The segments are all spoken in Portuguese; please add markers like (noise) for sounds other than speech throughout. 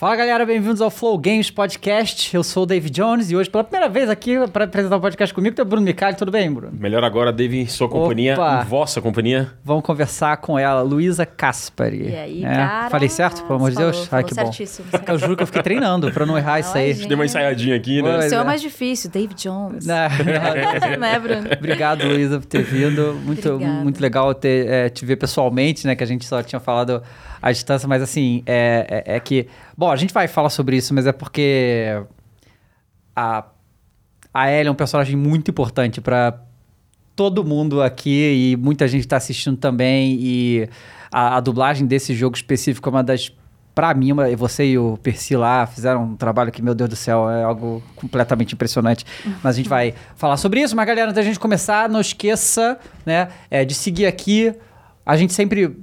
Fala galera, bem-vindos ao Flow Games Podcast. Eu sou o David Jones e hoje, pela primeira vez aqui para apresentar o podcast comigo, tem o Bruno Micali. Tudo bem, Bruno? Melhor agora, David, sua companhia, Opa. vossa companhia. Vamos conversar com ela, Luísa Caspari. E aí, É, cara? Falei certo, pelo amor de Deus? falou Ai, que bom. certíssimo. Eu juro que eu fiquei treinando pra não errar isso aí. Gente. Deu uma ensaiadinha aqui, né? Pois O seu é é. mais difícil, David Jones. Não, não. né, Bruno? Obrigado, Luísa, por ter vindo. Muito, Obrigada. muito legal ter, é, te ver pessoalmente, né? Que a gente só tinha falado à distância, mas assim, é, é, é que. Bom, a gente vai falar sobre isso, mas é porque a, a Ellie é um personagem muito importante para todo mundo aqui e muita gente está assistindo também. E a, a dublagem desse jogo específico é uma das. Pra mim, uma- você e o Percy lá fizeram um trabalho que, meu Deus do céu, é algo completamente impressionante. Mas a gente vai falar sobre isso. Mas, galera, antes da gente começar, não esqueça né, é, de seguir aqui. A gente sempre.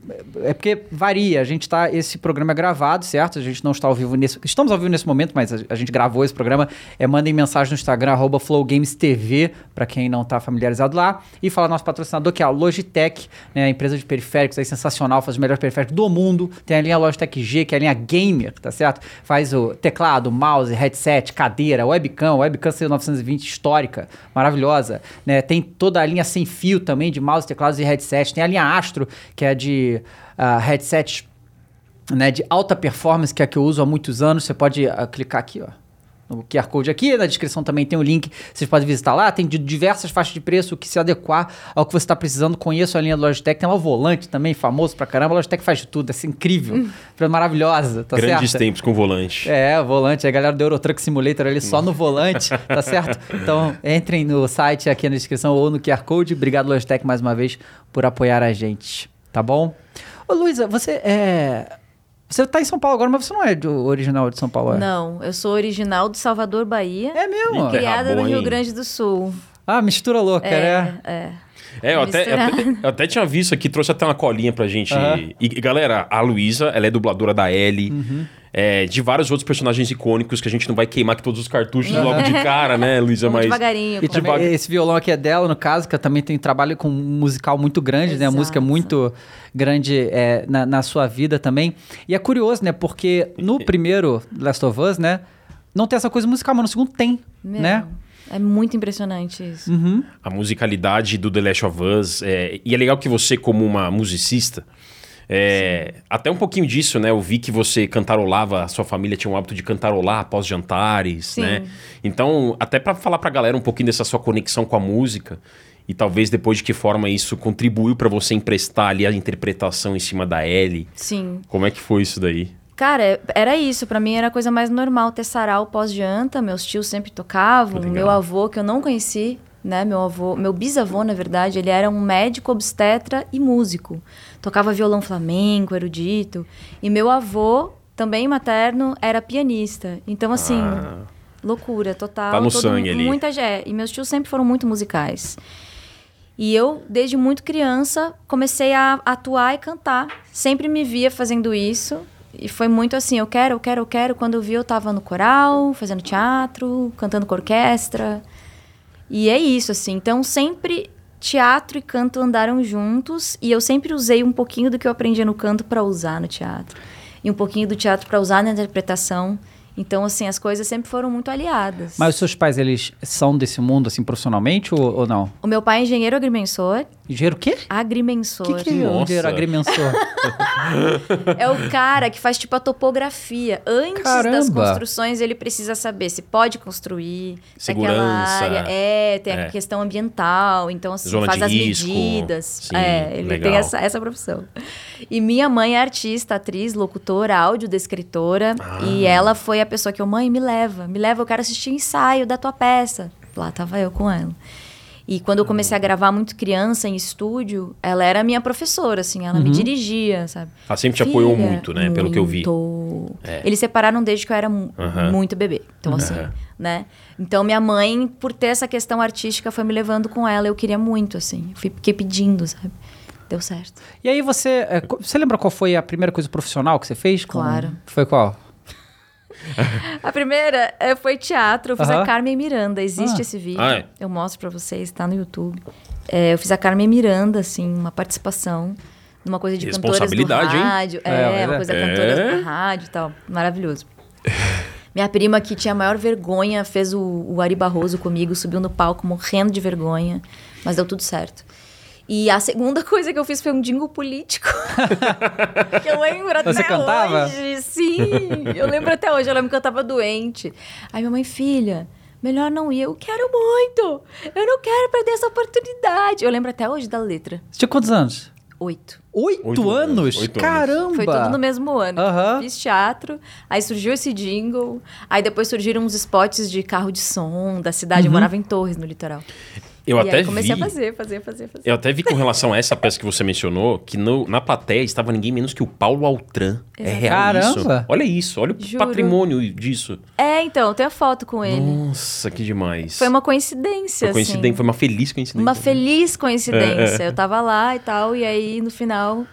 É porque varia. A gente tá. Esse programa é gravado, certo? A gente não está ao vivo nesse. Estamos ao vivo nesse momento, mas a, gente gravou esse programa. É, mandem mensagem no Instagram, arroba FlowGamesTV, para quem não está familiarizado lá. E fala nosso patrocinador, que é a Logitech, né? A empresa de periféricos aí sensacional, faz os melhores periféricos do mundo. Tem a linha Logitech G, que é a linha gamer, tá certo? Faz o teclado, mouse, headset, cadeira, webcam, webcam C920 histórica, maravilhosa, né? Tem toda a linha sem fio também de mouse, teclados e headset. Tem a linha Astro, que é de ah, headset né, de alta performance, que é a que eu uso há muitos anos. Você pode ah, clicar aqui, ó. No QR Code aqui, na descrição também tem o link, vocês podem visitar lá, tem de diversas faixas de preço que se adequar ao que você está precisando. Conheço a linha do Logitech, tem lá o volante também, famoso pra caramba. A Logitech faz de tudo, é assim, incrível, é maravilhosa, tá Grandes certo? tempos com volante. É, o volante, a galera do Eurotruck Simulator ali só no volante, tá certo? (laughs) Então, entrem no site aqui na descrição ou no QR Code. Obrigado, Logitech, mais uma vez, por apoiar a gente, tá bom? Ô, Luísa, você é... Você tá em São Paulo agora, mas você não é do original de São Paulo, é? Não, eu sou original de Salvador, Bahia. É mesmo? Criada no Rio? Grande do Sul. Ah, mistura louca, né? É, é. É, eu até, eu, até, eu até tinha visto aqui, trouxe até uma colinha pra gente. E, e, galera, a Luísa, ela é dubladora da Ellie, Uhum. É, de vários outros personagens icônicos que a gente não vai queimar aqui todos os cartuchos logo de (laughs) cara, né, Luísa? Mas. devagarinho. E com- também, Devagar. esse violão aqui é dela, no caso, que também tem trabalho com um musical muito grande, né? A Exato. música é muito grande é, na, na sua vida também. E é curioso, né? Porque no primeiro Last of Us, né? Não tem essa coisa musical, mas no segundo tem, Meu, né? É muito impressionante isso. Uhum. a musicalidade do The Last of Us. é, e é legal que você, como uma musicista, é, até um pouquinho disso, né? Eu vi que você cantarolava, a sua família tinha um hábito de cantarolar após jantares, Sim. né? Então, até pra falar pra galera um pouquinho dessa sua conexão com a música e talvez depois de que forma isso contribuiu pra você emprestar ali a interpretação em cima da Ellie. Sim. Como é que foi isso daí? Cara, era isso. Pra mim era a coisa mais normal ter sarau pós-janta. Meus tios sempre tocavam. Legal. Meu avô, que eu não conheci, né? Meu avô, meu bisavô, na verdade, ele era um médico obstetra e músico. Tocava violão flamenco, erudito. E meu avô, também materno, era pianista. Então, assim, Ah. loucura total. Tá no Todo sangue ali. Muita é, E meus tios sempre foram muito musicais. E eu, desde muito criança, comecei a atuar e cantar. Sempre me via fazendo isso. E foi muito assim, eu quero, eu quero, eu quero. Quando eu vi, eu tava no coral, fazendo teatro, cantando com orquestra. E é isso, assim. Então, sempre teatro e canto andaram juntos. E eu sempre usei um pouquinho do que eu aprendia no canto para usar no teatro. E um pouquinho do teatro para usar na interpretação. Então, assim, as coisas sempre foram muito aliadas. Mas os seus pais, eles são desse mundo, assim, profissionalmente ou, ou não? O meu pai é engenheiro agrimensor. Engenheiro o quê? Agrimensor. O que, que é um engenheiro agrimensor? (laughs) É o cara que faz tipo a topografia. Antes das Caramba. construções, ele precisa saber se pode construir, se aquela Segurança. área. É, tem É. a questão ambiental, então assim, Zona faz as risco. medidas. Sim, é, ele legal. tem essa, essa profissão. E minha mãe é artista, atriz, locutora, audiodescritora. Ah. E ela foi a pessoa que eu, mãe, me leva, me leva, eu quero assistir ensaio da tua peça. Lá tava eu com ela. E quando eu comecei a gravar muito criança em estúdio, ela era minha professora, assim, ela Uhum. me dirigia, sabe? Ela sempre te apoiou Filha, muito, né? Pelo que eu vi. muito. Eles separaram desde que eu era Aham. muito bebê. Então, assim, né? Então, minha mãe, por ter essa questão artística, foi me levando com ela. Eu queria muito, assim. Fui, fiquei pedindo, sabe? Deu certo. e aí você... é, você lembra qual foi a primeira coisa profissional que você fez? Claro. Foi qual? (laughs) A primeira eh, foi teatro. Eu fiz Aham. a Carmen Miranda. Existe Ah. esse vídeo. Ah, é? Eu mostro pra vocês, tá no YouTube. É, eu fiz a Carmen Miranda, assim, uma participação numa coisa de cantoras do Responsabilidade, hein? rádio. É, É, uma é. coisa É. cantoras do rádio e tal. Maravilhoso. (laughs) Minha prima, que tinha a maior vergonha, fez o, o Ari Barroso comigo, subiu no palco morrendo de vergonha, mas deu tudo certo. E a segunda (laughs) coisa que eu fiz foi um jingle político. (laughs) que eu lembro até Você cantava? hoje. Sim, eu lembro até hoje. Eu lembro que eu tava doente. Aí minha mãe, filha, melhor não ir. Eu quero muito. Eu não quero perder essa oportunidade. Eu lembro até hoje da letra. Você tinha quantos anos? Oito. Oito, Oito anos? anos, oito anos. Caramba! Foi tudo no mesmo ano. Aham. Fiz teatro, aí surgiu esse jingle, aí depois surgiram uns spots de carro de som da cidade. Eu morava em Torres, no litoral. Eu e até aí comecei vi. a fazer, fazer, fazer, fazer. Eu até vi com relação a essa peça que você mencionou, que no- na plateia estava ninguém menos que o Paulo Altran. É Exato. real isso? Caramba! Olha isso, olha o Juro. patrimônio disso. É, então, eu tenho a foto com ele. Nossa, que demais. Foi uma coincidência, Foi coincidência, assim. foi uma feliz coincidência. Uma né? feliz coincidência. É, é. Eu tava lá e tal, e aí no final.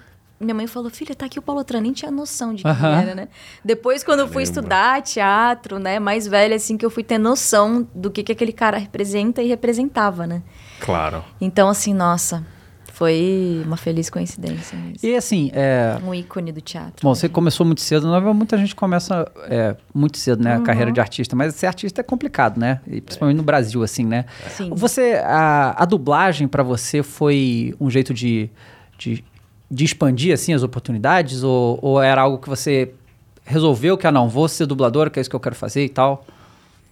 Minha mãe falou, filha, tá aqui o Paulo Tran, nem tinha noção de quem era, né? Depois, quando eu fui estudar teatro, né, mais velha, assim, que eu fui ter noção do que, que aquele cara representa e representava, né? Claro. Então, assim, nossa, foi uma feliz coincidência mesmo. E assim, é... Um ícone do teatro. Bom, você começou muito cedo, não é? muita gente começa é, muito cedo, né? A Uhum. carreira de artista, mas ser artista é complicado, né? E principalmente no Brasil, assim, né? Sim. Você, a, a dublagem pra você foi um jeito de, de, de expandir, assim, as oportunidades? Ou, ou era algo que você resolveu que, ah, não, vou ser dubladora, que é isso que eu quero fazer e tal?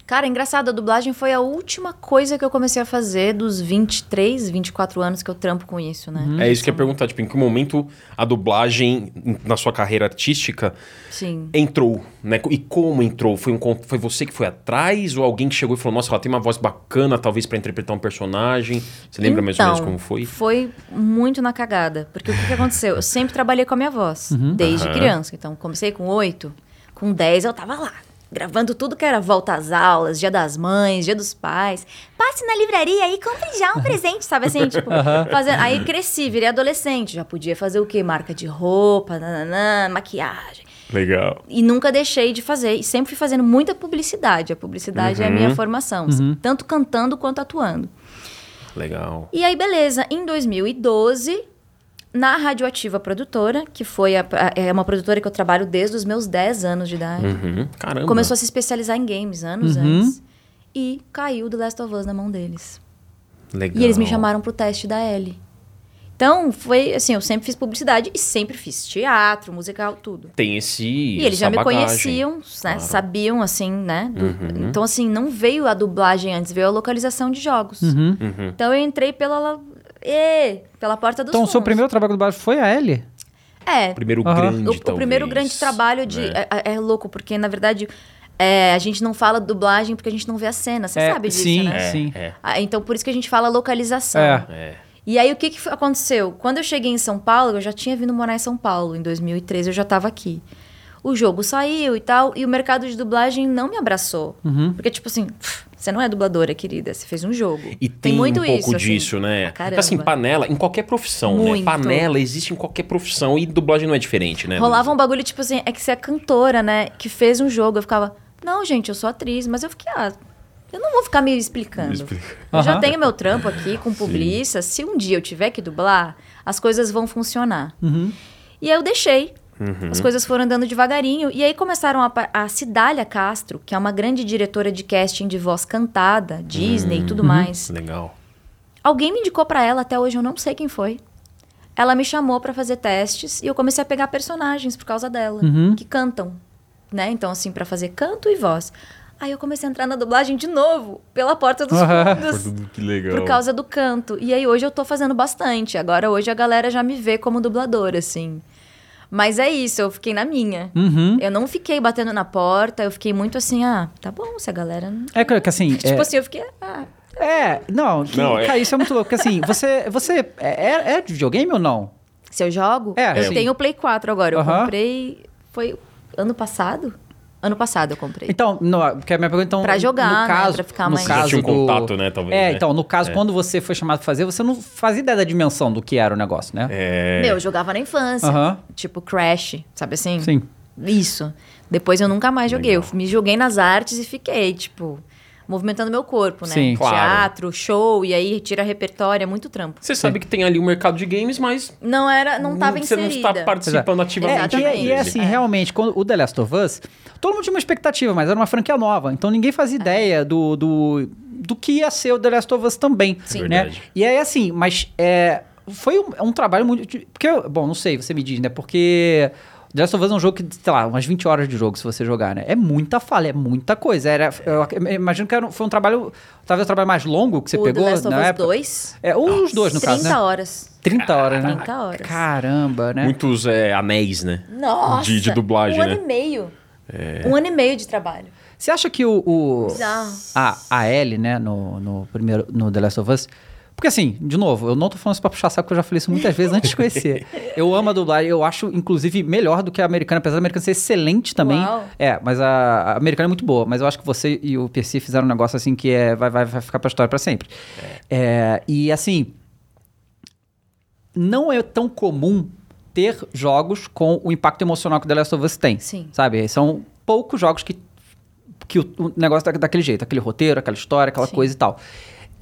Cara, engraçado, a dublagem foi a última coisa que eu comecei a fazer dos 23, 24 anos que eu trampo com isso, né? É isso que eu ia perguntar, tipo, em que momento a dublagem em- na sua carreira artística Sim. entrou, né? E como entrou? Foi, um, foi você que foi atrás ou alguém que chegou e falou, nossa, ela tem uma voz bacana, talvez pra interpretar um personagem? Você lembra mais ou menos Então, como foi? Foi muito na cagada. Porque o que, que aconteceu? Eu sempre trabalhei com a minha voz, desde Aham. criança. Então, comecei com oito, com 10 eu tava lá. Gravando tudo que era volta às aulas, dia das mães, dia dos pais. Passe na livraria e compre já um (laughs) presente, sabe assim? Tipo, fazendo... Aí cresci, virei adolescente. Já podia fazer o quê? Marca de roupa, nananã, maquiagem. Legal. E nunca deixei de fazer. E sempre fui fazendo muita publicidade. A publicidade é a minha formação. Tanto cantando quanto atuando. Legal. E aí, beleza. Em 2012, na Radioativa Produtora, que foi a- a- é uma produtora que eu trabalho desde os meus 10 anos de idade, Uhum. Caramba. começou a se especializar em games anos Uhum. antes. E caiu The Last of Us na mão deles. Legal. E eles me chamaram pro teste da L. Então, foi assim, eu sempre fiz publicidade e sempre fiz teatro, musical, tudo. Tem esse. E eles já me bagagem. conheciam, né? Claro. Sabiam, assim, né? do- Uhum. Então, assim, não veio a dublagem antes, veio a localização de jogos. Uhum. Uhum. Então, eu entrei pela... Ê, pela porta dos Então, o seu primeiro trabalho com dublagem foi a L? É, Primeiro Aham. grande, o, o talvez, primeiro grande trabalho de... né? É, é louco, porque, na verdade, é, a gente não fala dublagem porque a gente não vê a cena. Você É, sabe disso, sim. né? É, Sim. É, Ah, Então, por isso que a gente fala localização. É. é. E aí, o que, que aconteceu? Quando eu cheguei em São Paulo, eu já tinha vindo morar em São Paulo. Em 2013, eu já estava aqui. O jogo saiu e tal, e o mercado de dublagem não me abraçou. Uhum. Porque, tipo assim, "Pff, você não é dubladora, querida. Você fez um jogo. E tem, muito um pouco isso, assim. disso, né? Ah, caramba. Assim, panela, em qualquer profissão, né? Muito. Panela existe em qualquer profissão e dublagem não é diferente, né? Rolava um bagulho, tipo assim, é que você é cantora, né? Que fez um jogo. Eu ficava, não, gente, eu sou atriz. Mas eu fiquei, ah, eu não vou ficar me explicando. Me explica. Eu já tenho meu trampo aqui com publiça. Se um dia eu tiver que dublar, as coisas vão funcionar. Uhum. E aí eu deixei. Uhum. As coisas foram andando devagarinho. E aí começaram a, a Cidália Castro, que é uma grande diretora de casting de voz cantada, Disney e tudo mais. Legal. Alguém me indicou pra ela, até hoje eu não sei quem foi. Ela me chamou pra fazer testes e eu comecei a pegar personagens por causa dela, Uhum. que cantam, né? Então assim, pra fazer canto e voz. Aí eu comecei a entrar na dublagem de novo, pela porta dos fundos. Que legal. Por causa do canto. E aí hoje eu tô fazendo bastante. Agora hoje a galera já me vê como dubladora, assim. Mas é isso, eu fiquei na minha. Uhum. Eu não fiquei batendo na porta, eu fiquei muito assim, ah, tá bom, se a galera. não- É que que assim. (laughs) Tipo é, assim, eu fiquei, ah, é, não, que, Não, é- cara, isso é muito louco. Porque assim, você, você é, é de videogame ou não? Se eu jogo, É, eu sim. tenho o Play 4 agora. Eu Aham. comprei. Foi ano passado? Ano passado eu comprei. Então, não, porque a minha pergunta então, Pra jogar, no né, caso, pra ficar no mais- Já caso tinha um do... contato, né, talvez, É, né? então, no caso, É. quando você foi chamado pra fazer, você não fazia ideia da dimensão do que era o negócio, né? É. Meu, eu jogava na infância. Aham. Tipo Crash, sabe assim? Sim. Isso. Depois eu nunca mais joguei. Eu me joguei nas artes e fiquei, tipo. Movimentando meu corpo, né? Sim. Claro. Teatro, show, e aí tira repertório, é muito trampo. Você sabe que tem ali o mercado de games, mas Não era, não tava você não inserida. está participando É, ativamente. e, e é assim, realmente, quando o The Last of Us, todo mundo tinha uma expectativa, mas era uma franquia nova. Então ninguém fazia ideia do, do, do que ia ser o The Last of Us também. Sim. Né? Verdade. E aí, assim, mas é, foi um, um trabalho muito. Porque, bom, não sei, você me diz, né? Porque. The Last of Us é um jogo que, sei lá, umas 20 horas de jogo, se você jogar, né? É muita falha, é muita coisa. Era, eu, imagino que era, foi um trabalho, talvez o trabalho mais longo que você o pegou The Last of Us época. 2, É, ou os dois, no 30 caso, né? horas. 30 horas, né? 30 horas. Caramba, né? Muitos é, anéis, né? Nossa! De- de dublagem, um né? ano e meio. Um ano e meio de trabalho. Você acha que o. o a, a Ellie, né, no, no primeiro. No The Last of Us. Porque assim, de novo, eu não tô falando isso pra puxar saco, porque eu já falei isso muitas vezes antes de conhecer. (laughs) Eu amo a dublagem, eu acho, inclusive, melhor do que a americana, apesar da americana ser excelente também. Uau. É, mas a, a americana é muito boa. Mas eu acho que você e o PC fizeram um negócio assim que é, vai, vai, vai ficar pra história pra sempre. É, e assim. Não é tão comum ter jogos com o impacto emocional que The Last of Us tem. Sim. Sabe? São poucos jogos que, que o, o negócio tá daquele jeito, aquele roteiro, aquela história, aquela Sim. coisa e tal.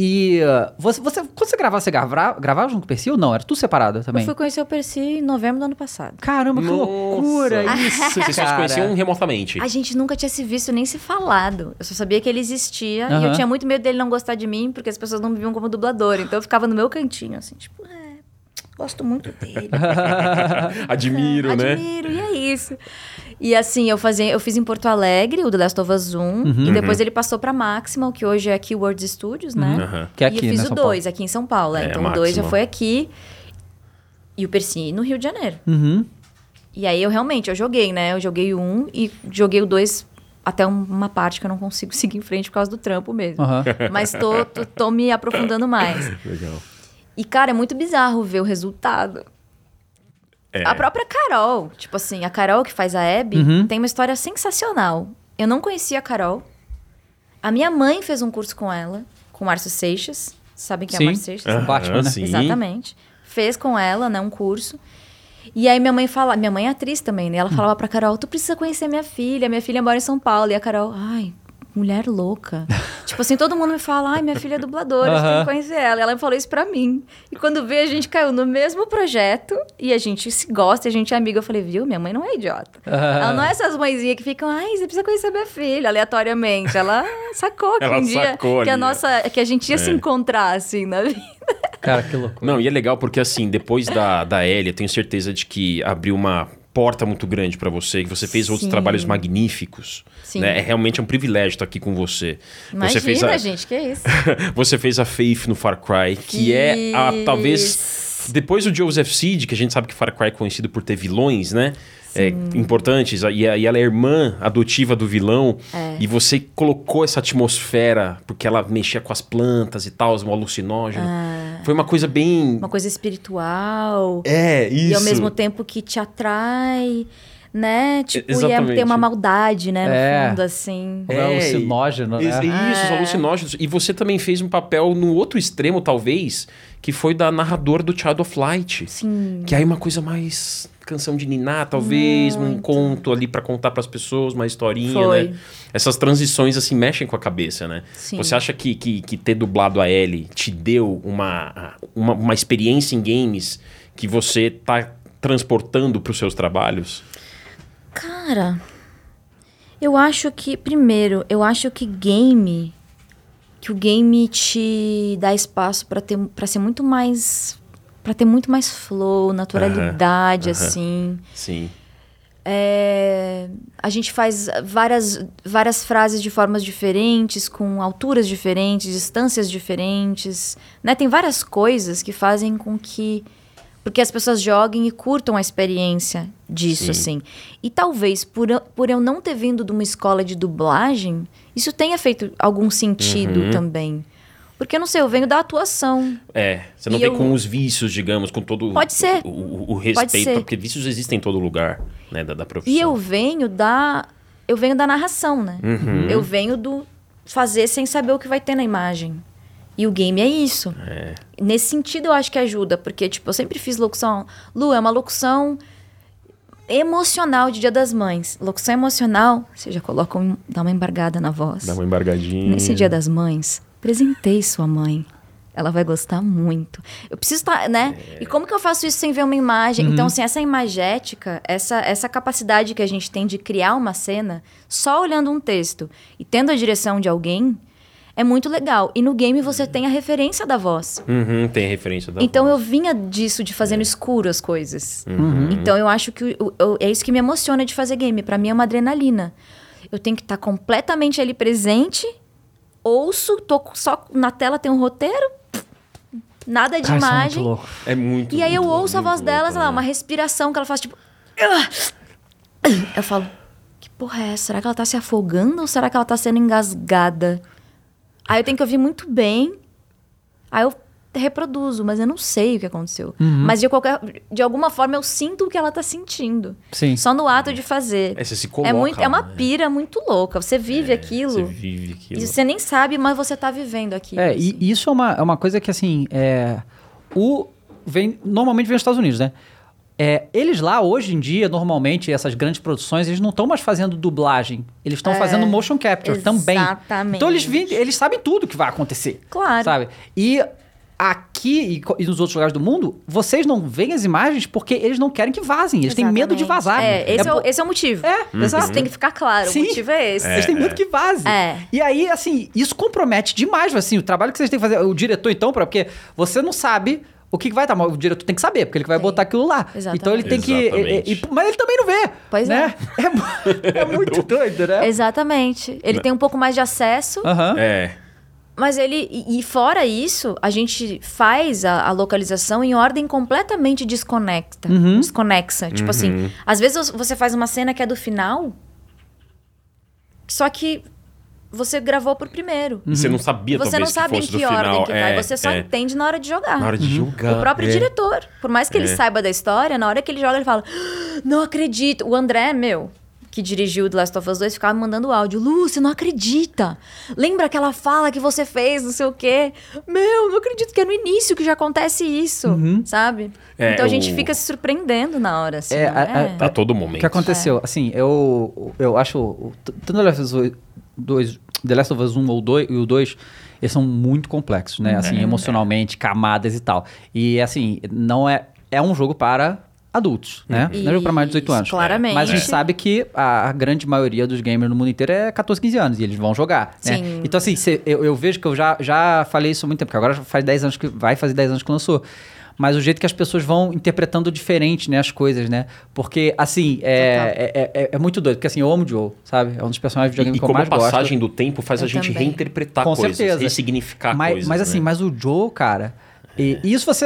E uh, você, você, quando você gravava, você gravava, gravava junto com o Percy ou não? Era tudo separado também? Eu fui conhecer o Percy em novembro do ano passado. Caramba, que Nossa. loucura isso, (laughs) Vocês só se cara. conheciam remotamente. A gente nunca tinha se visto nem se falado. Eu só sabia que ele existia e eu tinha muito medo dele não gostar de mim, porque as pessoas não me viam como dublador. Então eu ficava no meu cantinho, assim, tipo, é, gosto muito dele. (laughs) Admiro, né? Admiro, e é isso. E assim, eu, fazia, eu fiz em Porto Alegre, o The Last of Us 1, Uhum. e depois ele passou pra Maximal, que hoje é Keywords Studios, né? Aham. Que é e aqui, eu fiz né, o São Paulo? 2 aqui em São Paulo. é. Então o 2 já foi aqui. E o Percy no Rio de Janeiro. Uhum. E aí eu realmente, eu joguei, né? Eu joguei o 1 e joguei o 2 até um- uma parte que eu não consigo (laughs) seguir em frente por causa do trampo mesmo. Mas tô, tô, tô me aprofundando mais. (laughs) Legal. E, cara, é muito bizarro ver o resultado. É. A própria Carol, tipo assim, a Carol que faz a Abby, Uhum. tem uma história sensacional. Eu não conhecia a Carol. A minha mãe fez um curso com ela, com o Márcio Seixas. Sabem quem é Sim. o Márcio Seixas? Aham, Batman, né? sim. Exatamente. Fez com ela, né, um curso. E aí minha mãe fala, minha mãe é atriz também, né? Ela Hum. falava pra Carol, tu precisa conhecer minha filha, minha filha mora em São Paulo. E a Carol, ai, mulher louca. (laughs) tipo assim, todo mundo me fala, ai, minha filha é dubladora, você tem que conhecer ela. E ela falou isso pra mim. E quando vê, a gente caiu no mesmo projeto e a gente se gosta, a gente é amiga. Eu falei, viu, minha mãe não é idiota. Ela não é essas mãezinhas que ficam, ai, você precisa conhecer minha filha, aleatoriamente. Ela sacou que Ela um dia sacou que a nossa, que a gente ia se É. encontrar, assim, na vida. Cara, que loucura. Não, e é legal porque assim, depois da, da Ellie, eu tenho certeza de que abriu uma porta muito grande pra você, que você fez outros Sim. trabalhos magníficos. Sim. né? É realmente um privilégio estar aqui com você. Imagina, você fez a, gente, que isso. (laughs) você fez a Faith no Far Cry, que é a, talvez depois do Joseph Seed, que a gente sabe que Far Cry é conhecido por ter vilões, né? É, importantes, e, e ela é irmã adotiva do vilão, É. e você colocou essa atmosfera, porque ela mexia com as plantas e tal, um alucinógeno. Foi uma coisa bem. Ah. Uma coisa espiritual. É, isso. E ao mesmo tempo que te atrai, né? Tipo, e é, tem uma maldade, né? No É. fundo, assim. É alucinógeno, né? Is- Isso, os alucinógenos. E você também fez um papel no outro extremo, talvez, que foi da narradora do Child of Light. Sim. Que aí é uma coisa mais canção de niná, talvez, um conto ali pra contar pras pessoas, uma historinha, Foi. né? Essas transições, assim, mexem com a cabeça, né? Sim. Você acha que, que, que ter dublado a Ellie te deu uma, uma, uma experiência em games que você tá transportando pros seus trabalhos? Cara, eu acho que, primeiro, eu acho que game. Que o game te dá espaço para ser muito mais. Para ter muito mais flow, naturalidade, assim. Sim. É, a gente faz várias, várias frases de formas diferentes, com alturas diferentes, distâncias diferentes. Né? Tem várias coisas que fazem com que. Porque as pessoas joguem e curtam a experiência disso, Sim. assim. E talvez por, eu- por eu não ter vindo de uma escola de dublagem, isso tenha feito algum sentido Uhum. também. Porque eu não sei, eu venho da atuação. É, você não E vem eu- com os vícios, digamos, com todo Pode ser. O, o- o respeito, porque vícios existem em todo lugar, né, da, da profissão. E eu venho da. Eu venho da narração, né? Uhum. Eu venho do fazer sem saber o que vai ter na imagem. E o game é isso. É. Nesse sentido, eu acho que ajuda, porque, tipo, eu sempre fiz locução. Lu, é uma locução. emocional de Dia das Mães. Locução emocional, você já coloca um, dá uma embargada na voz. Dá uma embargadinha. Nesse Dia das Mães, presentei sua mãe. Ela vai gostar muito. Eu preciso estar, né? E como que eu faço isso sem ver uma imagem? Então, assim, essa imagética, essa, essa capacidade que a gente tem de criar uma cena só olhando um texto e tendo a direção de alguém, é muito legal. E no game você tem a referência da voz. Uhum, tem referência da Então eu voz. vinha disso de fazer no escuro as coisas. Uhum. Então eu acho que o- o- é isso que me emociona de fazer game. Pra mim é uma adrenalina. Eu tenho que estar completamente ali presente, ouço, tô só na tela tem um roteiro, nada de Cara, isso é muito imagem. louco. É muito e aí eu ouço a voz dela, sei lá, né? uma respiração que ela faz tipo. (coughs) Eu falo, que porra é essa? Será que ela tá se afogando ou será que ela tá sendo engasgada? Aí eu tenho que ouvir muito bem. Aí eu reproduzo, mas eu não sei o que aconteceu. Uhum. Mas de, qualquer, de alguma forma eu sinto o que ela tá sentindo. Sim. Só no ato de fazer. É, você se coloca é, muito, é uma né? pira muito louca. Você vive aquilo. Você vive aquilo. E você nem sabe, mas você tá vivendo aquilo. É, assim. e isso é uma, é uma coisa que, assim, é, o, vem, normalmente vem dos Estados Unidos, né? É, eles lá, hoje em dia, normalmente, essas grandes produções, eles não estão mais fazendo dublagem. Eles estão É, fazendo motion capture também. exatamente. Então eles, vêm- eles sabem tudo que vai acontecer. Claro. Sabe? E aqui e, e nos outros lugares do mundo, vocês não veem as imagens porque eles não querem que vazem. Eles têm medo de Exatamente. vazar. É, esse é, o, po- esse é o motivo. É, exato. Isso tem que ficar claro. Sim. O motivo é esse. Eles têm medo que vaze. É. E aí, assim, isso compromete demais, assim, o trabalho que vocês têm que fazer. O diretor, então, pra, porque você não sabe o que, que vai estar, mas o diretor tem que saber, porque ele vai Tem. botar aquilo lá. Exatamente. Então ele tem que. Exatamente. e- e- mas ele também não vê. Pois né? é. (laughs) mu- É, muito (laughs) doido, né? Exatamente. Ele tem um pouco mais de acesso, Aham. É. mas ele. E, fora isso, a gente faz a, a localização em ordem completamente desconecta. Uhum. Desconexa. Tipo assim, às vezes você faz uma cena que é do final, só que você gravou por primeiro. E Você não sabia Você não sabe que em que ordem final. que é, vai. Você só é. entende na hora de jogar. Na hora de jogar. O próprio é. diretor. Por mais que ele É. saiba da história, na hora que ele joga, ele fala: "Ah, Não acredito. O André, meu, que dirigiu The Last of Us 2, ficava me mandando áudio. Lu, você não acredita. Lembra aquela fala que você fez, não sei o quê? Meu, não acredito que é no início que já acontece isso, sabe? É, então a gente o- fica se surpreendendo na hora, assim. É, não a- é? a- A todo O momento. que aconteceu? Assim, eu, eu acho. o- Tanto The Last of Us 2, The Last of Us 1 ou 2, e o 2, eles são muito complexos, né? Assim, emocionalmente, camadas e tal. E assim, não é. É um jogo para adultos, né? Não é jogo para mais de 18 anos. Claramente. Mas a gente sabe que a, a grande maioria dos gamers no mundo inteiro é 14, 15 anos e eles vão jogar, né? Sim. Então, assim, cê- eu, eu vejo que eu já, já falei isso há muito tempo, porque agora faz 10 anos que. Vai fazer 10 anos que lançou. Mas o jeito que as pessoas vão interpretando diferente, né, as coisas, né? Porque, assim, é, é, é, é muito doido. Porque, assim, eu amo o Joe, sabe? É um dos personagens de E, videogame e que eu como a mais gosto. passagem do tempo faz Eu a gente também. reinterpretar Com coisas, certeza. ressignificar mas, coisas. Mas assim, né? mas o Joe, cara. E, e isso você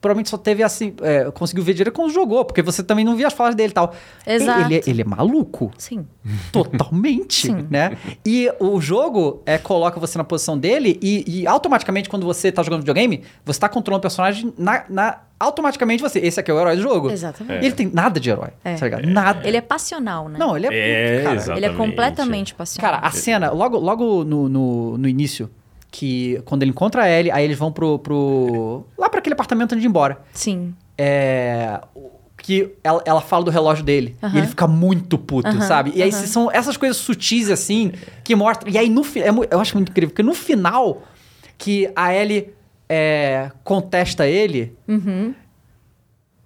provavelmente só teve assim. é, conseguiu ver direito quando jogou, porque você também não via as falas dele e tal. Exato. Ele, ele é maluco. Sim. (laughs) Totalmente, Sim. né? E o jogo é, coloca você na posição dele e, e automaticamente, quando você tá jogando videogame, você tá controlando o personagem na, na- automaticamente você. Esse aqui é o herói do jogo. Exatamente. E ele tem nada de herói, É. tá ligado? Nada. Ele é passional, né? Não, ele é. É, cara. Ele é completamente passional. Cara, a cena, logo, logo no, no, no início, que quando ele encontra a Ellie, aí eles vão pro. pro lá pra aquele apartamento antes de ir embora. Sim. É. o- Que ela, ela fala do relógio dele. E ele fica muito puto, sabe? E aí são essas coisas sutis, assim, que mostram. E aí no final. eu acho muito incrível, porque no final, que a Ellie é, contesta ele. Uhum.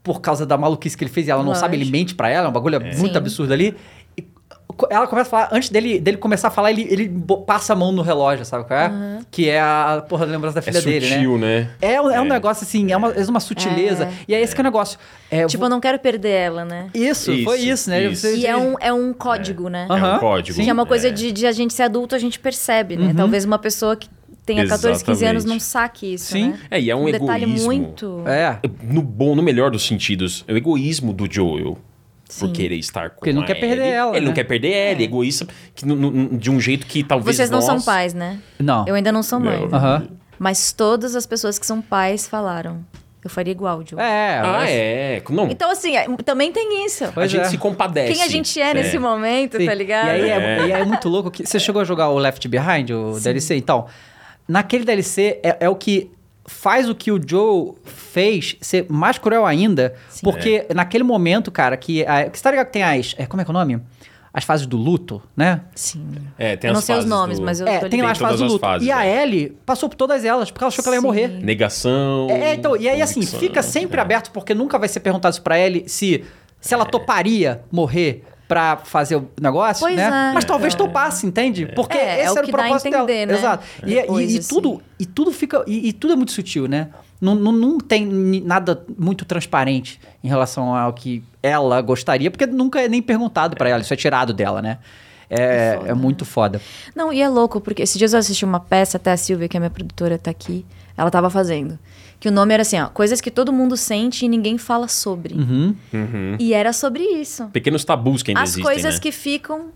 Por causa da maluquice que ele fez e ela não Lógico. sabe, ele mente pra ela, é um bagulho muito Sim. absurdo ali. Ela começa a falar, antes dele, dele começar a falar, ele, ele passa a mão no relógio, sabe qual é? Que é a porra da lembrança da É filha dele, né? sutil, né? É, um- é um É. negócio assim, é uma, é uma sutileza. E é esse que é o negócio. É, Tipo, eu não quero perder ela, né? Isso, foi Isso, isso, né? isso. Você- E é um, é um código, né? É Aham, um código. Que é uma coisa É. de, de a gente ser adulto, a gente percebe, né? Uhum. Talvez uma pessoa que tenha 14, 15 anos não saque isso, Sim. né? É, e é um, detalhe egoísmo. muito... É. No bom, no melhor dos sentidos. É o egoísmo do Joel. Sim. Por querer estar com Porque ele não a quer perder ela, Ele não né? quer perder ela, é. egoísta, que, no- no- de um jeito que talvez Vocês não nós... são pais, né? Não. Eu ainda não sou mãe. Não. Mas todas as pessoas que são pais falaram. Eu faria igual, Joe. É, Ah, mas- é. Não, Então, assim, é- também tem isso. a Pois gente é. se compadece. Quem a gente é nesse momento, Sim. tá ligado? E aí é, É. e aí é muito louco que. Você chegou a jogar o Left Behind, o DLC? Então, naquele DLC é, é o que faz o que o Joe fez ser mais cruel ainda, porque naquele momento, cara, que, a, que você tá ligado que tem as, é, como é que é o nome? As fases do luto, né? Sim. É, tem eu não as sei os nomes, do- mas eu é, tô tem lá as fases do luto. fases, e a é. Ellie passou por todas elas, porque ela achou que ela ia Sim. morrer. Negação. É, é, então, e aí assim, fica sempre é. aberto, porque nunca vai ser perguntado isso pra Ellie se, se ela toparia morrer pra fazer o negócio, Pois né? é. Mas talvez topasse, entende? Porque É, é esse o era o que dá a propósito entender, dela. né? Exato. E, e- Depois, e assim. tudo, e tudo fica. E, e tudo é muito sutil, né? Não, não, não tem nada muito transparente em relação ao que ela gostaria, porque nunca é nem perguntado pra ela, isso é tirado dela, né? É, foda, é muito foda. Não, e é louco, porque esses dias eu assisti uma peça, até a Silvia, que é minha produtora, tá aqui, ela tava fazendo. Que o nome era assim, ó, coisas que todo mundo sente e ninguém fala sobre. Uhum. E era sobre isso. Pequenos tabus que ainda As existem, coisas né? que ficam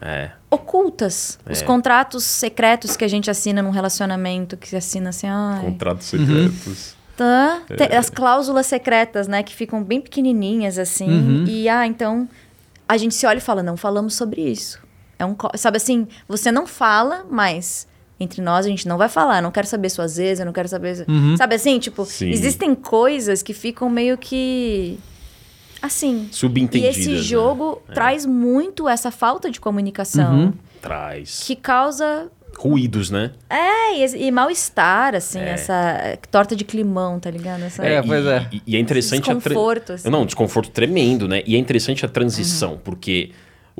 É. ocultas. Os É. contratos secretos que a gente assina num relacionamento, que se assina assim, ai... Contratos secretos. Tá. É. As cláusulas secretas, né? Que ficam bem pequenininhas, assim. Uhum. E, ah, então... A gente se olha e fala, não falamos sobre isso. É um... Sabe assim, você não fala, mas... Entre nós, a gente não vai falar. Não quero saber suas vezes, eu não quero saber... Uhum. Sabe assim, tipo... Sim. Existem coisas que ficam meio que... Assim... E Subentendidas. esse né? jogo traz muito essa falta de comunicação. Uhum. Traz. Que causa... Ruídos, né? É, e, e mal-estar, assim. É. Essa torta de climão, tá ligado? Essa... É, e- pois é. E, e é interessante a tra- Desconforto, assim. Não, desconforto tremendo, né? E é interessante a transição, Uhum. porque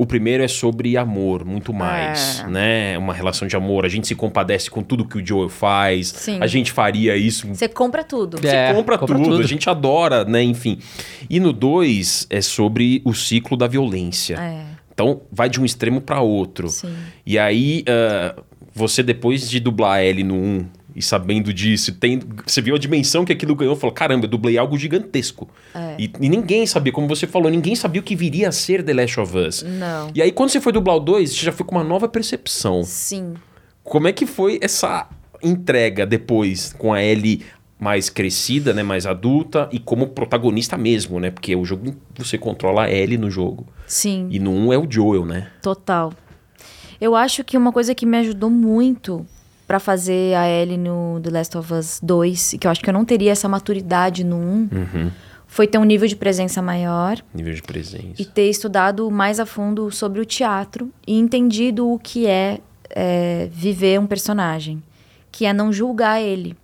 o primeiro é sobre amor, muito mais, É. né? Uma relação de amor. A gente se compadece com tudo que o Joel faz. Sim. A gente faria isso. Você compra tudo. É, Você compra, compra tudo, tudo. a gente adora, né? Enfim. E no 2 é sobre o ciclo da violência. É, Então, vai de um extremo para outro. sim. E aí, ah, você depois de dublar ele no 1 e sabendo disso, tem, você viu a dimensão que aquilo ganhou, falou, caramba, eu dublei algo gigantesco. É. E, e ninguém sabia, como você falou, ninguém sabia o que viria a ser The Last of Us. Não. E aí, quando você foi dublar o 2, você já foi com uma nova percepção. Sim. Como é que foi essa entrega depois, com a Ellie mais crescida, né, mais adulta, e como protagonista mesmo, né? Porque o jogo, você controla a Ellie no jogo. Sim. E no 1 é o Joel, né? Total. Eu acho que uma coisa que me ajudou muito pra fazer a Ellie no The Last of Us 2, e que eu acho que eu não teria essa maturidade no 1, Uhum. foi ter um nível de presença maior Nível de presença. e ter estudado mais a fundo sobre o teatro e entendido o que é, é, viver um personagem, que é não julgar ele.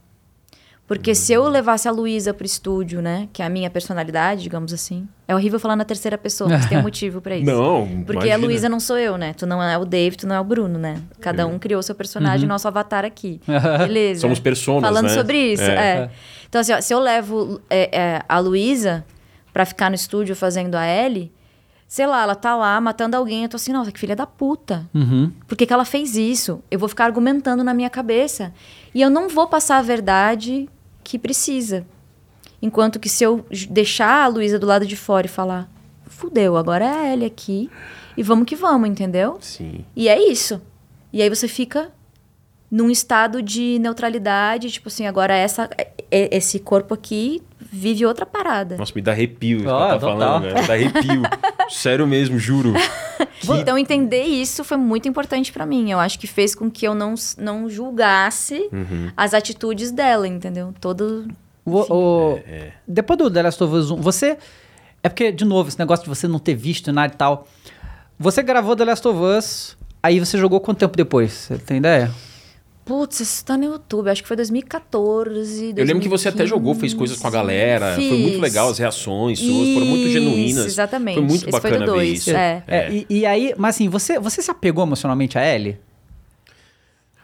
Porque se eu levasse a Luísa pro estúdio, né, que é a minha personalidade, digamos assim, é horrível falar na terceira pessoa, mas tem um (laughs) motivo pra isso. Não, Porque a Luísa não sou eu, né? Tu não é o Dave, tu não é o Bruno, né? Cada um criou seu personagem, nosso avatar aqui. (laughs) Beleza. Somos personas, Falando né? sobre isso, É. é. Então, assim, ó, se eu levo é, é, a Luísa pra ficar no estúdio fazendo a Ellie, sei lá, ela tá lá matando alguém, eu tô assim, nossa, que filha da puta. Uhum. Por que, que ela fez isso? Eu vou ficar argumentando na minha cabeça. E eu não vou passar a verdade que precisa. Enquanto que se eu deixar a Luísa do lado de fora e falar, fudeu, agora é a Ellie aqui. E vamos que vamos, entendeu? Sim. E é isso. E aí você fica num estado de neutralidade, tipo assim, agora essa, é- esse corpo aqui vive outra parada. Nossa, me dá arrepio isso que tá falando, velho. Me dá arrepio. (laughs) Sério mesmo, juro. Então entender isso foi muito importante pra mim. Eu acho que fez com que eu não, não julgasse Uhum. as atitudes dela, entendeu? Todo O, o- É, Depois do The Last of Us 1, você. É porque, de novo, esse negócio de você não ter visto nada e tal. Você gravou The Last of Us, aí você jogou quanto tempo depois? Você tem ideia? Putz, isso tá no YouTube, acho que foi 2014. Eu lembro que você até jogou, fez coisas com a galera. Foi muito Fiz. legal, as reações suas foram muito Isso, genuínas. exatamente. Foi muito Esse foi bacana do ver dois, isso. é. É, E, e aí, mas assim, você, você se apegou emocionalmente a Ellie?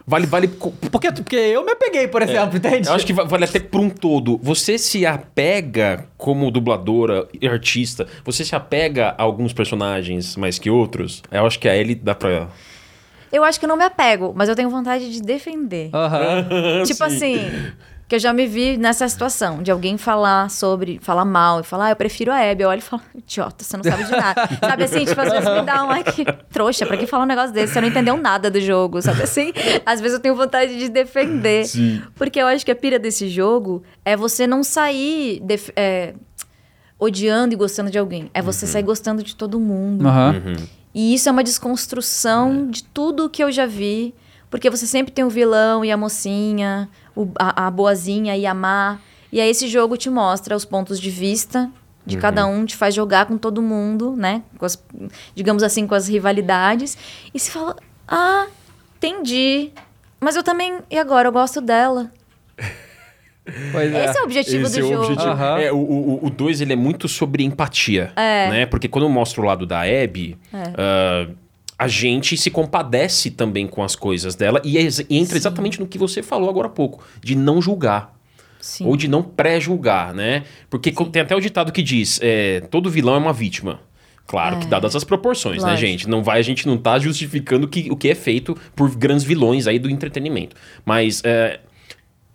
Vale, vale. Porque, porque eu me apeguei, por exemplo, entende? Eu acho que va- vale até por um todo. Você se apega como dubladora e artista, você se apega a alguns personagens mais que outros? Eu acho que a Ellie dá pra. Eu acho que eu não me apego, mas eu tenho vontade de defender. Aham. (laughs) tipo Sim. assim, que eu já me vi nessa situação de alguém falar sobre, falar mal e falar, ah, eu prefiro a Abby. Eu olho e falo, idiota, você não sabe de nada. (laughs) sabe assim, tipo, às vezes me dá um, que trouxa, pra que falar um negócio desse? Você não entendeu nada do jogo, sabe assim? Às vezes eu tenho vontade de defender. Sim. Porque eu acho que a pira desse jogo é você não sair def- é, odiando e gostando de alguém. É você sair gostando de todo mundo. Aham. Uhum. E isso é uma desconstrução de tudo que eu já vi. Porque você sempre tem o vilão e a mocinha, o- a, a boazinha e a má. E aí esse jogo te mostra os pontos de vista de cada um, te faz jogar com todo mundo, né? Com as, digamos assim, com as rivalidades. E se fala, ah, entendi. Mas eu também, e agora? Eu gosto dela. Pois é. Esse é o objetivo Esse do é o jogo. objetivo. Aham. É, o 2 ele é muito sobre empatia. Né? Porque quando eu mostro o lado da Abby, ah, a gente se compadece também com as coisas dela e, é ex- e entra exatamente no que você falou agora há pouco, de não julgar. Sim. Ou de não pré-julgar, né? Porque co- tem até o ditado que diz: é, todo vilão é uma vítima. Claro que dadas as proporções, né, Lógico. gente? Não vai, a gente não tá justificando que, o que é feito por grandes vilões aí do entretenimento. Mas é,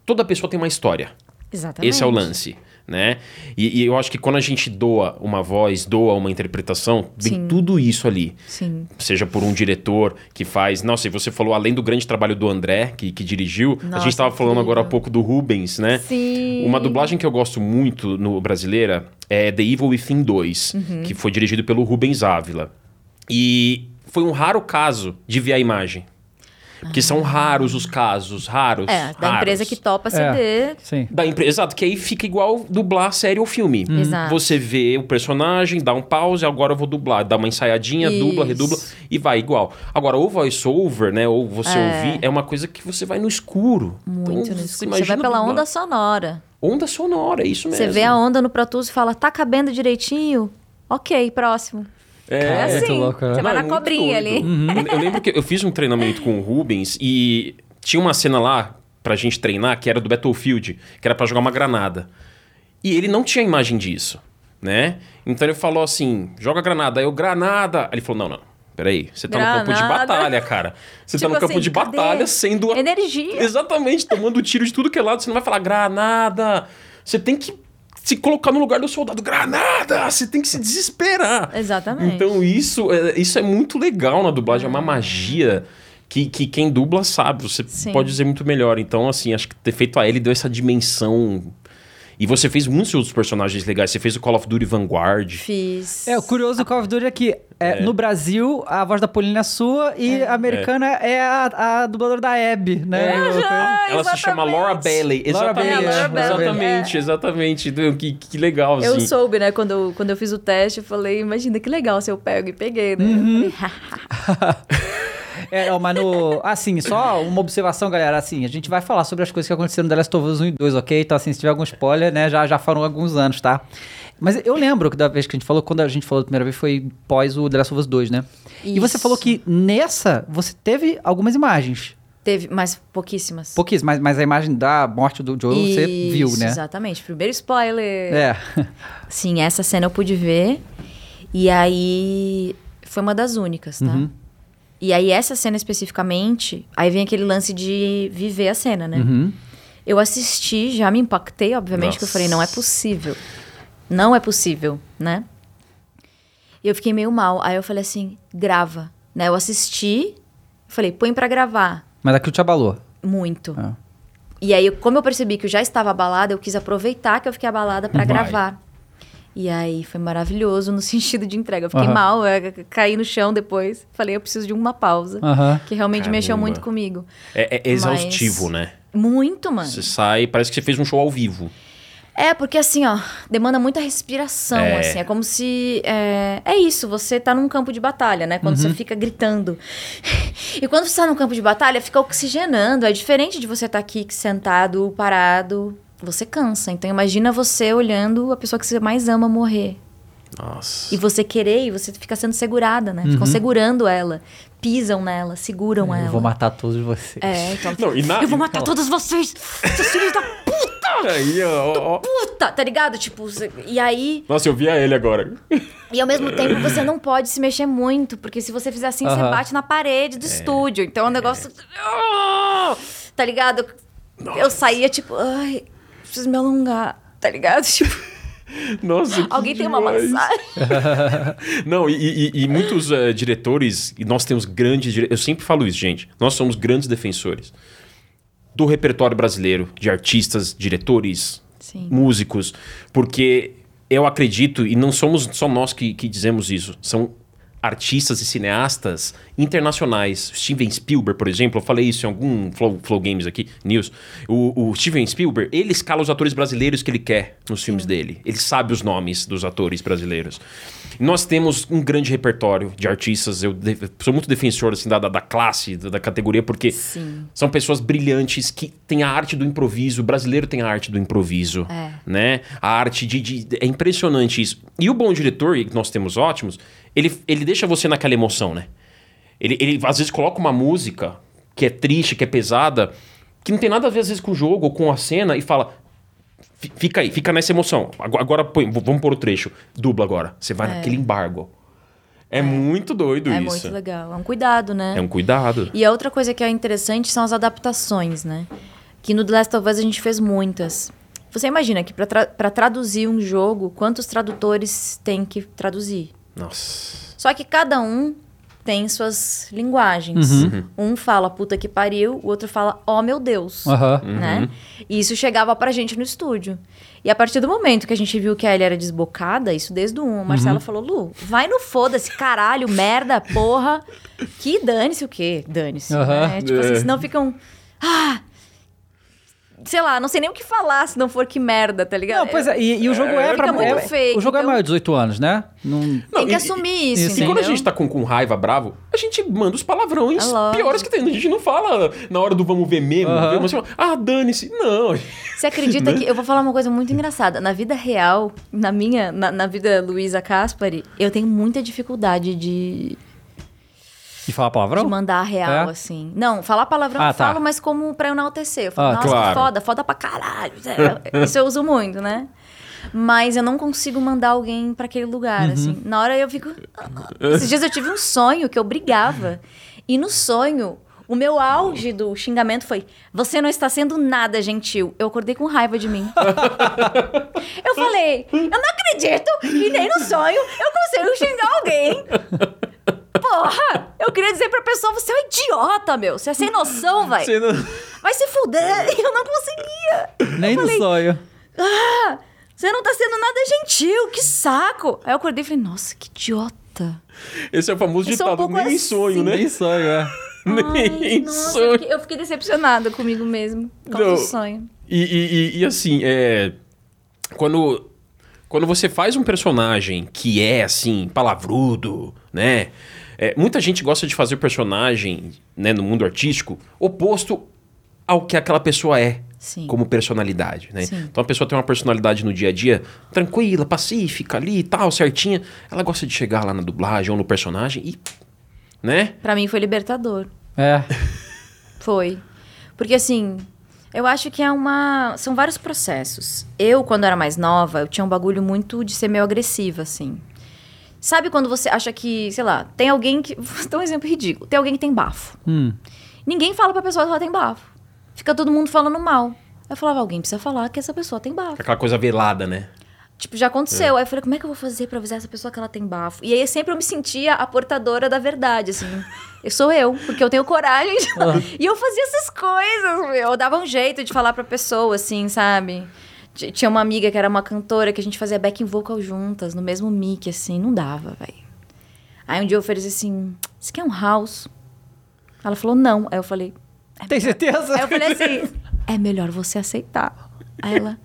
toda pessoa tem uma história. Exatamente. Esse é o lance, né? E, e eu acho que quando a gente doa uma voz, doa uma interpretação, vem Sim. tudo isso ali. Sim. Seja por um diretor que faz. Nossa, e você falou além do grande trabalho do André, que, que dirigiu. a Nossa, gente estava falando agora há pouco do Rubens, né? Sim. Uma dublagem que eu gosto muito no brasileira é The Evil Within 2, Uhum. que foi dirigido pelo Rubens Ávila. E foi um raro caso de ver a imagem. Porque são raros os casos, raros. É, da raros. empresa que topa ceder. Sim. Da empresa, exato, que aí fica igual dublar série ou filme. Exato. Você vê o personagem, dá um pause, agora eu vou dublar. Dá uma ensaiadinha, dubla, Isso. redubla e vai igual. Agora, o voice-over, né, ou você É. ouvir, é uma coisa que você vai no escuro. Muito Então, no você escuro. Você vai pela dublar. onda sonora. Onda sonora, é isso mesmo. Você vê a onda no Pro Tools e fala, tá cabendo direitinho? Ok, próximo. É, É muito assim. louco, né? Você vai Não, na é muito cobrinha doido. ali. Eu, (laughs) eu lembro que eu fiz um treinamento com o Rubens e tinha uma cena lá pra gente treinar que era do Battlefield, que era pra jogar uma granada. E ele não tinha imagem disso, né? Então ele falou assim: joga granada. Aí eu, granada. Aí ele falou: não, não. Peraí, você tá no campo de Granada. batalha, cara. Você Tipo tá no campo assim, de cadê? batalha sendo. a- Energia. Exatamente, tomando tiro de tudo que é lado. Você não vai falar granada. Você tem que se colocar no lugar do soldado. Granada! Você tem que se desesperar. Exatamente. Então isso é, isso é muito legal na dublagem, é uma magia que, que quem dubla sabe, você Sim. pode dizer muito melhor. Então, assim, acho que ter feito a Ellie deu essa dimensão. E você fez muitos outros personagens legais. Você fez o Call of Duty Vanguard. Fiz. É, o curioso do Call of Duty é que é, no Brasil a voz da Paulina é sua e a americana é, a, a dubladora da Abby, né? Ela se chama Laura Bailey. Laura Exatamente. Bailey, é, Laura Bailey. exatamente, exatamente. Que, que legal, Eu assim. soube, né? Quando eu, quando eu fiz o teste, eu falei, imagina que legal se eu pego e peguei, né? Uhum. (laughs) É, ó, mas no. Assim, só uma observação, galera. Assim, a gente vai falar sobre as coisas que aconteceram no The Last of Us 1 e 2, ok? Então, assim, se tiver algum spoiler, né, já, já foram alguns anos, tá? Mas eu lembro que da vez que a gente falou, quando a gente falou a primeira vez, foi pós o The Last of Us 2, né? E você Isso. falou que nessa você teve algumas imagens. Teve, mas pouquíssimas. Pouquíssimas, mas, mas a imagem da morte do Joel você viu, Isso, né? Exatamente. Primeiro spoiler. É. Sim, essa cena eu pude ver. E aí foi uma das únicas, tá? Uhum. E aí essa cena especificamente, aí vem aquele lance de viver a cena, né? Uhum. Eu assisti, já me impactei, obviamente, que eu falei, não é possível. Não é possível, né? E eu fiquei meio mal. Aí eu falei assim, grava. Né? Eu assisti, falei, põe pra gravar. Mas aquilo te abalou. Muito. Ah. E aí, como eu percebi que eu já estava abalada, eu quis aproveitar que eu fiquei abalada pra Vai. gravar. E aí foi maravilhoso no (laughs) sentido de entrega. Eu fiquei Aham. mal, eu caí no chão depois. Falei, eu preciso de uma pausa. Aham. Que realmente mexeu Caramba. muito comigo. É, é exaustivo, Mas- né? Muito, mano. Você sai, parece que você fez um show ao vivo. É, porque assim, ó, demanda muita respiração, É. assim. É como se. É, é isso, você tá num campo de batalha, né? Quando você fica gritando. (laughs) E quando você tá num campo de batalha, fica oxigenando. É diferente de você estar aqui sentado, parado. Você cansa. Então imagina você olhando a pessoa que você mais ama morrer. Nossa. E você querer, e você fica sendo segurada, né? Ficam segurando ela. Pisam nela, seguram ela. Eu vou matar todos vocês. É, (laughs) então. Não, e na- Eu vou matar todos vocês! Seus filhos da Aí, ó, ó. puta! Tá ligado? Tipo, você- e aí. Nossa, eu vi a ele agora. E ao mesmo tempo você não pode se mexer muito, porque se você fizer assim, você Aham. bate na parede do estúdio. Então é um negócio. Ah! Tá ligado? Eu saía tipo, ai, preciso me alongar, tá ligado? (laughs) Tipo, Nossa, alguém tem uma massagem. (laughs) Não, e, e- e muitos eh, diretores, e nós temos grandes diretores, eu sempre falo isso, gente, nós somos grandes defensores do repertório brasileiro, de artistas, diretores, Sim. músicos, porque eu acredito, e não somos só nós que, que dizemos isso, são artistas e cineastas internacionais. Steven Spielberg, por exemplo, eu falei isso em algum Flow, Flow Games aqui, News. O, o Steven Spielberg, ele escala os atores brasileiros que ele quer nos filmes dele. Ele sabe os nomes dos atores brasileiros. Nós temos um grande repertório de artistas. Eu de- sou muito defensor assim, da, da, da classe, da, da categoria, porque Sim. são pessoas brilhantes que têm a arte do improviso. O brasileiro tem a arte do improviso. É. Né? A arte de, de- É impressionante isso. E o bom diretor, e nós temos ótimos, ele, ele deixa você naquela emoção, né? Ele, ele às vezes coloca uma música que é triste, que é pesada, que não tem nada a ver às vezes com o jogo ou com a cena e fala. "Fi- Fica aí, fica nessa emoção. Agora, agora põe- vamos pôr o trecho. Dubla agora. Você vai naquele embargo. É, muito doido É isso. muito legal. É um cuidado, né? É um cuidado. E a outra coisa que é interessante são as adaptações, né? Que no The Last of Us a gente fez muitas. Você imagina que para tra pra traduzir um jogo, quantos tradutores tem que traduzir? Nossa. Só que cada um tem suas linguagens. Um fala puta que pariu, o outro fala oh meu Deus. Aham. Né? E isso chegava pra gente no estúdio. E a partir do momento que a gente viu que a Ellie era desbocada, isso desde o 1, o Marcelo falou: Lu, vai no foda-se, caralho, merda, porra. Que dane-se o quê? Dane-se. Aham. né? Tipo É. assim, senão ficam. Ah! Sei lá, não sei nem o que falar se não for que merda, tá ligado? Não, pois é, e, e o jogo é, Fica pra... muito é- fake, o jogo é então- maior de 18 anos, né? Não... Tem que e- assumir isso, E quando a entendeu? gente tá com, com raiva, bravo, a gente manda os palavrões É lógico. piores que tem. A gente não fala na hora do vamos ver mesmo. Aham. Assim, ah, dane-se. Não. Você acredita que. Eu vou falar uma coisa muito engraçada. Na vida real, na minha, na, na vida Luísa Caspari, eu tenho muita dificuldade de, De falar de palavrão? mandar a real, É? assim. Não, falar palavrão Ah, eu tá. falo, mas como pra enaltecer. Eu falo, Ah, nossa, claro. que foda, foda pra caralho. (laughs) Isso eu uso muito, né? Mas eu não consigo mandar alguém pra aquele lugar, assim. Na hora eu fico. Esses dias eu tive um sonho que eu brigava. E no sonho, o meu auge do xingamento foi: Você não está sendo nada gentil. Eu acordei com raiva de mim. (laughs) eu falei: Eu não acredito que nem no sonho eu consigo xingar alguém. Porra! Eu queria dizer pra pessoa: Você é um idiota, meu. Você é sem noção, vai. Você não- Vai se fuder. E (laughs) eu não conseguia. Nem no sonho. Ah, você não tá sendo nada gentil, que saco. Aí eu acordei e falei, nossa, que idiota. Esse é o famoso Eu um ditado. pouco Nem assim. sonho, né? Nem sonho, é. (laughs) Nem Ai, nossa, eu sonho. fiquei, eu fiquei decepcionada comigo mesmo. Por causa Não. do sonho. E, e- e- e, assim, é. Quando. Quando você faz um personagem que é assim, palavrudo, né? É, muita gente gosta de fazer personagem, né, no mundo artístico, oposto ao que aquela pessoa é. Sim. Como personalidade, né? Sim. Então a pessoa tem uma personalidade no dia a dia tranquila, pacífica ali e tal, certinha. Ela gosta de chegar lá na dublagem ou no personagem e. Né? Pra mim foi libertador. É. (laughs) Foi. Porque assim, eu acho que é uma. São vários processos. Eu, quando era mais nova, eu tinha um bagulho muito de ser meio agressiva, assim. Sabe quando você acha que, sei lá, tem alguém que. (laughs) Vou dar um exemplo ridículo. Tem alguém que tem bafo. Hum. Ninguém fala pra pessoa que ela tem bafo. Fica todo mundo falando mal. Eu falava, alguém precisa falar que essa pessoa tem bafo. Aquela coisa velada, né? Tipo, já aconteceu. Aí eu falei, como é que eu vou fazer pra avisar essa pessoa que ela tem bafo? E aí sempre eu me sentia a portadora da verdade, assim. Eu sou eu, porque eu tenho coragem. de- (laughs) e eu fazia essas coisas, meu. Eu dava um jeito de falar pra pessoa, assim, sabe? Tinha uma amiga que era uma cantora que a gente fazia backing vocal juntas, no mesmo mic, assim. Não dava, velho. Aí um dia eu ofereci assim, você quer um house? Ela falou, não. Aí eu falei, Tem certeza? Aí eu falei assim: é melhor você aceitar. Aí ela.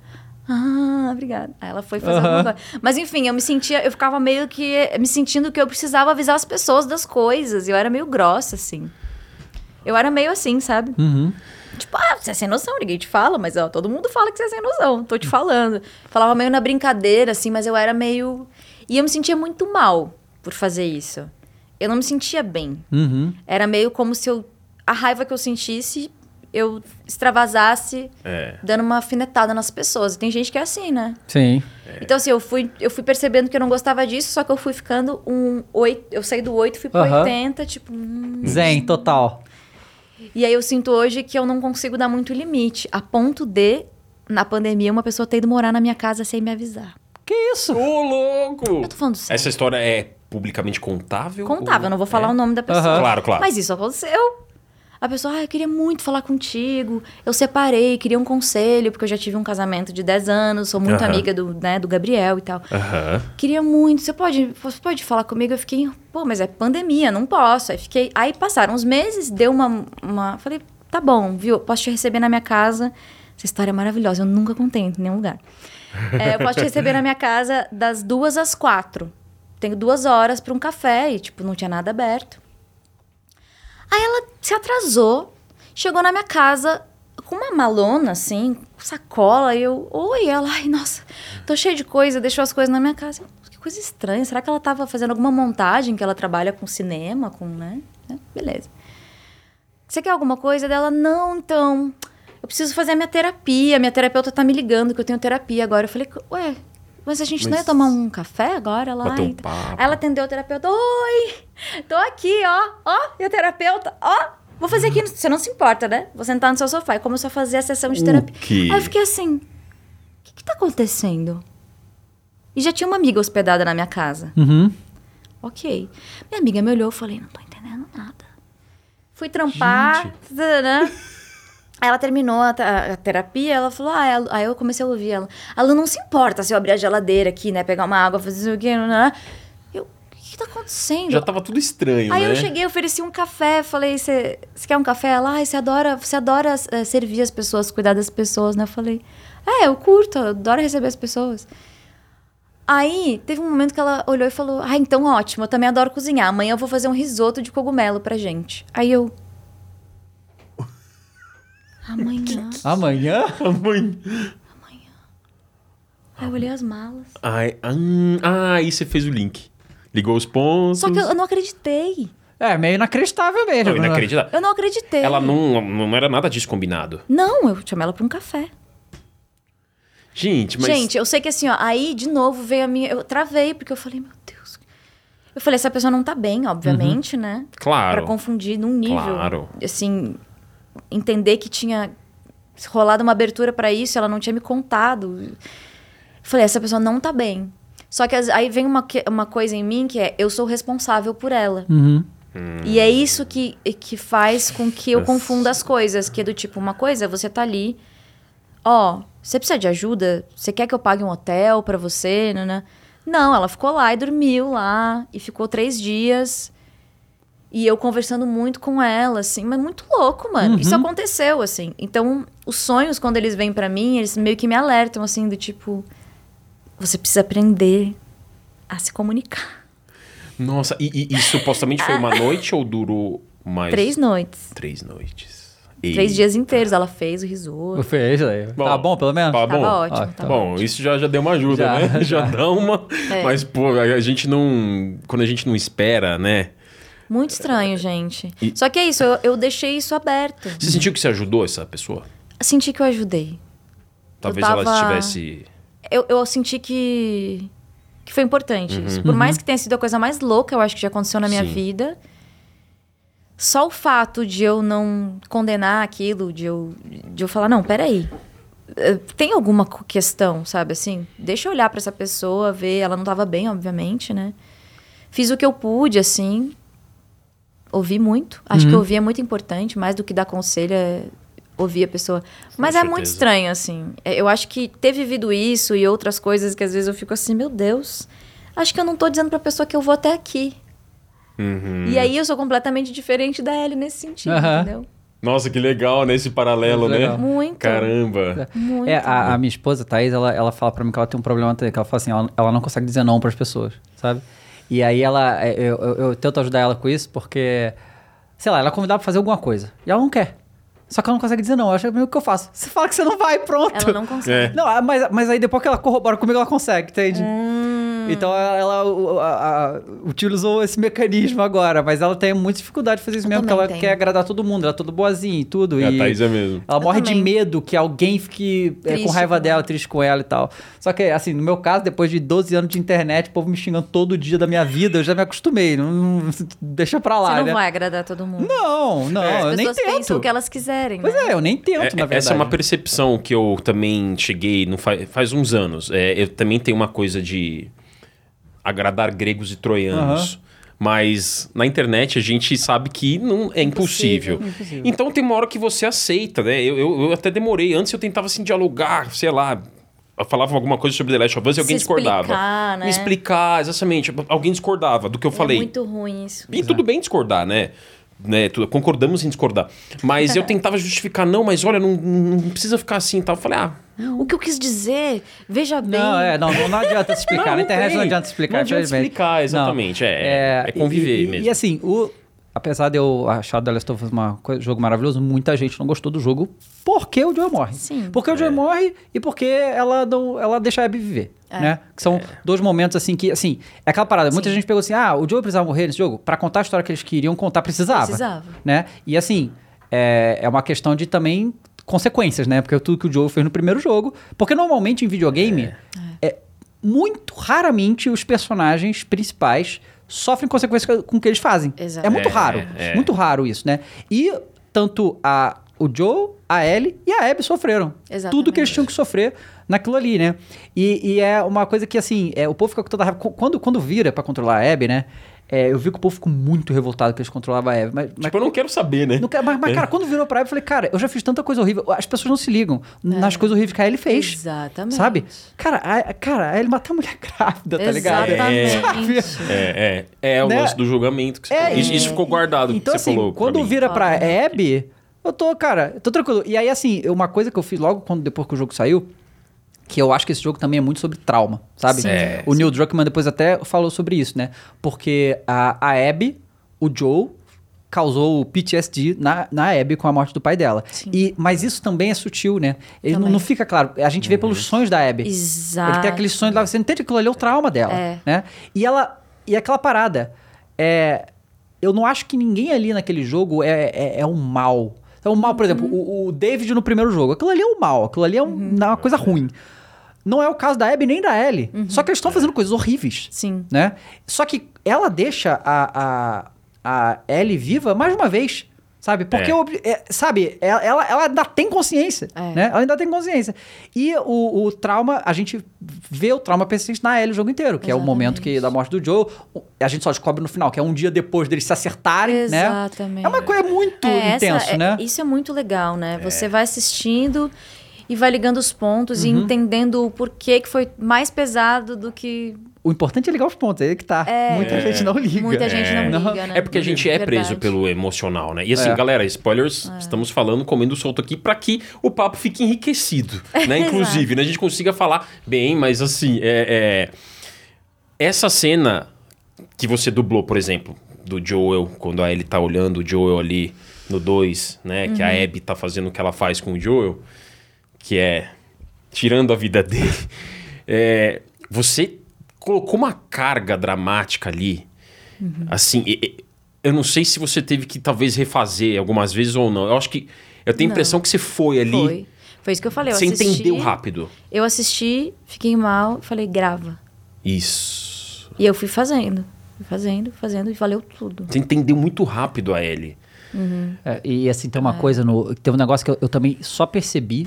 Ah, obrigada. Aí ela foi fazer Aham. alguma coisa. Mas enfim, eu me sentia, eu ficava meio que me sentindo que eu precisava avisar as pessoas das coisas. E eu era meio grossa, assim. Eu era meio assim, sabe? Uhum. Tipo, ah, você é sem noção, ninguém te fala, mas ó, todo mundo fala que você é sem noção, tô te falando. Falava meio na brincadeira, assim, mas eu era meio. E eu me sentia muito mal por fazer isso. Eu não me sentia bem. Uhum. Era meio como se eu. A raiva que eu sentisse, eu extravasasse É. dando uma afinetada nas pessoas. E tem gente que é assim, né? Sim. Então, assim, eu fui, eu fui percebendo que eu não gostava disso, só que eu fui ficando um 8. Eu saí do 8 fui pro Aham. 80, tipo. hum. Zen, total. E aí eu sinto hoje que eu não consigo dar muito limite. A ponto de, na pandemia, uma pessoa ter ido morar na minha casa sem me avisar. Que isso? Ô, louco! Eu tô falando sério. Essa história é publicamente contável? Contável, eu não vou falar é? o nome da pessoa. Aham. Claro, claro. Mas isso aconteceu. A pessoa, ah, eu queria muito falar contigo. Eu separei, queria um conselho, porque eu já tive um casamento de 10 anos, sou muito amiga do, né, do Gabriel e tal. Queria muito, você pode, você pode falar comigo? Eu fiquei, pô, mas é pandemia, não posso. Aí fiquei, aí passaram uns meses, deu uma, uma, falei, tá bom, viu? Posso te receber na minha casa. Essa história é maravilhosa, eu nunca contei em nenhum lugar. É, eu posso te receber na minha casa das duas às quatro. Tenho duas horas para um café e tipo não tinha nada aberto. Aí ela se atrasou, chegou na minha casa com uma malona, assim, sacola, e eu, oi, ela, ai, nossa, tô cheia de coisa, deixou as coisas na minha casa. Que coisa estranha, será que ela tava fazendo alguma montagem, que ela trabalha com cinema, com, né? É, Beleza. Você quer alguma coisa dela? Não, então, eu preciso fazer a minha terapia, minha terapeuta tá me ligando que eu tenho terapia agora. Eu falei, ué, mas a gente não Mas- ia tomar um café agora lá? Um. Aí ela atendeu o terapeuta. Oi! Tô aqui, ó. Ó, e o terapeuta, ó. Vou fazer aqui. Você não se importa, né? Vou sentar no seu sofá. E começou a fazer a sessão de O terapia. quê? Aí eu fiquei assim: o que, que tá acontecendo? E já tinha uma amiga hospedada na minha casa. Uhum. Ok. Minha amiga me olhou e falei: não tô entendendo nada. Fui trampar. tadã. Aí ela terminou a, a terapia, ela falou, ah, ela- aí eu comecei a ouvir ela. Ela não se importa se eu abrir a geladeira aqui, né? Pegar uma água, fazer o quê? Eu, o que, que tá acontecendo? Já tava tudo estranho, Aí né? eu cheguei, ofereci um café, falei, você quer um café? Ela, ai, você adora, você adora eh, servir as pessoas, cuidar das pessoas, né? Eu falei, é, eu curto, eu adoro receber as pessoas. Aí, teve um momento que ela olhou e falou, ah, então ótimo, eu também adoro cozinhar. Amanhã eu vou fazer um risoto de cogumelo pra gente. Aí eu... Amanhã. Amanhã? Mãe. Aí eu olhei as malas. Ai, hum, ah, aí você fez o link. Ligou os pontos. Só que eu, não acreditei. É, meio inacreditável mesmo. Não, né? inacreditável. Eu não acreditei. Ela não, não era nada disso combinado. Não, eu chamei ela pra um café. Gente, mas... Gente, eu sei que assim, ó, aí de novo veio a minha. Eu travei, porque eu falei, meu Deus. Eu falei, essa pessoa não tá bem, obviamente, né? Claro. Pra confundir num nível. Claro. Assim, entender que tinha rolado uma abertura pra isso, ela não tinha me contado. Falei, essa pessoa não tá bem. Só que as- aí vem uma, uma coisa em mim que é, eu sou responsável por ela. Uhum. E é isso que, que faz com que eu Nossa. confunda as coisas. Que é do tipo, uma coisa, é você tá ali, ó, você precisa de ajuda? Você quer que eu pague um hotel pra você? Né? Não, ela ficou lá e dormiu lá. E ficou três dias. E eu conversando muito com ela, assim, mas muito louco, mano. Isso aconteceu, assim. Então, os sonhos, quando eles vêm pra mim, eles meio que me alertam, assim, do tipo, você precisa aprender a se comunicar. Nossa, e, e- e supostamente foi uma (laughs) noite ou durou mais... Três noites. Três noites. Três dias inteiros ela fez o risoto. Fez aí. Bom, tá bom, pelo menos? Tá Tava bom. ótimo, Ah, tava Bom, isso já, já deu uma ajuda, Já, né? Já, (laughs) já. dá uma. É. Mas, pô, a gente não. Quando a gente não espera, né? Muito estranho, gente. E- Só que é isso, eu, eu deixei isso aberto. Você sentiu que você ajudou essa pessoa? Senti que eu ajudei. Talvez tava- ela estivesse. Eu, eu senti que, que foi importante isso. Por mais que tenha sido a coisa mais louca, eu acho que já aconteceu na minha Uhum. Sim. vida. Só o fato de eu não condenar aquilo, de eu, de eu falar, não, peraí. eh, Tem alguma questão, sabe assim? Deixa eu olhar pra essa pessoa, ver. Ela não tava bem, obviamente, né? Fiz o que eu pude, assim. Ouvi muito. Acho que ouvir é muito importante, mais do que dar conselho é ouvir a pessoa. Mas é muito estranho, assim. É, Eu acho que ter vivido isso e outras coisas que às vezes eu fico assim, meu Deus, acho que eu não tô dizendo pra pessoa que eu vou até aqui. Uhum. E aí eu sou completamente diferente da Ellie nesse sentido, Aham. entendeu? Nossa, que legal, né? Esse paralelo, Muito né? legal. Muito. Caramba. Muito. É, a, a minha esposa, Thaís, ela, ela fala pra mim que ela tem um problema, que ela fala assim, ela, ela não consegue dizer não pras pessoas, sabe? E aí ela, é, eu, eu, eu tento ajudar ela com isso porque, sei lá, ela é convidada pra fazer alguma coisa e ela não quer. Só que ela não consegue dizer não. Eu acho que o que eu faço. Você fala que você não vai, pronto. Ela não consegue. É. Não, mas, mas aí depois que ela corrobora comigo, ela consegue, entende? Hum. Então ela, a- a- utilizou esse mecanismo agora, mas ela tem muita dificuldade de fazer isso Eu mesmo, porque ela tenho. quer agradar todo mundo, ela é toda boazinha e tudo. É, a e Thaís é mesmo. ela Eu morre de também. medo que alguém fique é, com raiva com dela, ela. triste com ela e tal. Só que, assim, no meu caso, depois de 12 anos de internet, o povo me xingando todo dia da minha vida, eu já me acostumei. Não, não- deixa pra lá, Você não né? vai agradar todo mundo. Não, não, É. eu As nem pessoas pensam tento. o que elas quiserem. Pois né? é, eu nem tento, É, na verdade. essa é uma percepção que eu também cheguei não faz, faz uns anos. É, eu também tenho uma coisa de agradar gregos e troianos. Mas na internet a gente sabe que não é impossível. Impossível. Então tem uma hora que você aceita, né? Eu, eu, eu até demorei. Antes eu tentava assim dialogar, sei lá. Falava alguma coisa sobre The Last of Us e alguém Se discordava. explicar, né? Me explicar, exatamente. Alguém discordava do que eu falei. É muito ruim isso. E tudo bem discordar, né? Né? tu- Concordamos em discordar. Mas eu tentava justificar, não, mas olha, não, não precisa ficar assim e tal. Eu falei, ah, O que eu quis dizer, veja bem. Não, é, não, não, não adianta se (laughs) explicar. Não, Na internet tem. não adianta explicar, Não adianta explicar, exatamente. É- é conviver e, e- mesmo. E assim, o, apesar de eu achar The Last of Us coisa- jogo maravilhoso, muita gente não gostou do jogo porque o Joel morre. Sim. Porque o É. Joel morre e porque ela, não, ela deixa a Abby viver. Né? Que são dois momentos assim que, assim, é aquela parada. Muita Sim. gente pegou assim: ah, o Joel precisava morrer nesse jogo? Pra contar a história que eles queriam contar, precisava. Precisava. Né? E assim, é, é uma questão de também consequências, né? Porque tudo que o Joel fez no primeiro jogo. Porque normalmente em videogame, é. muito raramente os personagens principais sofrem consequências com o que eles fazem. Exato. É muito É, raro. é. Muito raro isso, né? E tanto a, o Joe, a Ellie e a Abby sofreram. Exatamente. Tudo que eles tinham que sofrer naquilo ali, né? E, e é uma coisa que, assim, é, o povo fica com toda raiva. Qu- Quando, quando vira pra controlar a Abby, né? É, eu vi que o povo ficou muito revoltado que eles controlavam a Abby. Mas, mas tipo, eu não quero saber, né? não quero- mas, mas, cara, quando virou pra Abby, eu falei, cara, eu já fiz tanta coisa horrível. As pessoas não se ligam nas coisas horríveis que a Ellie fez. Exatamente. Sabe? Cara, a, cara, a Ellie matou a mulher (laughs) grávida, tá ligado? Exatamente. É, é, é o Né? lance do julgamento que você É, falou. Isso, isso ficou guardado, Então, que você assim, quando mim. vira pra. Abby, eu tô, cara, tô tranquilo. E aí, assim, uma coisa que eu fiz logo quando, depois que o jogo saiu, que eu acho que esse jogo também é muito sobre trauma, sabe? Sim. É, o Neil Druckmann depois até falou sobre isso, né? Porque a, a Abby, o Joe, causou o PTSD na, na Abby com a morte do pai dela. Sim. E, mas isso também é sutil, né? Ele não, não fica claro. A gente vê Uhum. pelos sonhos da Abby. Exato. Ele tem aqueles sonhos lá, você entende que aquilo ali é o trauma dela, É. né? E ela e aquela parada, é, eu não acho que ninguém ali naquele jogo é, é, é um mal. Então, o mal, por exemplo, o, o David no primeiro jogo, aquilo ali é um mal, aquilo ali é um- uma coisa ruim. Não é o caso da Abby nem da Ellie. Só que eles estão fazendo coisas horríveis, Sim. né? Só que ela deixa a, a, a Ellie viva mais uma vez. Sabe? Porque, É. o é, sabe, ela, ela, ela ainda tem consciência, É. né? Ela ainda tem consciência. E o, o trauma, a gente vê o trauma persistente na Ellie o jogo inteiro, que é o Exatamente. momento que da morte do Joe, a gente só descobre no final, que é um dia depois deles se acertarem, né? Exatamente. É uma coisa muito É, essa- intenso, é- né? Isso é muito legal, né? Você vai assistindo e vai ligando os pontos Uhum. e entendendo o porquê que foi mais pesado do que O importante é ligar os pontos, é aí que tá. Muita gente não liga. muita gente não Não. liga, né? É porque a gente é Verdade. preso pelo emocional, né? E assim, É. galera, spoilers, estamos falando comendo solto aqui pra que o papo fique enriquecido, (laughs) né? Inclusive, né? A gente consiga falar bem, mas assim, é, é- essa cena que você dublou, por exemplo, do Joel, quando a Ellie tá olhando o Joel ali no 2, né? Que a Abby tá fazendo o que ela faz com o Joel, que é tirando a vida dele. (laughs) É, você colocou uma carga dramática ali. Assim, e- e- eu não sei se você teve que talvez refazer algumas vezes ou não. Eu acho que. Eu tenho a Não. impressão que você foi ali. Foi. Foi isso que eu falei. Eu Você assisti, entendeu rápido. Eu assisti, fiquei mal, falei, grava. Isso. E eu fui fazendo. Fui fazendo, fazendo e valeu tudo. Você entendeu muito rápido a Ellie. É, e assim, tem uma coisa no. Tem um negócio que eu, eu também só percebi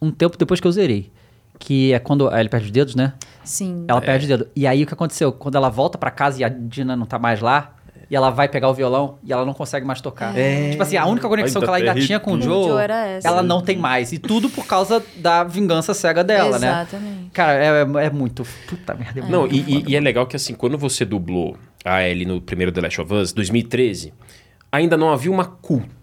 um tempo depois que eu zerei. Que é quando a Ellie perde os dedos, né? Sim. Ela perde o dedo. E aí o que aconteceu? Quando ela volta pra casa e a Dina não tá mais lá, e ela vai pegar o violão e ela não consegue mais tocar. É. Tipo assim, a única conexão Ainda que ela ainda tinha com o Joe, Joe era essa. ela não tem mais. E tudo por causa da vingança cega dela, né? Exatamente. Cara, é, é muito. Puta merda. É Não, muito e, e- e é legal que assim, quando você dublou a Ellie no primeiro The Last of Us, 2013, ainda não havia uma cultura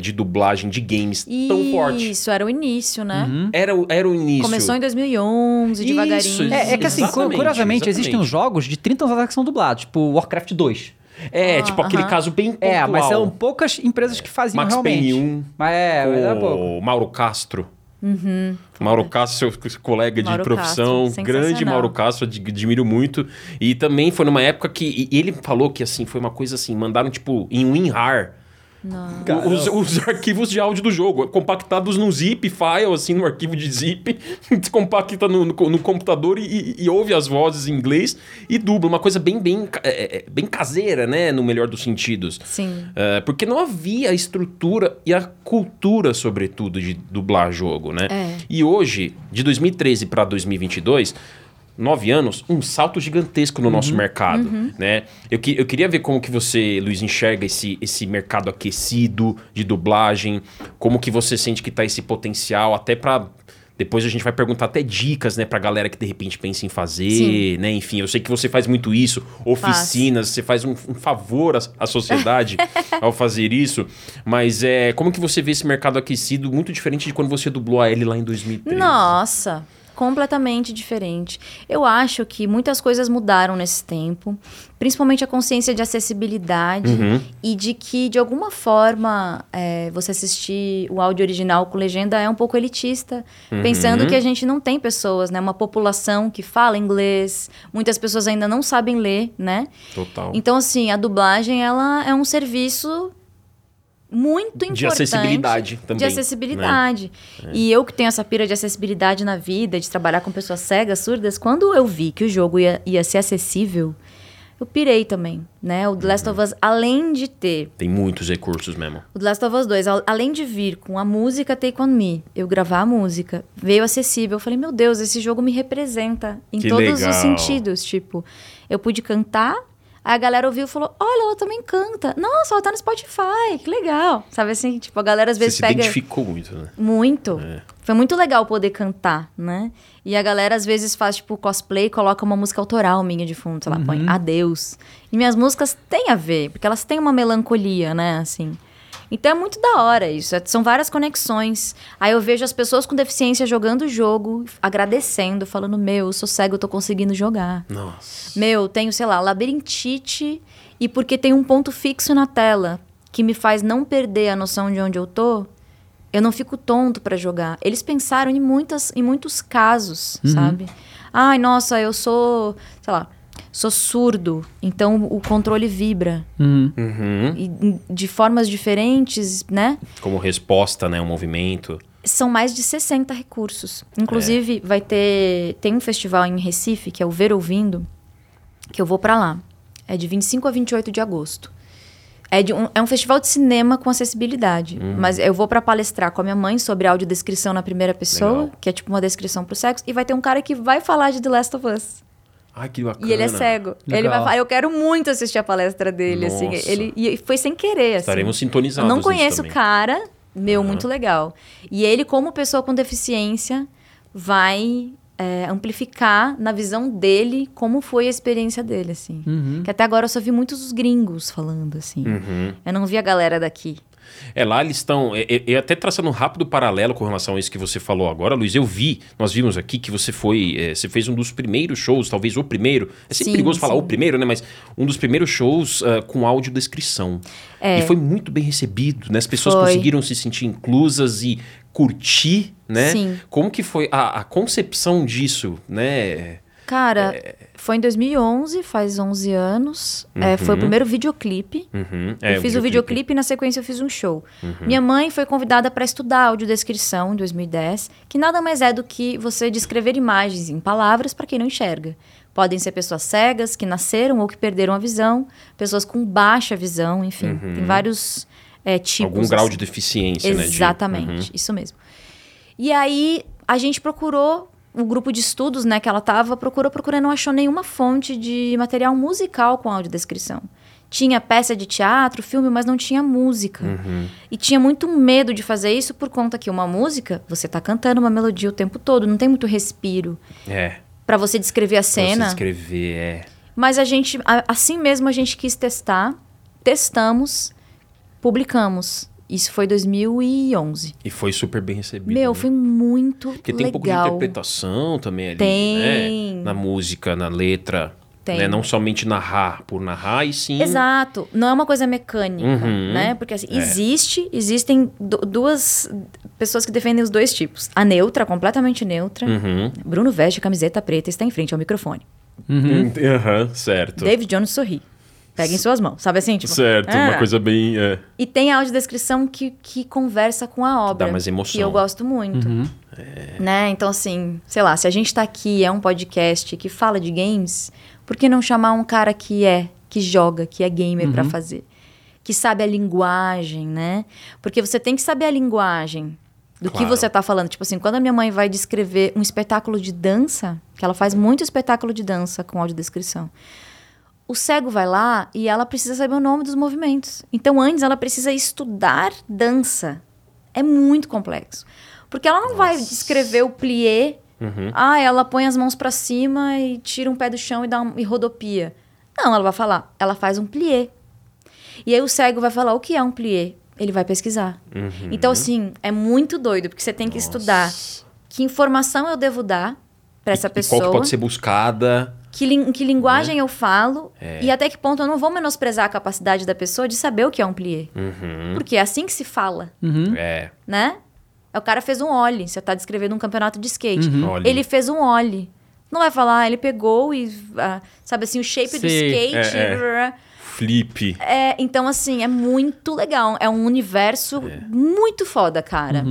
de dublagem de games tão forte. Isso, era o início, né? Uhum. Era, o- era o início. Começou em 2011, devagarinho. Isso, É, é que assim, Exatamente, curiosamente, exatamente. existem uns jogos de 30 anos atrás que são dublados, tipo Warcraft 2. É, Ah, tipo aquele aham. caso bem pontual. É, mas são poucas empresas que faziam Max realmente. Payne 1, Mas é, mas pouco. Mauro Castro. Mauro Castro, seu colega de Uhum. Mauro profissão, Castro, grande. Mauro Castro, ad- admiro muito. E também foi numa época que e ele falou que assim foi uma coisa assim, mandaram tipo em WinRAR os, os (laughs) arquivos de áudio do jogo, compactados no zip file, assim, no arquivo de zip, (laughs) descompacta no, no, no computador e, e- ouve as vozes em inglês e dubla. Uma coisa bem, bem, é, é, bem caseira, né? No melhor dos sentidos. Sim. É, porque não havia a estrutura e a cultura, sobretudo, de dublar jogo, né? É. E hoje, de 2013 para 2022, nove anos, um salto gigantesco no nosso mercado, né? Eu, que- eu queria ver como que você, Luiz, enxerga esse, esse mercado aquecido de dublagem, como que você sente que tá esse potencial, até pra... Depois a gente vai perguntar até dicas, né, pra galera que de repente pensa em fazer, Sim. né? Enfim, eu sei que você faz muito isso, oficinas, você faz um, um favor à, à sociedade (laughs) ao fazer isso, mas é como que você vê esse mercado aquecido muito diferente de quando você dublou a Ellie lá em 2013? Nossa, completamente diferente. Eu acho que muitas coisas mudaram nesse tempo, principalmente a consciência de acessibilidade Uhum. e de que, de alguma forma, é, você assistir o áudio original com legenda é um pouco elitista, Uhum. pensando que a gente não tem pessoas, né? Uma população que fala inglês, muitas pessoas ainda não sabem ler, né? Total. Então, assim, a dublagem, ela é um serviço muito De importante. acessibilidade também, De acessibilidade. E eu que tenho essa pira de acessibilidade na vida, de trabalhar com pessoas cegas, surdas, quando eu vi que o jogo ia, ia ser acessível, eu pirei também, né? O The Last of Us, além de ter... Tem muitos recursos mesmo. O The Last of Us 2, al- além de vir com a música Take On Me, eu gravar a música, veio acessível. Eu falei, meu Deus, esse jogo me representa em Que todos legal. os sentidos. Tipo, eu pude cantar, a galera ouviu e falou, olha, ela também canta. Nossa, ela tá no Spotify, que legal. Sabe assim, tipo, a galera às Você vezes se pega... identificou muito, né? Muito. É. Foi muito legal poder cantar, né? E a galera às vezes faz, tipo, cosplay e coloca uma música autoral minha de fundo, sei lá, põe Adeus. E minhas músicas têm a ver, porque elas têm uma melancolia, né, assim. Então é muito da hora isso. é- São várias conexões. Aí eu vejo as pessoas com deficiência jogando o jogo, agradecendo, falando: Meu, eu sou cego, eu tô conseguindo jogar. Nossa. Meu, tenho, sei lá, labirintite e porque tem um ponto fixo na tela que me faz não perder a noção de onde eu tô, eu não fico tonto pra jogar. Eles pensaram em, muitas, em muitos casos, sabe? Ai, nossa, eu sou, sei lá, sou surdo, então o controle vibra. Uhum. Uhum. E de formas diferentes, né? Como resposta, né? Um movimento. São mais de 60 recursos. É. Inclusive, vai ter. Tem um festival em Recife, que é o Ver Ouvindo, que eu vou pra lá. É de 25 a 28 de agosto. É, de um, é um festival de cinema com acessibilidade. Uhum. Mas eu vou pra palestrar com a minha mãe sobre audiodescrição na primeira pessoa, Legal. que é tipo uma descrição pro sexo, e vai ter um cara que vai falar de The Last of Us. Ai, que bacana. E ele é cego. Ele Legal. vai falar, eu quero muito assistir a palestra dele, assim. Nossa. Ele, e foi sem querer, assim. Estaremos Eu sintonizados não nisso conheço o cara, meu, muito legal. E ele, como pessoa com deficiência, vai é, amplificar na visão dele como foi a experiência dele, assim. Uhum. Que até agora eu só vi muitos gringos falando, assim. Uhum. Eu não vi a galera daqui. É, lá eles estão. é, é, é, até traçando um rápido paralelo com relação a isso que você falou agora, Luiz. Eu vi, nós vimos aqui que você foi. é, você fez um dos primeiros shows, talvez o primeiro. É sempre Sim, perigoso falar sim. o primeiro, né? Mas um dos primeiros shows ah, com audiodescrição. É. E foi muito bem recebido, né? As pessoas Foi. conseguiram se sentir inclusas e curtir, né? Sim. Como que foi a, a concepção disso, né? Cara, É. foi em 2011, faz 11 anos. É, foi o primeiro videoclipe. Uhum. É, eu fiz o videoclipe e na sequência eu fiz um show. Minha mãe foi convidada para estudar audiodescrição em 2010, que nada mais é do que você descrever imagens em palavras para quem não enxerga. Podem ser pessoas cegas que nasceram ou que perderam a visão, pessoas com baixa visão, enfim, tem vários é, tipos. Algum grau assim. de deficiência, né? de- Exatamente, isso mesmo. E aí a gente procurou o grupo de estudos, né, que ela tava, procurou, procurou, não achou nenhuma fonte de material musical com audiodescrição. Tinha peça de teatro, filme, mas não tinha música. Uhum. E tinha muito medo de fazer isso por conta que uma música, você tá cantando uma melodia o tempo todo, não tem muito respiro É. Pra você descrever a Pra você cena. escrever, é. Mas a gente, assim mesmo, a gente quis testar, testamos, publicamos. Isso foi 2011. E foi super bem recebido. Meu, né? foi muito Porque tem um pouco de legal. interpretação também ali, Tem. né? Na música, na letra. Tem. Né? Não somente narrar por narrar, e sim... Exato. Não é uma coisa mecânica, Uhum. né? Porque assim, É. existe, existem du- duas pessoas que defendem os dois tipos. A neutra, completamente neutra. Uhum. Bruno veste camiseta preta e está em frente ao microfone. Uhum. Aham, certo. David Jones sorri. Pega em suas mãos, sabe assim? Tipo, Certo, ah. uma coisa bem... é. E tem a audiodescrição que, que conversa com a obra. Dá mais emoção. Que eu gosto muito. Né? Então, assim, sei lá, se a gente tá aqui, é um podcast que fala de games, por que não chamar um cara que é, que joga, que é gamer pra fazer? Que sabe a linguagem, né? Porque você tem que saber a linguagem do que Claro. você tá falando. Tipo assim, quando a minha mãe vai descrever um espetáculo de dança, que ela faz muito espetáculo de dança com audiodescrição. O cego vai lá e ela precisa saber o nome dos movimentos. Então, antes, ela precisa estudar dança. É muito complexo. Porque ela não vai descrever o plié. Ah, ela põe as mãos pra cima e tira um pé do chão e, dá um, e rodopia. Não, ela vai falar. Ela faz um plié. E aí o cego vai falar o que é um plié. Ele vai pesquisar. Então, assim, é muito doido, porque você tem que estudar que informação eu devo dar pra essa E pessoa. qual que pode ser buscada? Que, lin- que linguagem eu falo É. e até que ponto eu não vou menosprezar a capacidade da pessoa de saber o que é um plié. Uhum. Porque é assim que se fala, É. né? O cara fez um ollie, você tá descrevendo um campeonato de skate. Ollie. Ele fez um ollie. Não vai falar, ah, ele pegou e, ah, sabe assim, o shape do Sim. skate. É, Flip. É, então, assim, é muito legal. É um universo muito foda, cara.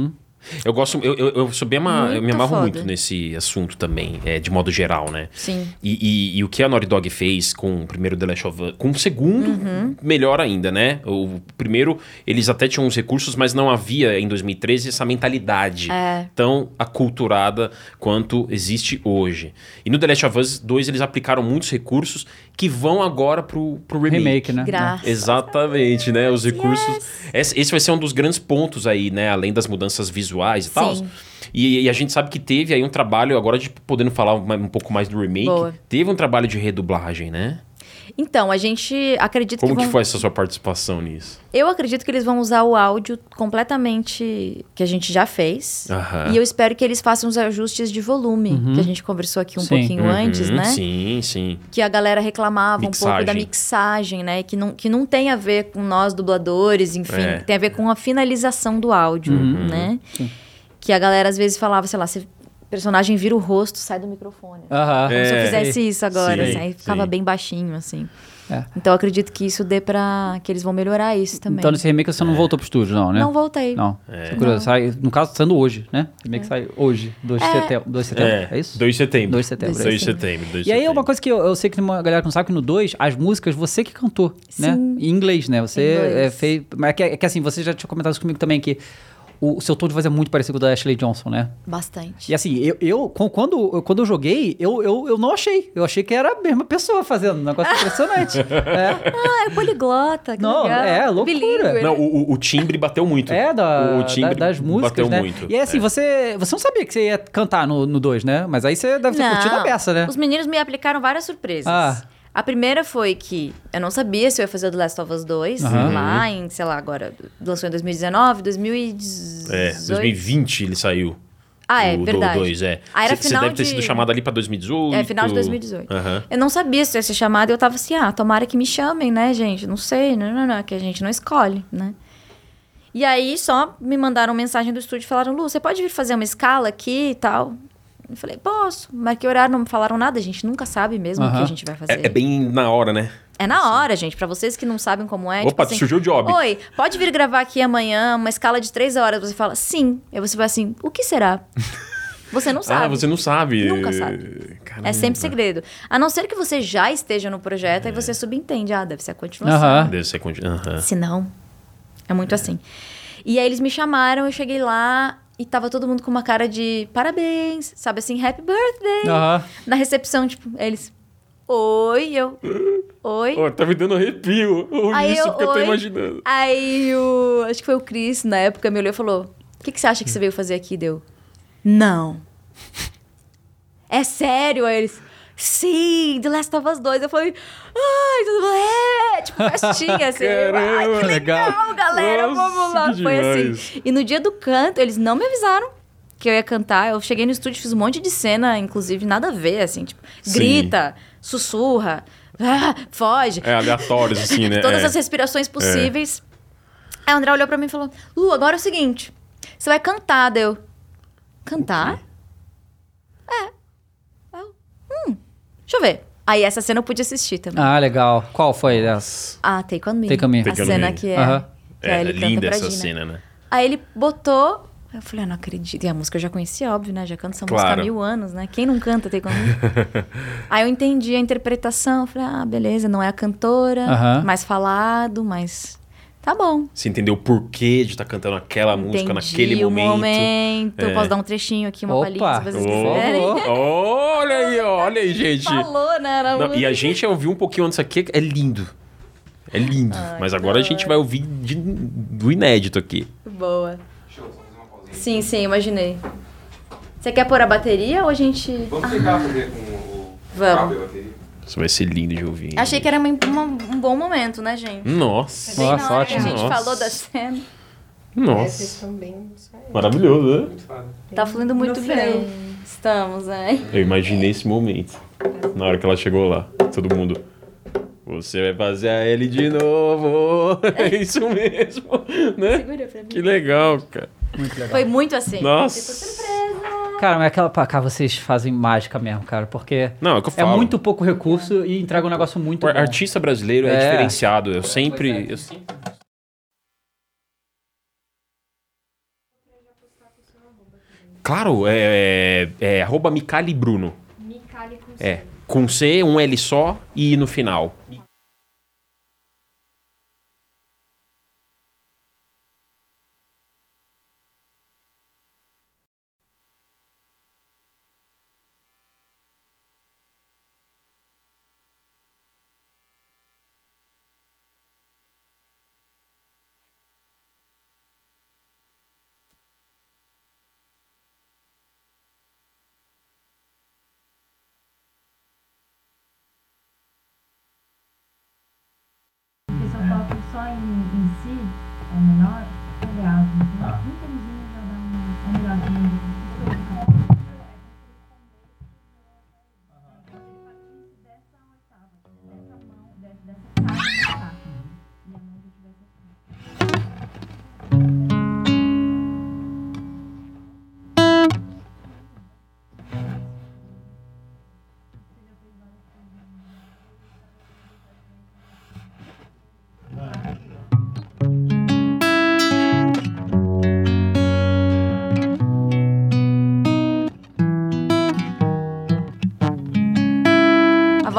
Eu gosto, eu, eu, eu sou bem ama- eu me amarro foda. muito nesse assunto também, é, de modo geral, né? Sim. E, e- e o que a Naughty Dog fez com o primeiro The Last of Us, com o segundo, Uhum. melhor ainda, né? O primeiro, eles até tinham uns recursos, mas não havia em 2013 essa mentalidade É. tão aculturada quanto existe hoje. E no The Last of Us 2 eles aplicaram muitos recursos que vão agora pro, pro remake. Remake, né? Graças. Exatamente, né? Os recursos. Esse, esse vai ser um dos grandes pontos aí, né? Além das mudanças visuais e tal. E, e a gente sabe que teve aí um trabalho, agora de podendo falar um, um pouco mais do remake, Boa. teve um trabalho de redublagem, né? Então, a gente acredita Como que que vão... foi essa sua participação nisso? Eu acredito que eles vão usar o áudio completamente que a gente já fez. Aham. E eu espero que eles façam os ajustes de volume, que a gente conversou aqui um Sim. pouquinho antes, Uhum, né? Sim, sim. Que a galera reclamava um pouco da Mixagem. mixagem, né? Que não, que não tem a ver com nós dubladores, enfim. É. Tem a ver com a finalização do áudio, Uhum. né? Que a galera às vezes falava, sei lá, se o personagem vira o rosto, sai do microfone. Aham. Como se eu É. fizesse isso agora, Sim, assim, aí ficava sim. bem baixinho, assim. É. Então eu acredito que isso dê pra. que eles vão melhorar isso também. Então nesse remake você não voltou pro estúdio, não, né? Não voltei. Não. Tô curioso. Sai, no caso, saindo hoje, né? O remake sai hoje, 2 de É. setembro. 2 de setembro, é, isso? 2 de setembro. 2 de setembro, 2 é de setembro. 2 de E aí, setembro. uma coisa que eu, eu sei que tem uma galera que não sabe que no 2, as músicas você que cantou, né? Sim. Em inglês, né? Você inglês. é, fez. Mas é que, é que assim, você já tinha comentado isso comigo também, que o, seu tom de voz é muito parecido com o da Ashley Johnson, né? Bastante. E assim, eu, eu quando, quando eu joguei, eu, eu, eu não achei. Eu achei que era a mesma pessoa fazendo. Um negócio impressionante. (laughs) é. Ah, é poliglota. Que Não, legal. é, loucura. Bilíngue, Não, né? o, o- o timbre bateu muito. É, da, o timbre da- das músicas, bateu né? muito. E assim, É. você, você não sabia que você ia cantar no 2, né? Mas aí você deve ter curtido a beça, né? Os meninos me aplicaram várias surpresas. Ah. A primeira foi que eu não sabia se eu ia fazer o The Last of Us 2 Aham. lá em, sei lá, agora lançou em 2019, 2018. É, 2020 ele saiu. Ah, é, o do verdade. 2, é. Ah, era Você final deve ter de- sido chamado ali pra 2018. É, final de 2018. Aham. Eu não sabia se ia ser chamada e eu tava assim, ah, tomara que me chamem, né, gente? Não sei, não, não, não, que a gente não escolhe, né? E aí só me mandaram mensagem do estúdio e falaram, Lu, você pode vir fazer uma escala aqui e tal? Eu falei, posso. Mas que horário não me falaram nada, a gente nunca sabe mesmo o que a gente vai fazer. É, é bem na hora, né? É na hora, gente. Pra vocês que não sabem como é. Opa, tipo surgiu o job. Oi, pode vir gravar aqui amanhã uma escala de três horas. Você fala, sim. Aí você vai assim, o que será? Você não (laughs) sabe. Ah, você não sabe. Nunca sabe. Caramba. É sempre segredo. A não ser que você já esteja no projeto, aí você subentende. Ah, deve ser a continuação. Aham. Deve ser. conti- Aham. Se não, é muito assim. E aí eles me chamaram, eu cheguei lá e tava todo mundo com uma cara de parabéns, sabe assim, happy birthday. Na recepção, tipo, eles, oi, eu, oi. Ó, tá me dando arrepio. Ou Aí isso, eu, porque eu tô oi. imaginando. Aí o. Acho que foi o Chris, na época, me olhou e falou: O que, que você acha que você veio fazer aqui? Deu. Não. (laughs) É sério? Aí eles. Sim, The Last of Us 2. Eu falei, ai, tudo bem? É, tipo, festinha, assim. Eu, ai, que Caramba, legal, legal. galera, Nossa, vamos lá. Foi assim. E no dia do canto, eles não me avisaram que eu ia cantar. Eu cheguei no estúdio, fiz um monte de cena, inclusive, nada a ver, assim, tipo, Sim. grita, sussurra, (laughs) ah, foge. É, aleatórios, assim, né? Todas É. as respirações possíveis. Aí o André olhou pra mim e falou: Lu, agora é o seguinte: você vai cantar, deu. Cantar? É. Eu, hum, deixa eu ver. Aí essa cena eu pude assistir também. Ah, legal. Qual foi? Ah, Take On Me. Take On Me. A cena Me. que é. Aham. Que É, ele canta linda essa Dina. cena, né? Aí ele botou. Eu falei, ah, não acredito. E a música eu já conhecia, óbvio, né? Já canto essa música há Claro. mil anos, né? Quem não canta Take On Me? (laughs) Aí eu entendi a interpretação. Eu falei, ah, beleza, não é a cantora, Aham. mais falado, mais Tá bom. Você entendeu o porquê de estar cantando aquela música Entendi naquele o momento. momento. É. Posso dar um trechinho aqui, uma palhinha, se vocês Oh, quiserem. olha aí, olha aí, (laughs) gente. Falou, né? Não, e a gente ouviu um pouquinho antes aqui, é lindo. É lindo. Mas agora a gente vai ouvir de- do inédito aqui. Boa. Sim, sim, imaginei. Você quer pôr a bateria ou a gente... Vamos tentar fazer com o Vamos. cabo e a bateria. Isso vai ser lindo de ouvir. Achei que era uma- uma- um bom momento, né, gente? Nossa. Bem Nossa, ótimo. a gente Nossa. falou da cena. É, vocês Nossa. estão bem. Maravilhoso, né? Muito foda. Tá fluindo muito No bem. Estamos, né? Eu imaginei esse momento. Na hora que ela chegou lá. Todo mundo. Você vai fazer a L de novo. (laughs) É isso mesmo. Né? Segura pra mim. Que legal, cara. Muito legal. Foi muito assim. Nossa. Cara, mas aquela pra cá vocês fazem mágica mesmo, cara, porque Não, é que eu é falo. muito pouco recurso e entrega um negócio muito O bom. artista brasileiro é, É. diferenciado. Eu sempre. eu sempre- Claro, é, é, é arroba Micali Bruno. Micali com É. Com C, um L só e no final. Porque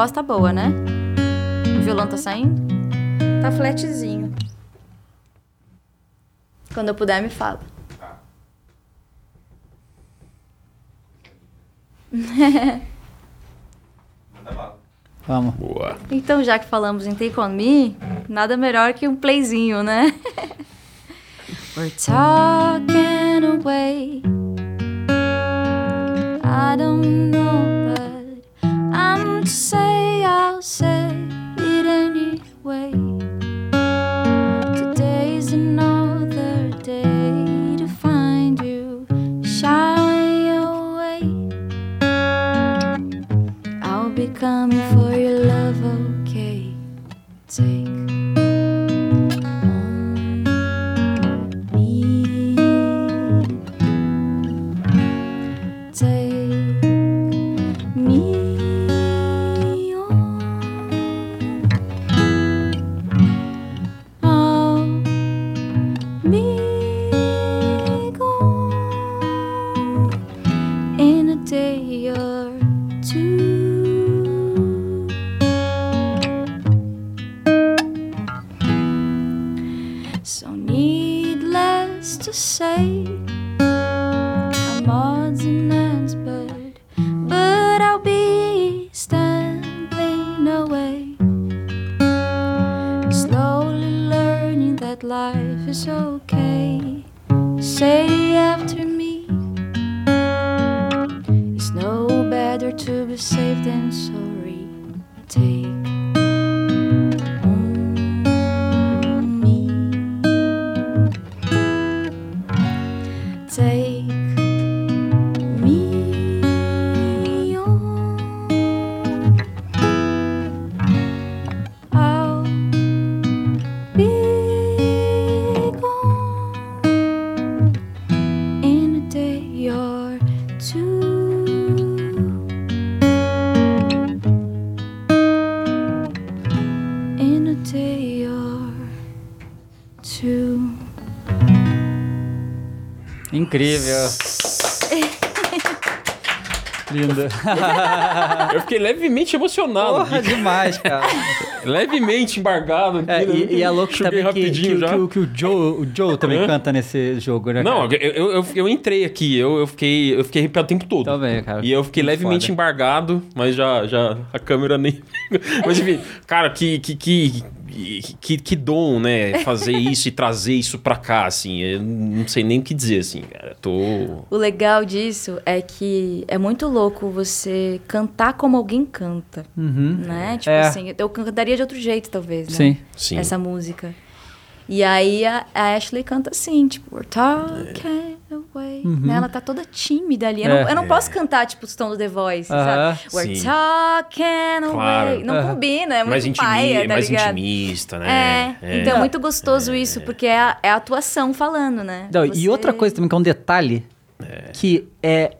voz tá boa, né? O violão tá saindo? Tá flatzinho. Quando eu puder, me fala. Manda bala. (laughs) Vamos. Boa. Então, já que falamos em Take On Me, nada melhor que um playzinho, né? (laughs) We're talking away. I don't know, say I'll say it anyway. That life is okay. Say after me, it's no better to be safe than Incrível. (laughs) Linda. Eu fiquei levemente emocionado. Porra, demais, cara. (laughs) Levemente embargado. aqui, É, né? e, e é louco também que, que, que o- que o Joe, o Joe (laughs) também Hã? canta nesse jogo, né? Não, cara? eu, eu, eu, entrei aqui, eu, eu, fiquei, eu fiquei arrepiado o tempo todo. Também, cara. E eu fiquei levemente foda. embargado, mas já, já a câmera nem. mas enfim, cara, que, que, que, que, que dom, né? Fazer (laughs) isso e trazer isso pra cá, assim. Eu não sei nem o que dizer, assim, cara. Eu Tô. O legal disso é que é muito louco você cantar como alguém canta, Uhum. né? Tipo É. assim, eu cantaria de outro jeito, talvez, né? Sim. Sim. Essa música. E aí a, a Ashley canta assim, tipo, we're talking away. Né? Ela tá toda tímida ali. Eu, É. não, eu não posso cantar, tipo, o tom do The Voice, Aham. sabe? We're Sim. talking Claro. away. Não Aham. combina, é muito mais, paia, tá mais ligado? intimista, né? É, então é muito gostoso isso, porque é a, é a atuação falando, né? Não, Você- E outra coisa também que é um detalhe, É. que é...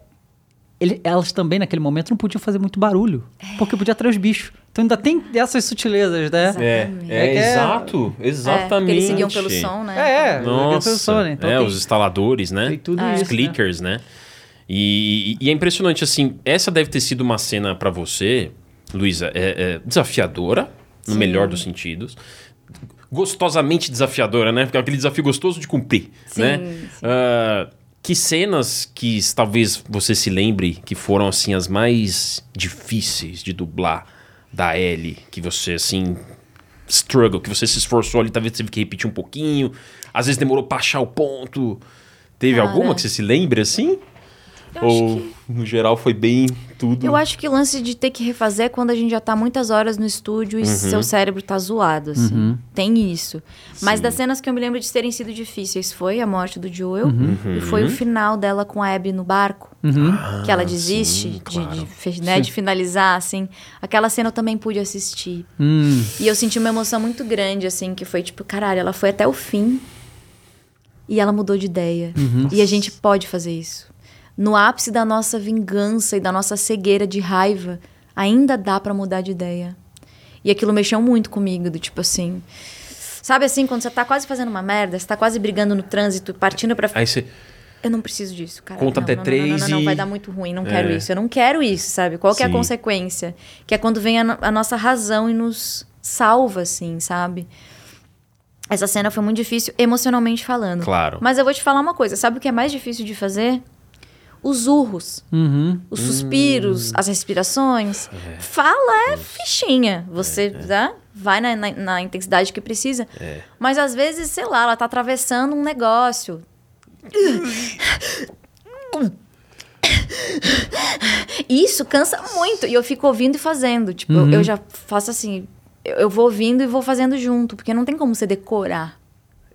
ele- elas também, naquele momento, não podiam fazer muito barulho, porque podia atrair os bichos. Então ainda tem essas sutilezas, né? É, Exatamente. é, É é- exato, É, exatamente. porque eles seguiam pelo som, né? É, é. Nossa, Pessoa, né? Então é, tem- os instaladores, né? Tem tudo os isso, clickers, né? E, e é impressionante, assim, essa deve ter sido uma cena pra você, Luísa, é, é desafiadora, no Sim. melhor dos sentidos. Gostosamente desafiadora, né? Porque é aquele desafio gostoso de cumprir, Sim, né? sim. Ah, que cenas que talvez você se lembre que foram, assim, as mais difíceis de dublar da Ellie, que você, assim, struggle, que você se esforçou ali, talvez teve que repetir um pouquinho, às vezes demorou pra achar o ponto. Teve Cara. alguma que você se lembre assim? Eu Ou no geral foi bem tudo? Eu acho que o lance de ter que refazer é quando a gente já tá muitas horas no estúdio e Uhum. seu cérebro tá zoado, assim. Tem isso. Mas Sim. das cenas que eu me lembro de terem sido difíceis foi a morte do Joel Uhum. e foi o final dela com a Abby no barco. que ela desiste Ah, sim, de- claro. de, né, de finalizar, assim. Aquela cena eu também pude assistir. Hum, E eu senti uma emoção muito grande, assim, que foi tipo, caralho, ela foi até o fim e ela mudou de ideia. E a gente pode fazer isso. No ápice da nossa vingança e da nossa cegueira de raiva, ainda dá pra mudar de ideia. E aquilo mexeu muito comigo, do tipo assim. Sabe assim, quando você tá quase fazendo uma merda, você tá quase brigando no trânsito, partindo pra. Aí você. Eu não preciso disso, cara. Conta não, até não, não, não, três não, não, e- vai dar muito ruim, não É. quero isso. Eu não quero isso, sabe? Qual que é a consequência? Que é quando vem a nossa razão e nos salva, assim, sabe? Essa cena foi muito difícil, emocionalmente falando. Claro. Mas eu vou te falar uma coisa: sabe o que é mais difícil de fazer? Os urros, uhum. os suspiros, as respirações. Fala é fichinha. Você tá? vai na, na- na intensidade que precisa. Mas às vezes, sei lá, ela tá atravessando um negócio. Isso cansa muito. E eu fico ouvindo e fazendo. Tipo, eu- eu já faço assim. Eu, eu vou ouvindo e vou fazendo junto. Porque não tem como você decorar.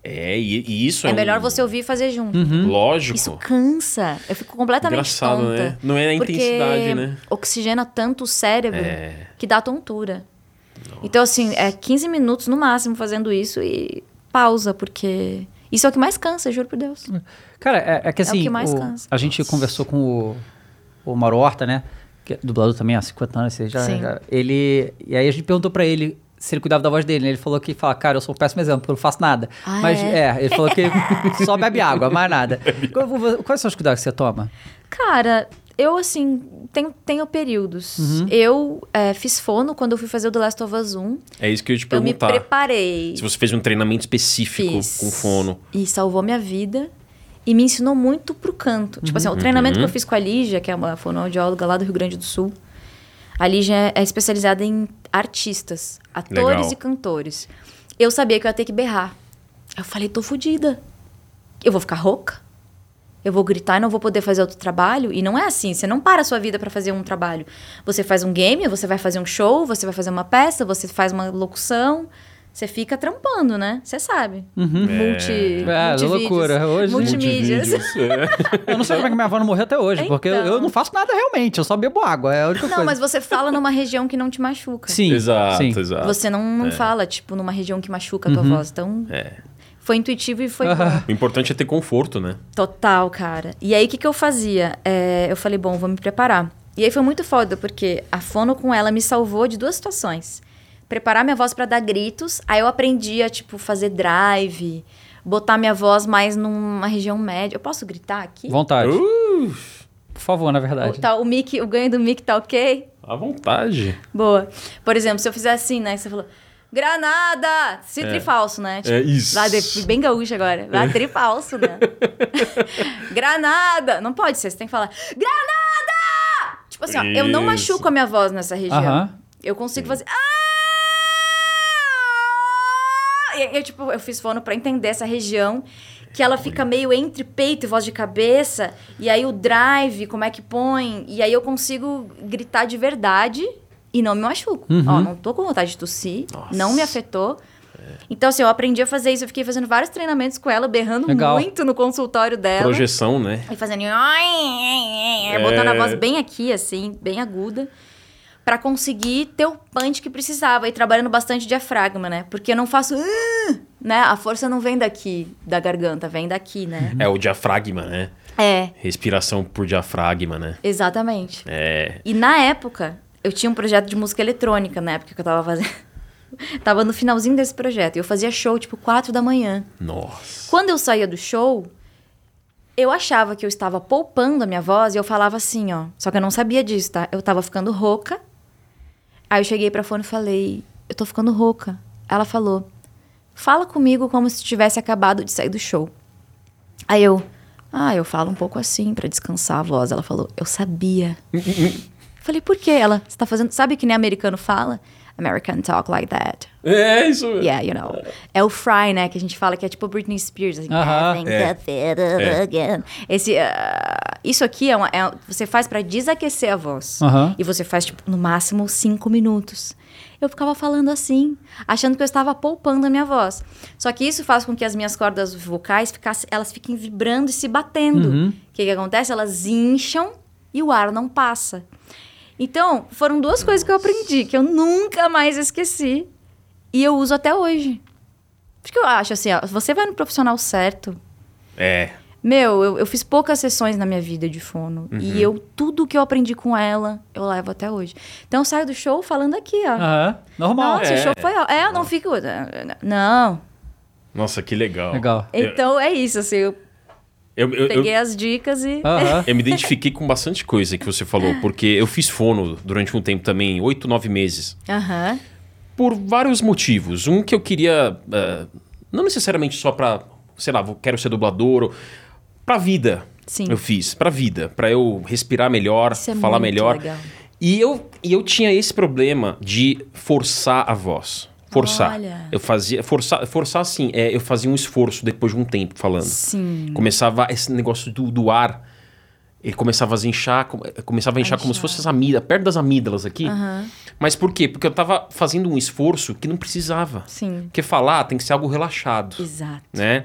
É, e, e isso é. É melhor um- você ouvir e fazer junto. Lógico. Isso cansa. Eu fico completamente Engraçado, tonta. né? Não é a intensidade, né? oxigena tanto o cérebro É. que dá tontura. Então, assim, é 15 minutos no máximo fazendo isso e pausa, porque isso é o que mais cansa, juro por Deus. Cara, é, é que assim, que mais o- cansa. a gente conversou com o, o Mauro Horta, né? Que é dublador também há 50 anos, você já, Sim. já- Ele. E aí a gente perguntou pra ele se ele cuidava da voz dele. né? Ele falou que fala, cara, eu sou um péssimo exemplo, porque eu não faço nada. Ah, Mas é? é? ele falou que (laughs) só bebe água, mais nada. Quais são os cuidados que você toma? Cara, eu, assim, tenho, tenho períodos. Uhum. Eu é, fiz fono quando eu fui fazer o The Last of Us 1. É isso que eu ia te Eu me perguntar. preparei. Se você fez um treinamento específico Fiz. com fono. E salvou minha vida. E me ensinou muito pro canto. Tipo assim, o treinamento que eu fiz com a Lígia, que é uma fonoaudióloga lá do Rio Grande do Sul. A Lígia é- é especializada em artistas, atores Legal. e cantores. Eu sabia que eu ia ter que berrar. Eu falei, tô fodida. Eu vou ficar rouca? Eu vou gritar e não vou poder fazer outro trabalho? E não é assim, você não para a sua vida para fazer um trabalho. Você faz um game, você vai fazer um show, você vai fazer uma peça, você faz uma locução, você fica trampando, né? Você sabe. Multi, É, multivídeos, loucura. Hoje- Multimídias. É. Eu não sei como é que minha avó não morreu até hoje, porque eu, eu Então. não faço nada realmente, eu só bebo água. É a única Não, coisa. mas você fala numa região que não te machuca. Sim. Exato, sim. exato. Você não, não fala, tipo, numa região que machuca a tua Uhum. voz. Então, É. foi intuitivo e foi bom. O importante é ter conforto, né? Total, cara. E aí, o que, que eu fazia? É, eu falei, bom, vou me preparar. E aí foi muito foda, porque a fono com ela me salvou de duas situações. Preparar minha voz pra dar gritos, aí eu aprendi a, tipo, fazer drive, botar minha voz mais numa região média. Eu posso gritar aqui? Vontade. Uh, Por favor, na verdade. O, tá, o, mic, o ganho do mic tá ok? À vontade. Boa. Por exemplo, se eu fizer assim, né? Você falou, Granada! Se É. trifalso, né? É isso. Lá de, bem gaúcho agora. Lá trifalso, né? (laughs) Granada! Não pode ser, você tem que falar, Granada! Tipo assim, ó, eu não machuco a minha voz nessa região. Aham. Eu consigo fazer. Ah! Eu, tipo, eu fiz fono pra entender essa região. Que ela fica meio entre peito e voz de cabeça. E aí o drive, como é que põe. E aí eu consigo gritar de verdade e não me machuco. Uhum. Ó, não tô com vontade de tossir. Nossa. Não me afetou. Então, assim, eu aprendi a fazer isso. Eu fiquei fazendo vários treinamentos com ela, berrando Legal. muito no consultório dela. Projeção, né? E fazendo. Botando a voz bem aqui, assim, bem aguda. Pra conseguir ter o punch que precisava. E trabalhando bastante diafragma, né? Porque eu não faço. "Ah", né? A força não vem daqui, da garganta, vem daqui, né? É o diafragma, né? É, Respiração por diafragma, né? exatamente. É. E na época, eu tinha um projeto de música eletrônica na época que eu tava fazendo. (laughs) tava no finalzinho desse projeto. E eu fazia show, tipo, quatro da manhã. Nossa. Quando eu saía do show, eu achava que eu estava poupando a minha voz e eu falava assim, ó. Só que eu não sabia disso, tá? Eu tava ficando rouca. Aí eu cheguei pra fone e falei, eu tô ficando rouca. Ela falou, fala comigo como se tivesse acabado de sair do show. Aí eu, ah, eu falo um pouco assim pra descansar a voz. Ela falou, eu sabia. falei, por quê? Ela, você tá fazendo. Sabe que nem americano fala? American talk like that. É isso mesmo. Yeah, you know. É o Fry, né? Que a gente fala que é tipo Britney Spears. Assim, Aham. "Having É. theater again." Esse, ah, isso aqui é, uma, é- você faz pra desaquecer a voz. Aham. E você faz, tipo, no máximo cinco minutos. Eu ficava falando assim, achando que eu estava poupando a minha voz. Só que isso faz com que as minhas cordas vocais ficassem, elas fiquem vibrando e se batendo. O Uhum. que, que acontece? Elas incham e o ar não passa. Então, foram duas coisas que eu aprendi, que eu nunca mais esqueci. E eu uso até hoje. Porque eu acho assim, ó, você vai no profissional certo. É. Meu, eu, eu fiz poucas sessões na minha vida de fono. Uhum. E eu, tudo que eu aprendi com ela, eu levo até hoje. Então, eu saio do show falando aqui, ó. Aham. Normal. Nossa, É. o show foi... ó- É, eu não fico... Não. Nossa, que legal. Legal. Então, é isso, assim. Eu Eu, eu, eu, peguei as dicas e... Aham. (laughs) eu me identifiquei com bastante coisa que você falou, porque eu fiz fono durante um tempo também, oito, nove meses. Aham. Por vários motivos. Um que eu queria. eh, não necessariamente só pra, sei lá, quero ser dublador. ou- Pra vida. Sim. Eu fiz. Pra vida. Pra eu respirar melhor, Isso é falar muito melhor. legal. E eu, e eu tinha esse problema de forçar a voz. Forçar. Olha. Eu fazia. Forçar, forçar assim, é, eu fazia um esforço depois de um tempo falando. Sim. Começava esse negócio do, do ar. Ele começava a inchar, com- começava a inchar como se fosse as amígdalas, perto das amígdalas aqui. Mas por quê? Porque eu tava fazendo um esforço que não precisava. Sim. Porque falar tem que ser algo relaxado, Exato. né?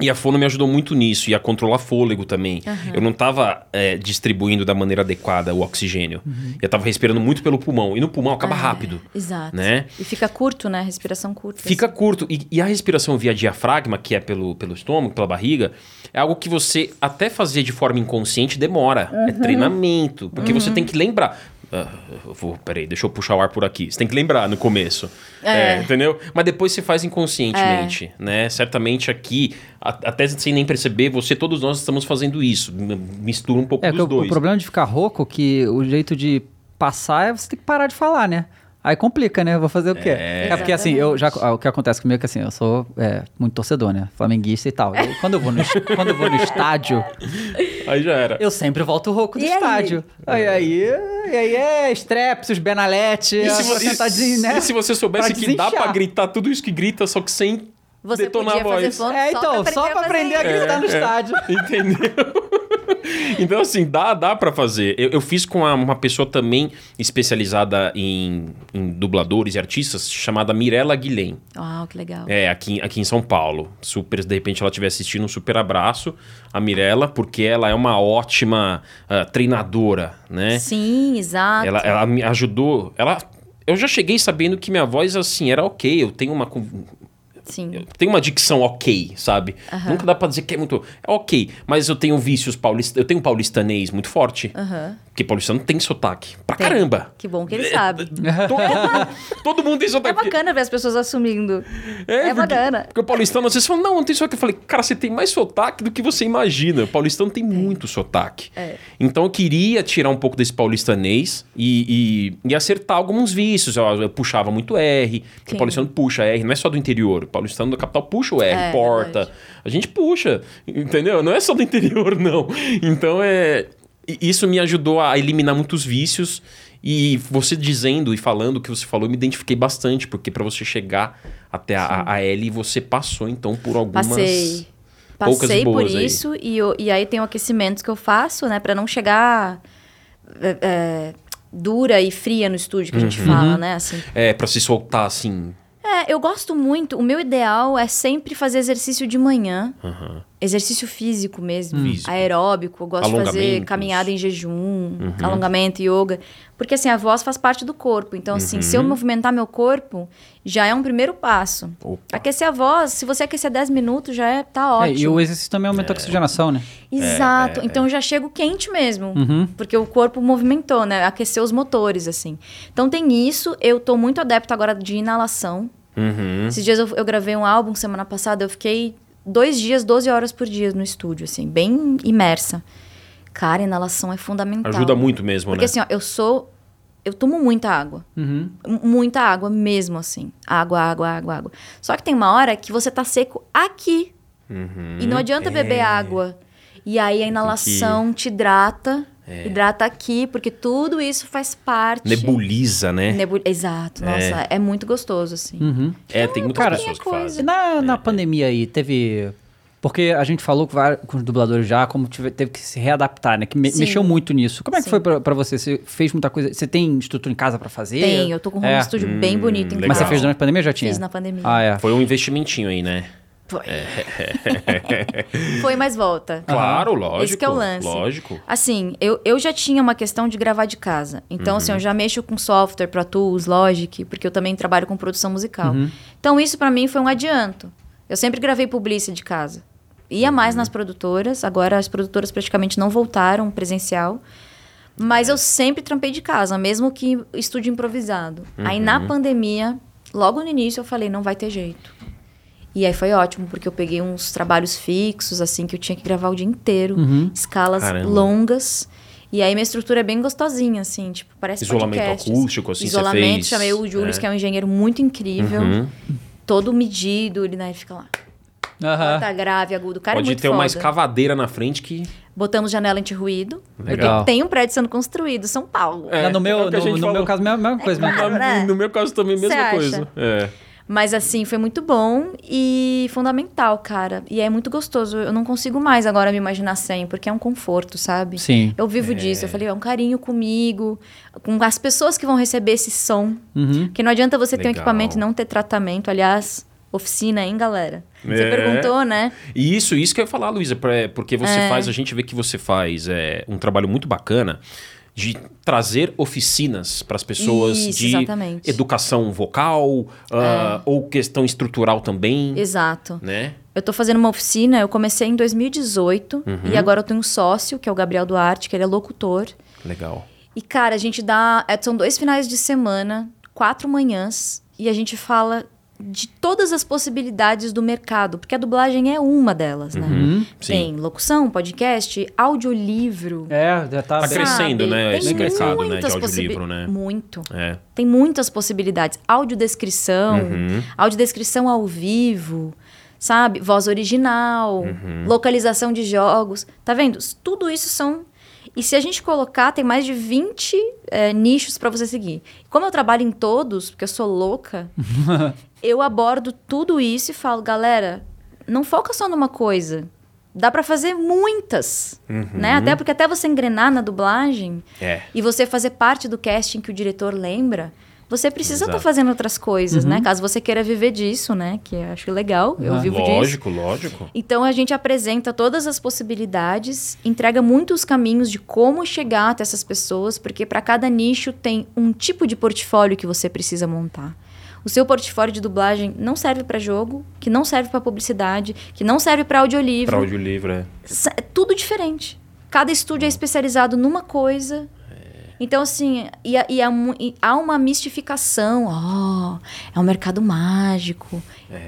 E a fono me ajudou muito nisso, e a controlar fôlego também. Eu não tava é, distribuindo da maneira adequada o oxigênio. Eu tava respirando muito pelo pulmão. E no pulmão acaba rápido. Exato. Né? E fica curto, né? Respiração curta. Fica curto. E, e a respiração via diafragma, que é pelo, pelo estômago, pela barriga, é algo que você até fazer de forma inconsciente demora. É treinamento. Porque você tem que lembrar. Ah, eu vou, peraí, deixa eu puxar o ar por aqui. Você tem que lembrar no começo. É. É, entendeu? Mas depois você faz inconscientemente, né? Certamente aqui, a- até sem nem perceber, você, todos nós estamos fazendo isso. Mistura um pouco É, dos o, dois. o problema de ficar rouco, que o jeito de passar é você ter que parar de falar, né? Aí complica, né? Vou fazer o quê? É. É, porque assim, eu já, o que acontece comigo é que assim, eu sou é, muito torcedor, né? Flamenguista e tal. Eu- quando, eu vou no, (laughs) quando eu vou no estádio, Aí já era. eu sempre volto rouco do E aí? estádio. Aí, aí, e aí é Strepsils, Benalete, E se, pra vo- tentar des- né? e se você soubesse Pra que dá pra gritar tudo isso que grita, só que sem Você detonar podia a fazer voz. fono É, só então, pra só pra aprender a fazer isso. gritar no É, é. estádio. (laughs) Entendeu? (laughs) então, assim, dá, dá para fazer. Eu, eu fiz com a- uma pessoa também especializada em, em dubladores e artistas, chamada Mirella Guilhem. Uau, que legal. É, aqui, aqui em São Paulo. Super, de repente ela estiver assistindo, um super abraço a Mirella, porque ela é uma ótima ah, treinadora, né? Sim, exato. Ela, ela me ajudou. Ela, eu já cheguei sabendo que minha voz, assim, era ok. Eu tenho uma. Sim. tenho uma dicção ok, sabe? Nunca dá pra dizer que é muito. É ok, mas eu tenho vícios paulistas. Eu tenho um paulistanês muito forte. Aham. Porque paulistano tem sotaque. Pra Tem. caramba. Que bom que ele sabe. (laughs) Todo, todo, mundo tem É sotaque. bacana ver as pessoas assumindo. É, porque- bacana. Porque o paulistano às vezes fala, não, não tem sotaque. Eu falei, cara, você tem mais sotaque do que você imagina. O paulistano tem muito sotaque. É. Então eu queria tirar um pouco desse paulistanês e, e, e acertar alguns vícios. Eu, eu puxava muito R, porque o paulistano puxa R, não é só do interior. Paulistano da capital puxa o R, É, porta. verdade. A gente puxa, entendeu? Não é só do interior, (laughs) não. Então é. Isso me ajudou a eliminar muitos vícios. E você dizendo e falando o que você falou, eu me identifiquei bastante, porque para você chegar até a, a L, você passou então por algumas. Passei. poucas Passei por boas aí. isso e, eu- e aí tem o aquecimento que eu faço, né? Pra não chegar é, é, dura e fria no estúdio, que a gente Uhum. fala, né? Assim. É, pra se soltar assim. É, eu gosto muito. O meu ideal é sempre fazer exercício de manhã. Aham. Exercício físico mesmo. Físico. Aeróbico. Eu gosto de fazer. Uhum. caminhada em jejum, alongamento, yoga. Porque assim, a voz faz parte do corpo. Então, assim, se Uhum. eu movimentar meu corpo, já é um primeiro passo. Opa. Aquecer a voz, se você aquecer 10 minutos, já é, tá É, ótimo. e o exercício também aumenta a oxigenação, né? Exato. É, então já chego quente mesmo. Uhum. Porque o corpo movimentou, né? Aqueceu os motores, assim. Então tem isso. Eu tô muito adepto agora de inalação. Uhum. Esses dias eu, eu gravei um álbum semana passada. Eu fiquei dois dias, 12 horas por dia no estúdio, assim, bem imersa. Cara, inalação é fundamental. Ajuda muito mesmo, Porque né? assim, ó, eu sou. Eu tomo muita água. Uhum. Muita água mesmo, assim. Água, água, água, água. Só que tem uma hora que você tá seco aqui. Uhum. E não adianta beber água. E aí a inalação te hidrata. É. Hidrata aqui, porque tudo isso faz parte. Nebuliza, né? Nebu- Exato, nossa, é. muito gostoso, assim. Uhum. É, tem muitas Cara, pessoas que coisa. fazem. Na, na pandemia aí, teve. Porque a gente falou com, vários, com os dubladores já, como tive- teve que se readaptar, né? Que me- mexeu muito nisso. Como é que Sim. foi pra, pra você? Você fez muita coisa? Você tem estrutura em casa pra fazer? Tem, eu tô com um É. studio bem bonito em legal. Mas você fez durante a pandemia ou já tinha? Fiz na pandemia. Ah, é. Foi um investimentinho aí, né? Foi. (laughs) Foi, mas volta. Claro, lógico. Esse que é o lance. Lógico. Assim, eu, eu já tinha uma questão de gravar de casa. Então, assim, eu já mexo com software, Pro Tools, Logic, porque eu também trabalho com produção musical. Então, isso pra mim foi um adianto. Eu sempre gravei publicidade de casa. Ia mais nas produtoras, agora as produtoras praticamente não voltaram presencial. Mas eu sempre trampei de casa, mesmo que estúdio improvisado. Aí na pandemia, logo no início, eu falei, não vai ter jeito. E aí foi ótimo, porque eu peguei uns trabalhos fixos, assim, que eu tinha que gravar o dia inteiro, escalas Caramba. longas. E aí minha estrutura é bem gostosinha, assim, tipo, parece Isolamento podcast, acústico, assim, você Isolamento, fez, chamei o Júlio, é. que é um engenheiro muito incrível, Uhum. todo medido, ele, né, ele fica lá. Aham. Tá grave, agudo, o cara Pode é muito ter uma foda. escavadeira na frente que. Botamos janela anti-ruído, Legal. porque tem um prédio sendo construído, São Paulo. É, no meu, é o que a no, no meu caso, mesma, mesma coisa. mesmo. claro. né? No meu caso também, mesma Cê acha? coisa. É. Mas assim, foi muito bom e fundamental, cara. E é muito gostoso. Eu não consigo mais agora me imaginar sem, porque é um conforto, sabe? Sim. Eu vivo disso. Eu falei, é um carinho comigo, com as pessoas que vão receber esse som. Uhum. Porque não adianta você ter um Legal. equipamento e não ter tratamento. Aliás, oficina, hein, galera? Você É. perguntou, né? E isso, isso que eu ia falar, Luísa, porque você É. faz, a gente vê que você faz é, um trabalho muito bacana de trazer oficinas para as pessoas Isso, de exatamente. educação vocal ah, ou questão estrutural também, Exato. né? Eu tô fazendo uma oficina, eu comecei em 2018 Uhum. e agora eu tenho um sócio, que é o Gabriel Duarte, que ele é locutor. Legal. E, cara, a gente dá. é, São dois finais de semana, quatro manhãs, e a gente fala de todas as possibilidades do mercado, porque a dublagem é uma delas, né? Uhum, sim. Tem locução, podcast, audiolivro. É, já tá. Tá crescendo, né, Tem esse mercado, né, de audiolivro, né? Muito. É. Tem muitas possibilidades. Audiodescrição, Uhum. audiodescrição ao vivo, sabe? Voz original, Uhum. localização de jogos. Tá vendo? Tudo isso são. E se a gente colocar, tem mais de 20 é, nichos para você seguir. Como eu trabalho em todos, porque eu sou louca, (laughs) eu abordo tudo isso e falo, galera, não foca só numa coisa. Dá para fazer muitas, né? Até porque até você engrenar na dublagem, É. e você fazer parte do casting que o diretor lembra, você precisa estar Exato. fazendo outras coisas, né? Caso você queira viver disso, né? Que eu acho legal, eu Ah, vivo disso. Lógico, lógico. Então a gente apresenta todas as possibilidades, entrega muitos caminhos de como chegar até essas pessoas, porque para cada nicho tem um tipo de portfólio que você precisa montar. O seu portfólio de dublagem não serve pra jogo, que não serve pra publicidade, que não serve pra audiolivro. Pra audiolivro, é. É tudo diferente. Cada estúdio é especializado numa coisa. Então, assim, e, há- e e há uma mistificação. Ó, é um mercado mágico.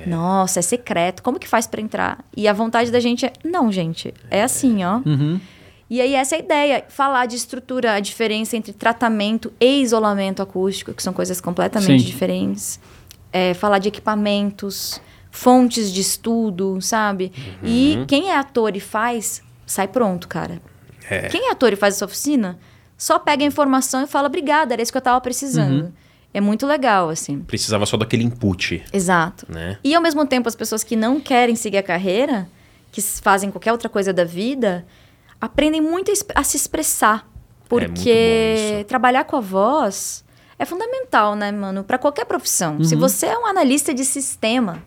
Nossa, é secreto. Como que faz pra entrar? E a vontade da gente é. Não, gente. É assim, ó. Uhum. E aí, essa é a ideia. Falar de estrutura, a diferença entre tratamento e isolamento acústico, que são coisas completamente Sim. diferentes. É, falar de equipamentos, fontes de estudo, sabe? E quem é ator e faz, sai pronto, cara. É. Quem é ator e faz essa oficina, só pega a informação e fala, obrigada, era isso que eu tava precisando. É muito legal, assim. Precisava só daquele input, Exato. né? E ao mesmo tempo, as pessoas que não querem seguir a carreira, que fazem qualquer outra coisa da vida, aprendem muito a se expressar. É Porque isso. trabalhar com a voz é fundamental, né, mano? Pra qualquer profissão. Uhum. Se você é um analista de sistema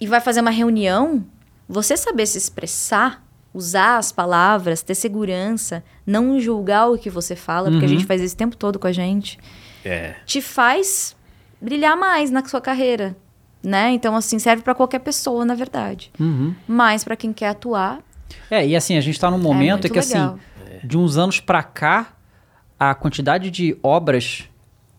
e vai fazer uma reunião, você saber se expressar, usar as palavras, ter segurança, não julgar o que você fala, porque a Uhum. gente faz isso o tempo todo com a gente É. te faz brilhar mais na sua carreira, né? Então assim serve pra qualquer pessoa, na verdade. Uhum. Mas pra quem quer atuar, É, e assim, a gente tá num momento muito em que, legal. assim, de uns anos pra cá, a quantidade de obras,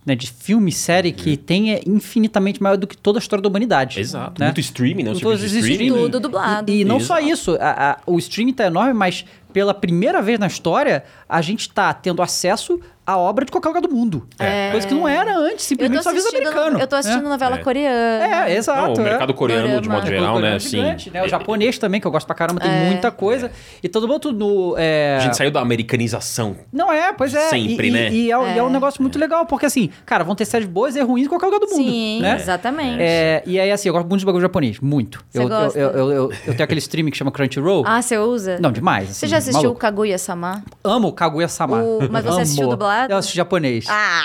né, de filme e série que tem é infinitamente maior do que toda a história da humanidade. Exato. né? Muito streaming, né? O Todos serviço de os streaming. streaming. Tudo dublado. E, e não só isso, a- a- o streaming tá enorme, mas pela primeira vez na história, a gente tá tendo acesso à obra de qualquer lugar do mundo. É. Coisa que não era antes, simplesmente só visa assistindo, americano. eu tô assistindo né? novela É. coreana. É, exato. Não, o é. mercado coreano, de modo Dorama. geral, né? É Assim, gigante, né? O é- japonês também, que eu gosto pra caramba, tem muita coisa. E todo mundo no. é, A gente saiu da americanização. Não é, pois é. Sempre, e, né? E, e é, um- e é um negócio muito legal, porque assim, cara, vão ter séries boas e ruins em qualquer lugar do mundo. Sim, né? exatamente. É, e aí, assim, eu gosto muito de bagulho japonês, muito. Você eu, gosta? Eu, eu, eu, eu tenho aquele streaming que chama Crunchyroll. Ah, você usa? Não, demais. Você assim, já assistiu o. Kaguya-sama? Amo o Kaguya-sama. Mas você assistiu Amo. Dublado? Eu assisti japonês. Ah!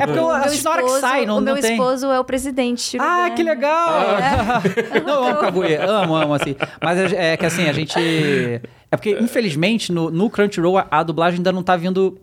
é porque eu meu assisto na hora que sai, não, o meu não tem. esposo é o presidente. Shiro Ah, que legal! (laughs) não, eu amo Kaguya, amo, amo, assim. Mas é, é que assim, a gente... É porque, infelizmente, no, no Crunchyroll, a, a dublagem ainda não tá vindo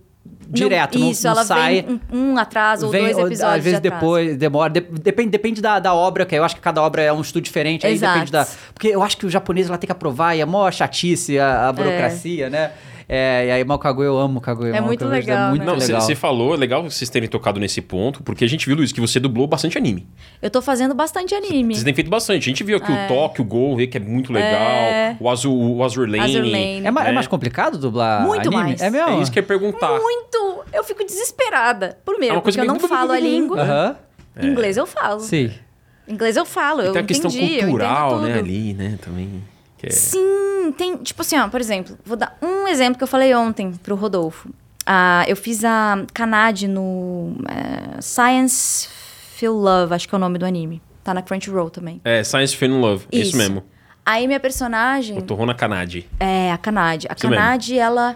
direto, não, Isso, não ela sai... vem um, um atrás ou Vem, dois episódios Às vezes de atraso. depois, demora. De- depende depende da, da obra, que eu acho que cada obra é um estudo diferente. Aí Exato. depende da. Porque eu acho que o japonês lá tem que aprovar, e é mó chatice a, a burocracia, né? É, e aí, mal Kaguya, eu amo Kaguya. É Mal muito legal, É muito né? Não, legal. você falou, é legal vocês terem tocado nesse ponto, porque a gente viu, Luiz, que você dublou bastante anime. Eu tô fazendo bastante anime. Vocês têm feito bastante. A gente viu aqui o Tóquio, o Gol, que é muito legal. É. O Azul, o Azur Lane. Azur Lane. É, é É. mais complicado dublar Muito anime? mais. É mesmo? É isso que eu ia perguntar. Muito! Eu fico desesperada. Primeiro, É uma coisa porque eu não falo a língua. Aham. Inglês eu falo. Sim. Inglês eu falo, eu tem a questão entendi, cultural, né, ali, né, também. Que é- Sim, tem, tipo assim, ó, por exemplo, vou dar um exemplo que eu falei ontem pro Rodolfo. Ah, eu fiz a Kanade no é, Science Feel Love, acho que é o nome do anime. Tá na Crunchyroll também. É, Science Film Love. Isso, Isso. mesmo. Aí minha personagem O Torrou na Kanade. é a Kanade. A. Kanade, ela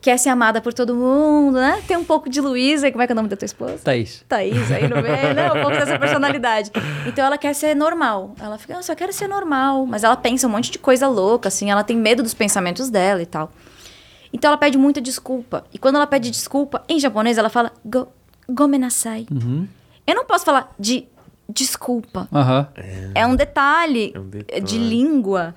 quer ser amada por todo mundo, né? Tem um pouco de Luísa, como é que é o nome da tua esposa? Thaís. Thaís aí no meio, (laughs) né? Um pouco dessa personalidade. Então ela quer ser normal. Ela fica, eu só quero ser normal. Mas ela pensa um monte de coisa louca, assim. Ela tem medo dos pensamentos dela e tal. Então ela pede muita desculpa. E quando ela pede desculpa, em japonês, ela fala go, gomenasai. Uhum. Eu não posso falar de desculpa. Aham. É um detalhe, É um detalhe. de língua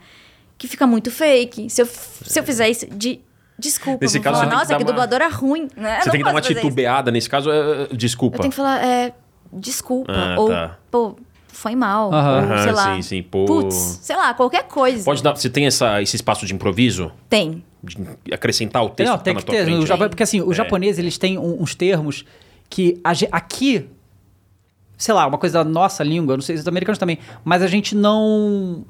que fica muito fake. Se eu, se eu fizer isso de desculpa, Nesse caso, falar, você tem que nossa, dar que, uma- dubladora ruim. Né? Você tem que dar uma titubeada nesse caso. é, é, desculpa. Eu tenho que falar, é, desculpa. Ah, ou, tá. pô, foi mal. Aham. Ou, sei lá. sim, sim, pô. Putz, sei lá, qualquer coisa. Pode dar. Você tem essa, esse espaço de improviso? Tem. De acrescentar o texto Não, que tem tá que na tua ter. frente? Japão- porque assim, os É. japoneses, eles têm uns termos que aqui, sei lá, uma coisa da nossa língua, não sei se os americanos também, mas a gente não...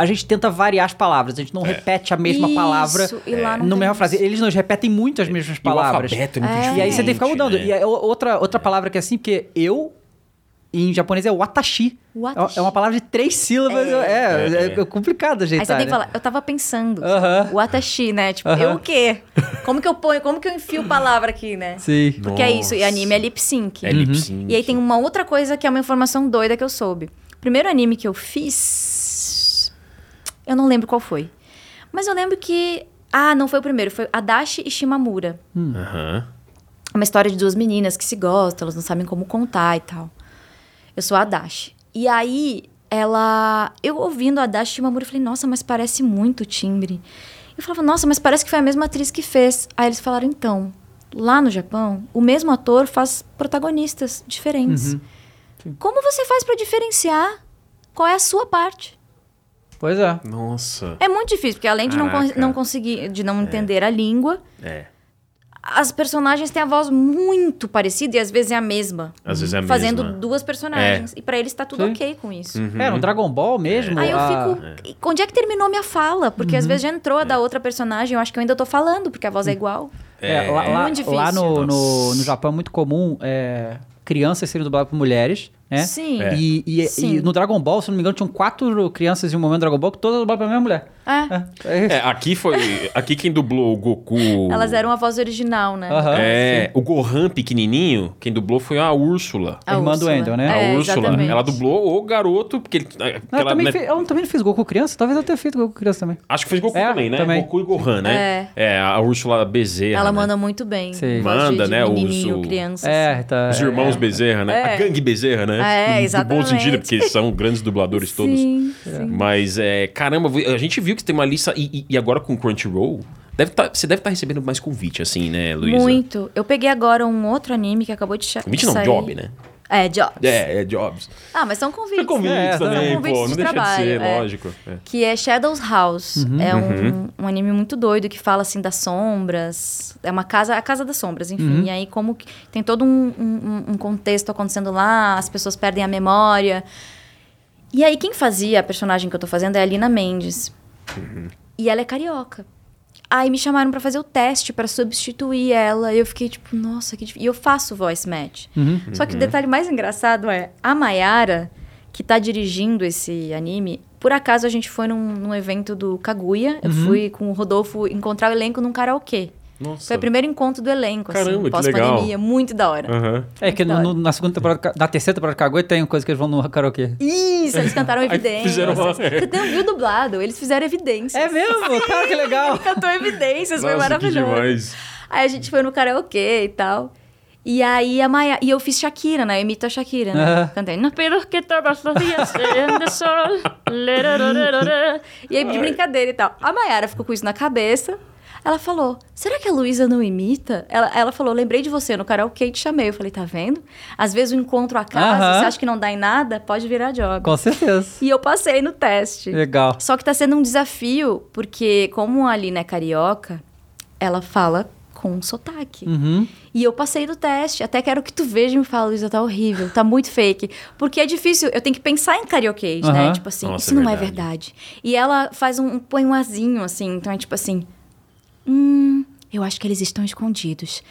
A gente tenta variar as palavras, a gente não repete a mesma Isso, palavra e numa tem mesma frase. Eles nos repetem muito as mesmas E o palavras. alfabeto é muito É. E aí você tem que ficar diferente, mudando. né? E aí, o- outra, outra palavra que é assim, porque eu, em japonês, é watashi. Watashi. É uma palavra de três sílabas. É, é, É. é complicado ajeitar, Aí você tem que né? falar, eu tava pensando. Aham. O atashi, né? Tipo, Aham. eu o quê? Como que eu ponho, como que eu enfio palavra aqui, né? Sim. Porque é isso, e anime é lip sync. É lip sync. E aí tem uma outra coisa que é uma informação doida que eu soube. O primeiro anime que eu fiz. Eu não lembro qual foi. Mas eu lembro que. Ah, não foi o primeiro, foi Adachi e Shimamura. É uma história de duas meninas que se gostam, elas não sabem como contar e tal. Eu sou a Dash. E aí, ela. Eu ouvindo a Dash Shimamura, eu falei, nossa, mas parece muito o timbre. Eu falava, nossa, mas parece que foi a mesma atriz que fez. Aí eles falaram, então, lá no Japão, o mesmo ator faz protagonistas diferentes. Como você faz pra diferenciar qual é a sua parte? Pois é. Nossa. É muito difícil, porque além de não, con- não conseguir, de não entender a língua, É. as personagens têm a voz muito parecida e às vezes é a mesma. Às vezes é a Fazendo mesma. duas personagens. E pra eles tá tudo Sim. ok com isso. É, no Dragon Ball mesmo. Aí eu fico. "E Onde é que terminou minha fala? Porque às vezes já entrou a da outra personagem, eu acho que eu ainda tô falando, porque a voz é igual. É, lá, lá- Muito difícil. lá no, no, no Japão é muito comum é, crianças serem dubladas por mulheres, né? Sim. É. E, e- Sim. e no Dragon Ball, se não me engano, tinham quatro crianças em um momento do Dragon Ball que todas dubladas pela mesma mulher. É. É, é, É, aqui foi. Aqui quem dublou o Goku. Elas eram a voz original, né? Aham. É, o Gohan pequenininho, quem dublou foi a Úrsula. A irmã do Úrsula. Wendell, né? É, a Úrsula. exatamente. Ela dublou o garoto, porque ele. Não, eu, aquela, também né, fiz, eu também não fiz Goku criança? Talvez eu tenha feito Goku criança também. Acho que fez Goku É, também, né? também. Goku e Gohan, né? É. a Úrsula Bezerra. Ela né? manda muito bem. Sim. Voz de- Manda, de né, os- o- crianças. É, tá. Os irmãos é. Bezerra, né? É. A gangue Bezerra, né? É, No- No bom exatamente. sentido, porque são grandes dubladores (laughs) todos. Sim, sim. Mas, é, caramba, a gente viu que tem uma lista. E, e- agora com o Crunchyroll, deve tá- você deve estar recebendo mais convite, assim, né, Luísa? Muito. Eu peguei agora um outro anime que acabou de cha- Convite de não, sair. job, né? É, Jobs. É, é Jobs. Ah, mas são convites. São convites É, também, são convites pô. de Não deixa trabalho, de ser, é. lógico. É. Que é Shadows House. Uhum. É um, um anime muito doido que fala assim das sombras. É uma casa, a casa das sombras, enfim. Uhum. E aí, como que tem todo um, um- um contexto acontecendo lá, as pessoas perdem a memória. E aí, quem fazia a personagem que eu tô fazendo é a Lina Mendes. Uhum. E ela é carioca. Aí me chamaram pra fazer o teste pra substituir ela. E eu fiquei tipo, nossa, que difícil. E eu faço voice match. Uhum. Só que o detalhe mais engraçado é a Mayara, que tá dirigindo esse anime. Por acaso a gente foi num, num evento do Kaguya. Eu Uhum. fui com o Rodolfo encontrar o elenco num karaokê. Nossa. Foi o primeiro encontro do elenco, Caramba, assim, pós-pandemia. Muito da hora. Aham. É que no- na segunda temporada, na terceira temporada de Kaguya tem coisa que eles vão no karaokê. Isso, eles cantaram (laughs) evidências. fizeram uma- Você nem viu dublado, eles fizeram evidências. É mesmo? (laughs) Cara, que legal. Ele cantou evidências, foi que maravilhoso. demais. Aí a gente foi no karaokê e tal. E aí a Maia... E eu fiz Shakira, né? Eu imito a Shakira, né? Aham. Cantei. No pero que todos los días the sol. lerororororor." E aí de brincadeira e tal. A Maiara ficou com isso na cabeça. Ela falou, será que a Luísa não imita? Ela, ela falou, lembrei de você no karaokê e te chamei. Eu falei, tá vendo? Às vezes o encontro acaba, Aham. você acha que não dá em nada, pode virar job. Com certeza. E eu passei no teste. Legal. Só que tá sendo um desafio, porque como a Aline é carioca, ela fala com sotaque. Uhum. E eu passei do teste. Até quero que tu veja e me fala, Luísa, tá horrível, tá muito fake. Porque é difícil, eu tenho que pensar em carioquês, né? Tipo assim, Nossa, isso é não é verdade. verdade. E ela faz um, põe um azinho, assim, então é tipo assim. Hum, eu acho que eles estão escondidos.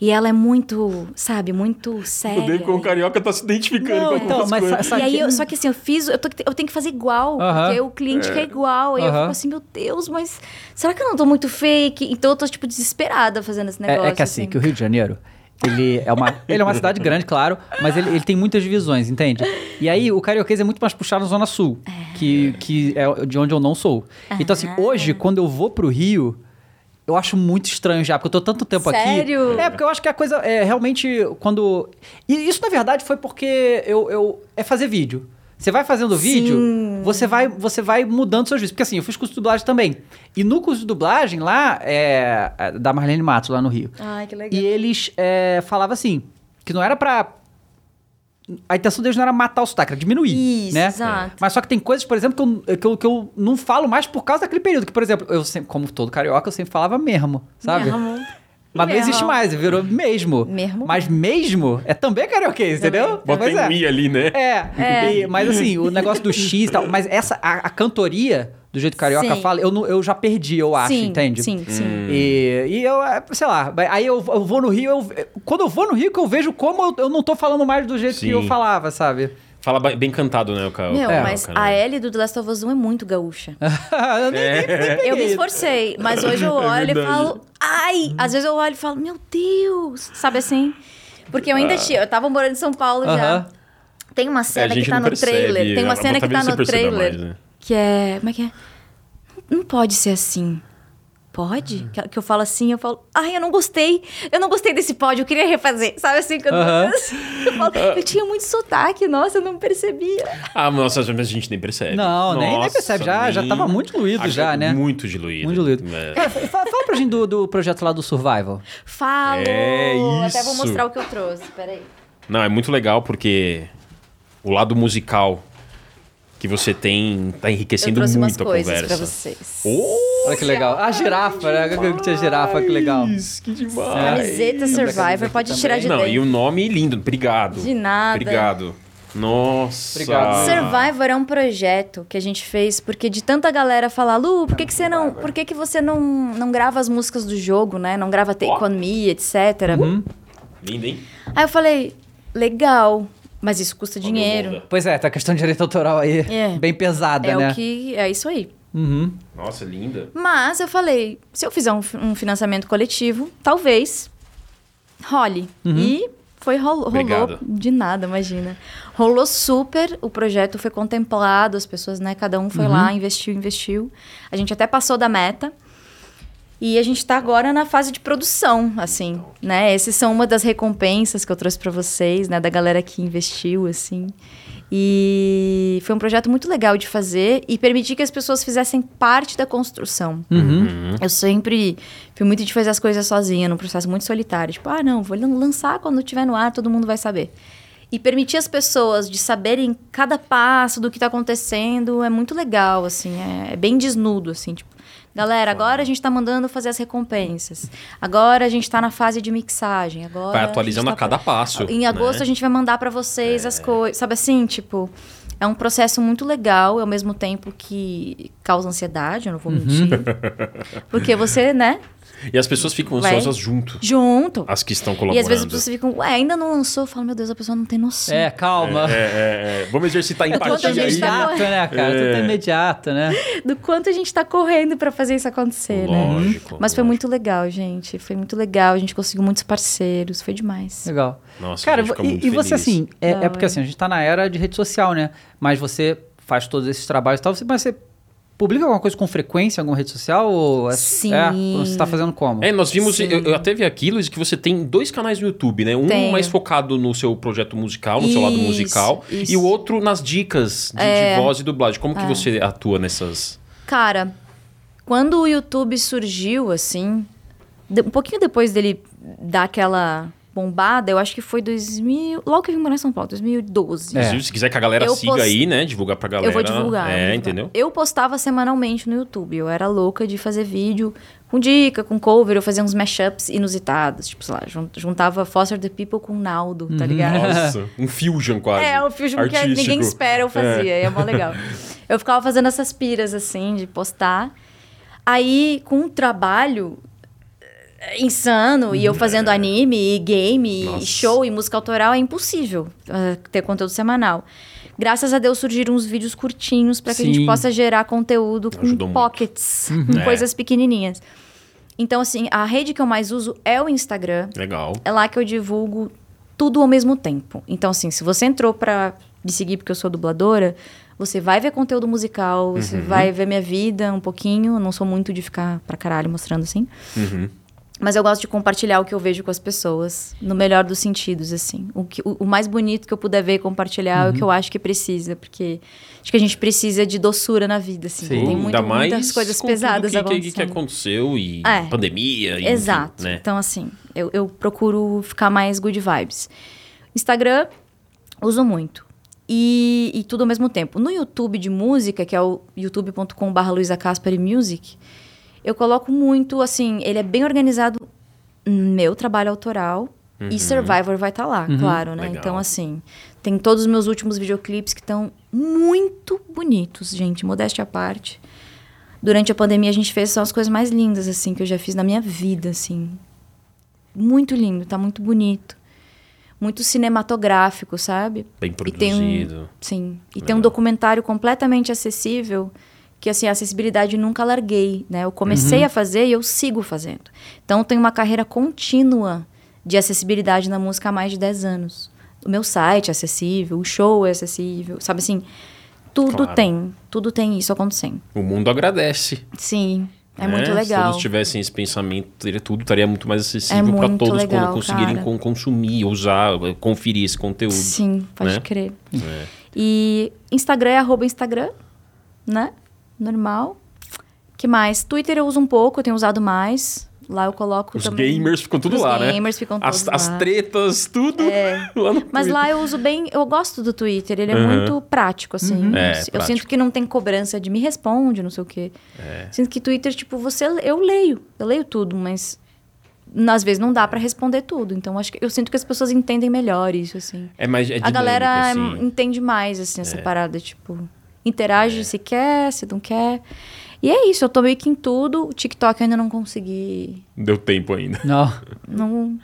E ela é muito, sabe, muito O séria. Dave, como carioca, tá se identificando Não, com então, mas coisas. sa- sabe E aí, eu, só que assim, eu fiz, eu, tô- eu tenho que fazer igual, Aham. porque o cliente quer igual. Aí eu Aham. fico assim, meu Deus, mas será que eu não tô muito fake? Então eu tô, tipo, desesperada fazendo esse negócio. É, é que assim, que o Rio de Janeiro, ele é uma, ele é uma cidade grande, claro, mas ele, ele tem muitas divisões, entende? E aí o carioquês é muito mais puxado na Zona Sul, que, que é de onde eu não sou. Então assim, hoje, quando eu vou pro Rio... Eu acho muito estranho já, porque eu tô tanto tempo Sério? aqui. É, porque eu acho que a coisa é realmente quando. E isso, na verdade, foi porque eu. eu é fazer vídeo. Você vai fazendo vídeo, você vai, você vai mudando seus vídeos. Porque assim, eu fiz curso de dublagem também. E no curso de dublagem lá, é, é, da Marlene Matos, lá no Rio. Ai, que legal. E eles é, falavam assim, que não era pra... A intenção deles não era matar o sotaque, era diminuir, Isso, né? exato. Mas só que tem coisas, por exemplo, que eu, que, eu, que eu não falo mais por causa daquele período. Que, por exemplo, eu sempre, como todo carioca, eu sempre falava mesmo, sabe? Mesmo. Mas não existe mais, virou mesmo. Mesmo. Mas mesmo é também carioquês, entendeu? Em é. I ali, né? É, e- mas assim, o negócio do X e tal, mas essa, a, a cantoria, do jeito que carioca Sim. fala, eu, não- eu já perdi, eu acho, sim, entende? Sim, sim. E, e eu, é, sei lá, aí eu, eu vou no Rio, eu- quando eu vou no Rio que eu vejo como eu, eu não tô falando mais do jeito que Sim. eu falava, sabe? Fala bem cantado, né, o cara? Meu, É, mas a Ellie do The Last of Us 1 é muito gaúcha. (laughs) eu nem, peguei. Eu me esforcei, mas hoje eu (laughs) olho e verdade. falo, ai! Às vezes eu olho e falo, meu Deus! Sabe assim? Porque eu ainda tinha, eu tava morando em São Paulo já. Aham. Tem uma É, cena gente que tá não no trailer. percebe, Tem uma cena que tá no trailer. mais, né? Que é. Como é que é? Não pode ser assim. Pode? Que, que eu falo assim, eu falo, ai, eu não gostei. Eu não gostei desse pod, eu queria refazer. (laughs) Sabe assim, quando Aham. eu, falo, eu tinha muito sotaque, nossa, eu não percebia. Ah, nossa, mas a gente nem percebe. Não, nem, nem Nossa, percebe. Já, já nem- tava muito diluído Ah, já, né? Muito diluído. Muito diluído. É. Cara, fa- fala pra gente do, do projeto lá do Survival. Falo! É Até vou isso. mostrar o que eu trouxe, peraí. Não, é muito legal porque o lado musical que você tem tá Eu enriquecendo muito a conversa. pra vocês. Oh, Olha que legal. A girafa, né? Que tinha girafa, que legal. que demais. Camiseta Survivor, pode tirar de Não, dentro. e o nome lindo. Obrigado. De nada. Obrigado. Nossa. Obrigado. Survivor é um projeto que a gente fez porque de tanta galera falar, Lu, por que, que você não, por que, que você não, não grava as músicas do jogo, né? Não grava Take On Me, etc. Uhum. Lindo, hein? Aí eu falei, legal, mas isso custa dinheiro. Pois é, tá a questão de direito autoral aí É. bem pesada, É né? o que é isso aí. Uhum. Nossa, linda. Mas eu falei, se eu fizer um, um financiamento coletivo, talvez role. E foi rolo- rolou Obrigado. de nada, imagina. Rolou super, o projeto foi contemplado, as pessoas, né, cada um foi lá, investiu, investiu. A gente até passou da meta. E a gente tá agora na fase de produção, assim, né? Essas são uma das recompensas que eu trouxe para vocês, né, da galera que investiu, assim. E foi um projeto muito legal de fazer e permitir que as pessoas fizessem parte da construção. Uhum. Eu sempre fui muito de fazer as coisas sozinha, num processo muito solitário. Tipo, ah, não, vou lan- lançar quando estiver no ar, todo mundo vai saber. E permitir as pessoas de saberem cada passo do que tá acontecendo é muito legal, assim, é, é bem desnudo, assim, tipo. Galera, agora a gente tá mandando fazer as recompensas. Agora a gente tá na fase de mixagem. Agora Vai atualizando tá a cada passo. em agosto né? a gente vai mandar pra vocês as coisas. Sabe assim, tipo, é um processo muito legal, ao mesmo tempo que causa ansiedade, eu não vou mentir. (laughs) Porque você, né, E as pessoas ficam ansiosas junto. junto. As que estão E colaborando. às vezes as pessoas ficam, ué, ainda não lançou? Eu falo, meu Deus, a pessoa não tem noção. É, calma. É, é, é. Vamos exercitar empatia aí. tá- Imediato, né, cara? Tudo é imediato, né? Do quanto a gente tá correndo pra fazer isso acontecer, né? Lógico. Mas foi lógico. muito legal, gente. Foi muito legal. A gente conseguiu muitos parceiros. Foi demais. Legal. Nossa, Cara, a gente fica e, e você assim, é, é porque assim, a gente tá na era de rede social, né? Mas você faz todos esses trabalhos e tal, você- mas você publica alguma coisa com frequência em alguma rede social? Ou é, Sim. É, você tá fazendo como? É, nós vimos, eu, eu até vi aqui, Luiz, que você tem dois canais no YouTube, né? Um Tenho. mais focado no seu projeto musical, no seu lado Isso, musical, isso. e o outro nas dicas de, É. de voz e dublagem. Como que você atua nessas... Cara, quando o YouTube surgiu, assim, um pouquinho depois dele dar aquela bombada, eu acho que foi 2000. Logo que eu vim morar em São Paulo, 2012. É. Se quiser que a galera Eu siga post- aí, né? Divulgar pra galera. Eu vou divulgar. eu É, vou divulgar. entendeu? Eu postava semanalmente no YouTube. Eu era louca de fazer vídeo com dica, com cover. Eu fazia uns mashups inusitados. Tipo, sei lá, jun- juntava Foster the People com Naldo, tá ligado? Nossa, um fusion quase. É, o fusion que artístico. ninguém espera eu fazia. É, mó legal. Eu ficava fazendo essas piras, assim, de postar. Aí, com um trabalho insano, e eu fazendo anime, e game, Nossa. e show, e música autoral, é impossível eh, ter conteúdo semanal. Graças a Deus surgiram uns vídeos curtinhos para que a Sim. gente possa gerar conteúdo com Ajudou muito. pockets, com É. coisas pequenininhas. Então, assim, a rede que eu mais uso é o Instagram. Legal. É lá que eu divulgo tudo ao mesmo tempo. Então, assim, se você entrou pra me seguir porque eu sou dubladora, você vai ver conteúdo musical, você Uhum. vai ver minha vida um pouquinho. Eu não sou muito de ficar pra caralho mostrando assim. Uhum. Mas eu gosto de compartilhar o que eu vejo com as pessoas, no melhor dos sentidos, assim. O, que, o, o mais bonito que eu puder ver e compartilhar é o que eu acho que precisa, porque acho que a gente precisa de doçura na vida, assim. Sim. Tem muito, Ainda mais muitas coisas com tudo pesadas que, que, aconteceu e É. pandemia. E, Exato. Enfim, né? Então, assim, eu, eu procuro ficar mais good vibes. Instagram, uso muito. E, e tudo ao mesmo tempo. No YouTube de música, que é o youtube.com.br Luisa Caspari Music, eu coloco muito, assim, ele é bem organizado meu trabalho autoral. E Survivor vai estar lá, claro, né? Legal. Então, assim, tem todos os meus últimos videoclipes que estão muito bonitos, gente, modéstia à parte. Durante a pandemia, a gente fez só as coisas mais lindas, assim, que eu já fiz na minha vida, assim. Muito lindo, tá muito bonito. Muito cinematográfico, sabe? Bem E tem um- produzido. Sim. E tem Legal. um documentário completamente acessível, que assim, a acessibilidade nunca larguei, né? Eu comecei a fazer e eu sigo fazendo. Então, eu tenho uma carreira contínua de acessibilidade na música há mais de 10 anos. O meu site é acessível, o show é acessível, sabe assim? Tudo Claro. tem, tudo tem isso acontecendo. O mundo agradece. Sim. É muito Se legal. todos tivessem esse pensamento, tudo estaria muito mais É acessível para muito todos legal, quando conseguirem cara. consumir, usar, conferir esse conteúdo. Sim, pode né? crer. É. E Instagram é arroba Instagram, né? Normal. que mais? Twitter eu uso um pouco, eu tenho usado mais. Lá eu coloco Os também... gamers ficam tudo Os lá, né? gamers ficam as, todos as lá. tretas, tudo (laughs) lá no Mas Twitter. lá eu uso bem, eu gosto do Twitter, ele é Uhum. muito prático, assim. É, eu prático. sinto que não tem cobrança de me responde, não sei o quê. É. Sinto que Twitter, tipo, você. Eu leio, eu leio tudo, mas às vezes não dá pra responder tudo. Então acho que eu sinto que as pessoas entendem melhor isso, assim. É mais é A dinâmico, galera assim. É. entende mais, assim, essa parada, tipo, interage se quer, se não quer. E é isso, eu tô meio que em tudo. O TikTok eu ainda não consegui. Deu tempo ainda. Não, Não.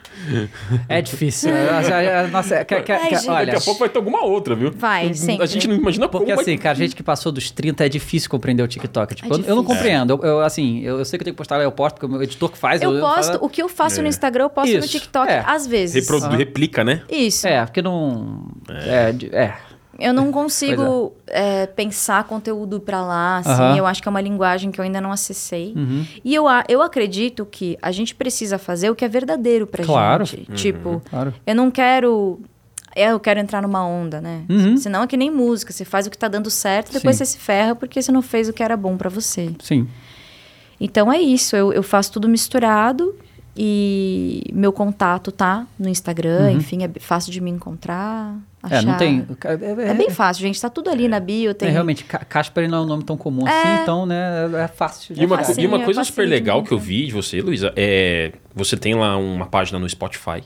é difícil. A- a- a- Nossa, que- que- Ai, que- gente. olha, Daqui a pouco vai ter alguma outra, viu? Vai, Não- sempre. A gente não imagina Porque como vai- assim, cara, a gente que passou dos 30 é difícil compreender o TikTok. Tipo, É eu- eu não compreendo. Eu, eu, assim, eu, eu sei que eu tenho que postar lá, eu posto, porque o meu editor que faz. Eu posto, falo- o que eu faço no Instagram, eu posto no Isso, TikTok é. às vezes. Reprodu- Replica, né? Isso. É, porque não. É, é. Eu não consigo é, pensar conteúdo pra lá, assim. Aham. Eu acho que é uma linguagem que eu ainda não acessei. Uhum. E eu, eu acredito que a gente precisa fazer o que é verdadeiro pra Claro. gente. Tipo, Claro. eu não quero. é, Eu quero entrar numa onda, né? Uhum. Senão é que nem música. Você faz o que tá dando certo, depois Sim. você se ferra porque você não fez o que era bom pra você. Sim. Então é isso. Eu, eu faço tudo misturado e meu contato tá no Instagram. Enfim, é fácil de me encontrar. Achar. Uhum. É, não tem. É, É bem fácil, gente. Tá tudo ali na bio. Tem... É, realmente, Ca- Casper não é um nome tão comum assim, então, né, é fácil de E uma, facinho, e uma é coisa super legal que eu vi de você, Luísa, é. Você tem lá uma página no Spotify.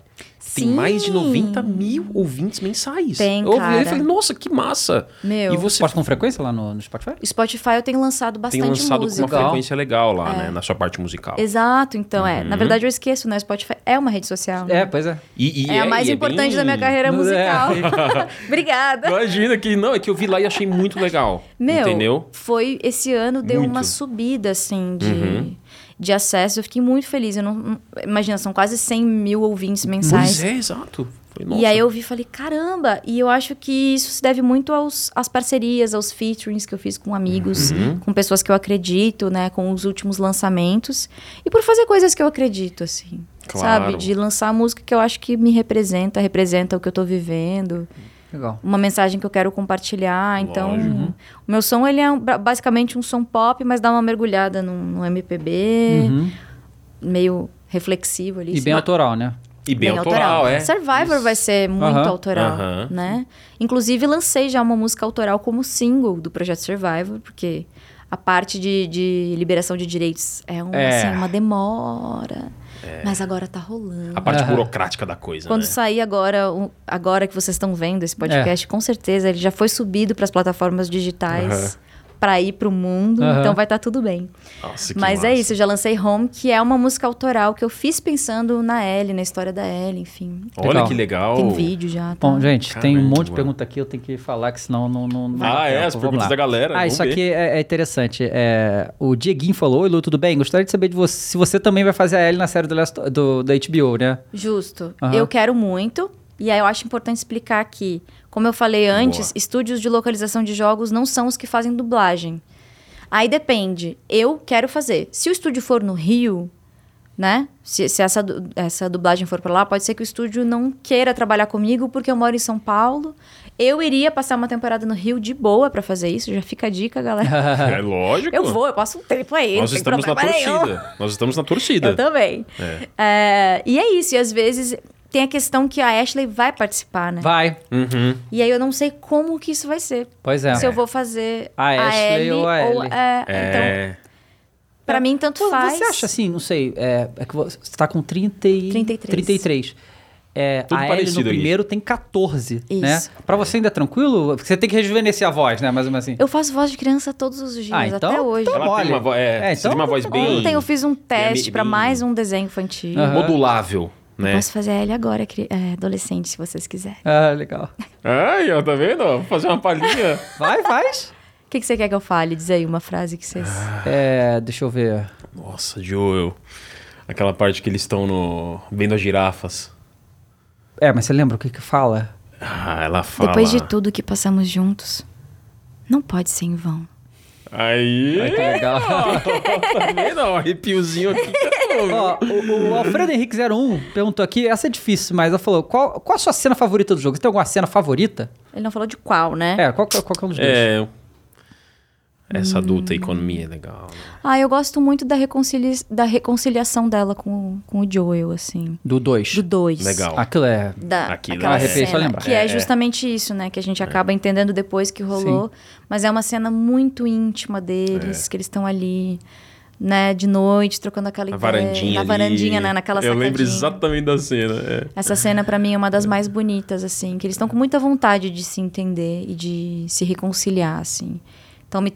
Tem Sim. mais de 90 mil ouvintes mensais. Tem, eu ouvi cara. e falei, nossa, que massa! Meu. E você Posta com frequência lá no, no Spotify? Spotify eu tenho lançado tem bastante lançado música. com uma Legal. frequência legal lá, né? Na sua parte musical. Exato, então é. Uhum. Na verdade, eu esqueço, né? Spotify é uma rede social. né? É, pois é. E, e É, a mais e importante bem- da minha carreira Não, (laughs) musical. é. (laughs) Obrigada. Imagina que não, é que eu vi lá e achei muito legal. Meu, entendeu? foi esse ano deu Muito. uma subida assim de, Uhum. De acesso. Eu fiquei muito feliz. Eu não, imagina, são quase 100 mil ouvintes mensais. Pois é, exato. E aí eu vi e falei, caramba! E eu acho que isso se deve muito aos, às parcerias, aos featurings que eu fiz com amigos, Uhum. com pessoas que eu acredito, né? Com os últimos lançamentos. E por fazer coisas que eu acredito, assim. Claro. Sabe? De lançar música que eu acho que me representa, representa o que eu tô vivendo. Legal. Uma mensagem que eu quero compartilhar. Então, Lógico. o meu som, ele é um- ba- basicamente um som pop, mas dá uma mergulhada no, no MPB, Uhum. meio reflexivo ali. E bem autoral, né? E bem, autoral, é. Survivor Isso. vai ser muito Aham. autoral, Aham. né? Inclusive, lancei já uma música autoral como single do projeto Survivor, porque a parte de, de liberação de direitos é, um, É. assim, uma demora. Mas agora tá rolando. A parte Aham. burocrática da coisa, Quando né? sair agora, agora que vocês estão vendo esse podcast, É. com certeza ele já foi subido para as plataformas digitais para ir pro mundo, Aham. então vai estar tudo bem. Nossa, que Mas é massa. isso, eu já lancei Home, que é uma música autoral que eu fiz pensando na Ellie, na história da Ellie, enfim. Olha Legal. que legal. Tem vídeo já. Tá? Bom, gente, tem um Caramba. monte de pergunta aqui, eu tenho que falar, que senão não. não, não Ah, é, tempo. as Vamos perguntas lá. da galera. Ah, isso ver. aqui é, é interessante. É, o Dieguinho falou: Oi, Lu, tudo bem? Gostaria de saber de você, se você também vai fazer a Ellie na série do, Last- do- da HBO, né? Justo. Aham. Eu quero muito. E aí eu acho importante explicar que, como eu falei antes, Boa. estúdios de localização de jogos não são os que fazem dublagem. Aí depende. Eu quero fazer. Se o estúdio for no Rio, né? Se, se essa, essa dublagem for pra lá, pode ser que o estúdio não queira trabalhar comigo porque eu moro em São Paulo. Eu iria passar uma temporada no Rio de boa pra fazer isso. Já fica a dica, galera. (laughs) É lógico. Eu vou, eu passo um tempo aí. Nós estamos na problema nenhum. torcida. Nós estamos na torcida. Eu também. É. É, e é isso. E às vezes tem a questão que a Ashley vai participar, né? Vai. Uhum. E aí eu não sei como que isso vai ser. Pois é. Se eu vou fazer A Ashley Ellie ou a Ellie. é, Então, É. pra mim, tanto Pô, faz. Você acha assim, não sei, é, é que você tá com 30 e... 33. 33. É, Tudo a Ellie no primeiro tem 14, né? Isso. Pra você ainda é tranquilo? Você tem que rejuvenescer a voz, né? Mais ou menos assim. Eu faço voz de criança todos os dias, Ah, então- até hoje. então Ela tem uma, vo é, É, você tem uma então voz tá bem... Ontem eu fiz um teste bem- pra bem- mais um desenho infantil. Aham. modulável, né? Posso fazer a Ellie agora, é, adolescente, se vocês quiserem. Ah, legal. Ai, ó, tá vendo? Vou fazer uma palhinha. (laughs) Vai, faz. O que, que você quer que eu fale? Diz aí uma frase que vocês... É, deixa eu ver. Nossa, Joel. Aquela parte que eles estão no... vendo as girafas. É, mas você lembra o que que fala? Ah, ela fala... Depois de tudo que passamos juntos, não pode ser em vão. Aí. Ai, que legal. (laughs) Tá vendo? Ó, arrepiozinho aqui. Ó, o, o Alfredo Henrique 01 perguntou aqui, essa é difícil, mas ela falou, qual, qual a sua cena favorita do jogo? Você tem alguma cena favorita? Ele não falou de qual, né? É, qual, qual, qual que é um dos dois? É. Essa adulta economia é legal. né? Ah, eu gosto muito da, reconcilia da reconciliação dela com, com o Joel, assim. Do 2. Do 2. Legal. Aquilo é... Da, Aquilo aquela é- cena, lembrar. que é, É, é. justamente isso, né? Que a gente acaba entendendo depois que rolou. Mas é uma cena muito íntima deles, que eles estão ali, né? De noite, trocando aquela Na ideia. varandinha Na ali. varandinha, né? Naquela Eu lembro exatamente da cena. é. Essa cena, pra mim, é uma das mais bonitas, assim. Que eles estão com muita vontade de se entender e de se reconciliar, assim. Então, me,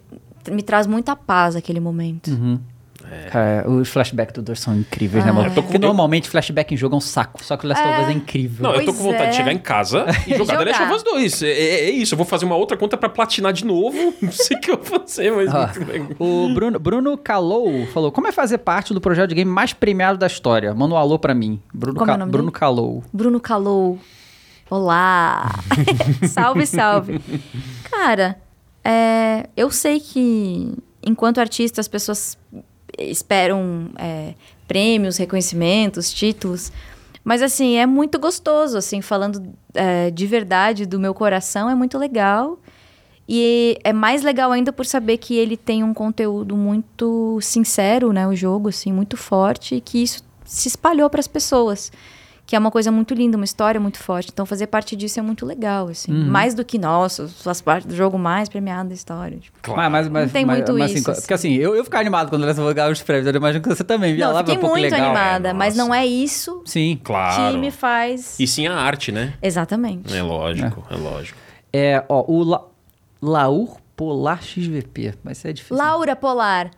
me traz muita paz aquele momento. Uhum. É, os flashbacks do 2 são incríveis, né, Ah, mano? é. Eu tô com- Porque normalmente flashback em jogo é um saco, só que o Last of Us é incrível. Não, eu tô Pois com vontade é. de chegar em casa e (laughs) jogar The Last of Us 2. É, é- é isso, eu vou fazer uma outra conta pra platinar de novo. (laughs) Não sei o que eu vou fazer, mas Ah, muito legal. o Bruno, Bruno Calou falou: Como é fazer parte do projeto de game mais premiado da história? Manda um alô pra mim. Bruno, é Ca- Bruno dele? Calou. Bruno Calou. Olá! (laughs) salve, salve. Cara, é, eu sei que enquanto artista as pessoas esperam é, prêmios, reconhecimentos, títulos. Mas assim, é muito gostoso, assim, falando é, de verdade do meu coração, é muito legal. E é mais legal ainda por saber que ele tem um conteúdo muito sincero, né? O jogo, assim, muito forte. E que isso se espalhou para as pessoas. Que é uma coisa muito linda, uma história muito forte. Então, fazer parte disso é muito legal, assim. Mais do que, nossa, faz parte do jogo mais premiado da história. Tipo, Mas, mas, mas, Não tem mas- muito mas, isso, Assim, assim. Porque assim, eu, eu ficar animado quando of Us ganhar os prêmios. Eu imagino que você também via não, lá, eu fiquei um pouco muito legal. animada, É, mas não é isso Sim. Claro. que me faz... E sim a arte, né? Exatamente. É lógico, é, lógico. É, ó, o La... Laur Polar XVP. Mas isso é difícil. Laura Polar.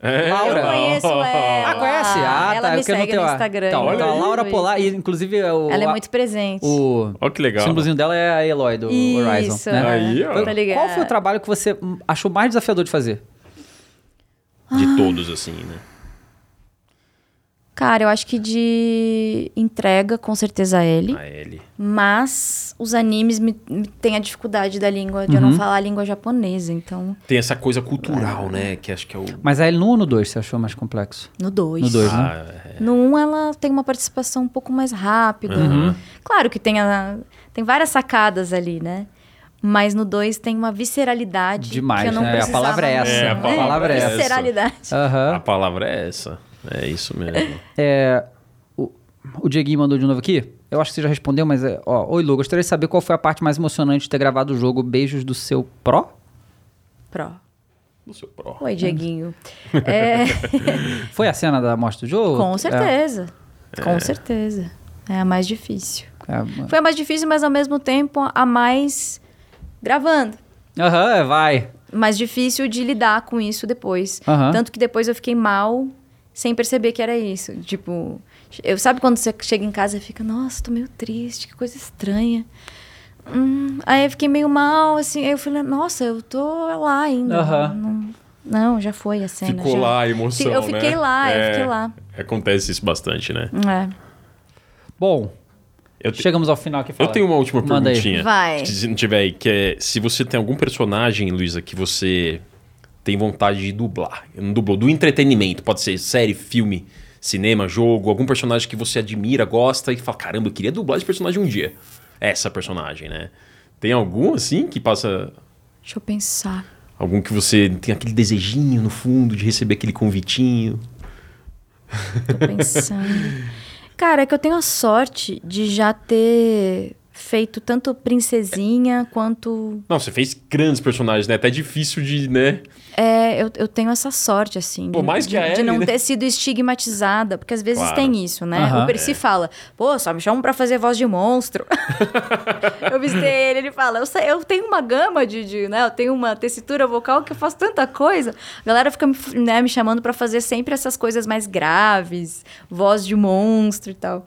É, Laura. Eu conheço (laughs) ela. Ah, conhece? Ah, ela tá. me eu não segue no a- Instagram. Então, Olha a aí, Laura. Polar, e inclusive o, Ela é muito presente. o Olha que legal. símbolozinho dela é a Eloy do Horizon. Isso, Né? Aí, ó. Tá ligado. Qual foi o trabalho que você achou mais desafiador de fazer? De todos, assim, né? Cara, eu acho que de entrega, com certeza ele. A Ellie. Mas os animes me, me tem a dificuldade da língua, de eu Uhum. não falar a língua japonesa. Então, Tem essa coisa cultural, né? Que acho que é o. Mas a L no 1 ou no 2 você achou mais complexo? no 2. No dois, né? Ah, é. No 1, um, ela tem uma participação um pouco mais rápida. Uhum. Claro que tem, a, tem várias sacadas ali, né? Mas no 2 tem uma visceralidade Demais, que eu não né? A palavra é essa. É, a né? palavra é essa. Visceralidade. Aham. A palavra é essa. É isso mesmo. É, o, o Dieguinho mandou de novo aqui. Eu acho que você já respondeu, mas é. Ó, Oi, Lu, gostaria de saber qual foi a parte mais emocionante de ter gravado o jogo Beijos do seu Pro? Pro. Do seu pró. Oi, Dieguinho. (laughs) É, Foi a cena da mostra do jogo? com certeza. Com certeza. É a mais difícil. É, é. Foi a mais difícil, mas ao mesmo tempo a mais gravando. Aham, é, vai. Mais difícil de lidar com isso depois. Aham. Tanto que depois eu fiquei mal sem perceber que era isso. Tipo, eu sabe quando você chega em casa e fica, nossa, tô meio triste, que coisa estranha. Hum, aí eu fiquei meio mal, assim, aí eu falei, nossa, eu tô lá ainda. Aham. Não, não, já foi a cena. Ficou já. lá a emoção, Eu fiquei né? lá, eu É. fiquei lá. Acontece isso bastante, né? É. Bom, Eu, te- chegamos ao final aqui. eu tenho uma última Manda aí. perguntinha. Vai. Se não tiver aí, que é se você tem algum personagem, Luísa, que você tem vontade de dublar. Não dublou, do entretenimento. Pode ser série, filme, cinema, jogo, algum personagem que você admira, gosta e fala, caramba, eu queria dublar esse personagem um dia. Essa personagem, né? Tem algum, assim, que passa... Deixa eu pensar. Algum que você tem aquele desejinho no fundo de receber aquele convitinho? Tô pensando. Cara, é que eu tenho a sorte de já ter feito tanto princesinha quanto. Não, você fez grandes personagens, né? Até difícil de, né? É, eu, eu tenho essa sorte, assim. Pô, de, mais que de, a de Ellie, não né? ter sido estigmatizada, porque às vezes Claro. tem isso, né? Aham. O Percy fala, pô, só me chamam pra fazer voz de monstro. (laughs) eu visitei ele, ele fala, eu, sei- eu tenho uma gama de, de, né? Eu tenho uma tessitura vocal que eu faço tanta coisa. A galera fica me, né, me chamando pra fazer sempre essas coisas mais graves, voz de monstro e tal.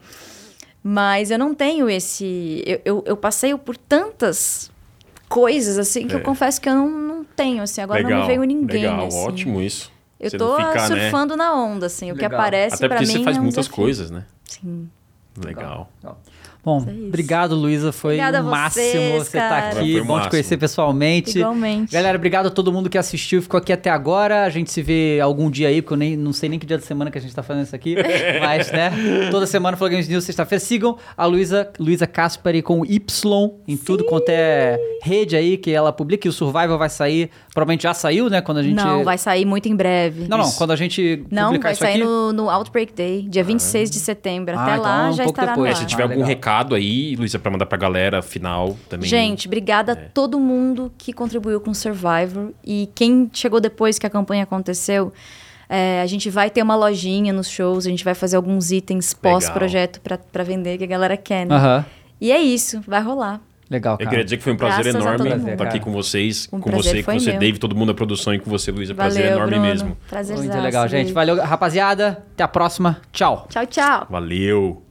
Mas eu não tenho esse. Eu, eu, eu passeio por tantas coisas, assim, que É. eu confesso que eu não, não tenho, assim. Agora não legal, me veio ninguém. Legal, assim. ótimo isso. Eu Você tô não ficar, né? surfando na onda, assim. O que Legal. aparece Até pra porque mim você faz é um muitas desafio. coisas, né? Sim. Legal. Legal. Bom, É obrigado, Luísa. Foi Obrigada o máximo vocês, você estar cara. aqui. Bom te conhecer pessoalmente. Igualmente. Galera, obrigado a todo mundo que assistiu e ficou aqui até agora. A gente se vê algum dia aí, porque eu nem, não sei nem que dia da semana que a gente tá fazendo isso aqui. (laughs) mas, né? Toda semana Flow Games News, sexta-feira. Sigam a Luísa, Luísa Caspari com Y em tudo quanto é rede aí que ela publica. E o Survival vai sair. Provavelmente já saiu, né? Quando a gente. Não, vai sair muito em breve. Não, não. Quando a gente Não, publicar vai isso sair aqui. no, no Outbreak Day, dia 26 de setembro. Ah, Até então lá um já pouco estará depois. no Se ar. tiver Ah, algum legal. recado aí, Luísa, pra mandar pra galera final também. Gente, obrigada a todo mundo que contribuiu com o Survivor. E quem chegou depois que a campanha aconteceu, é, a gente vai ter uma lojinha nos shows, a gente vai fazer alguns itens pós-projeto pra, pra vender, que a galera quer, né? Aham. E é isso, vai rolar. Legal, Eu cara. queria dizer que foi um prazer Graças enorme estar aqui Cara. com vocês, Um com você, com você, meu. Dave, todo mundo da produção e com você, Luísa. Valeu, Prazer enorme Bruno. mesmo. Prazer Muito legal, gente. Valeu, rapaziada. Até a próxima. Tchau. Tchau, tchau. Valeu.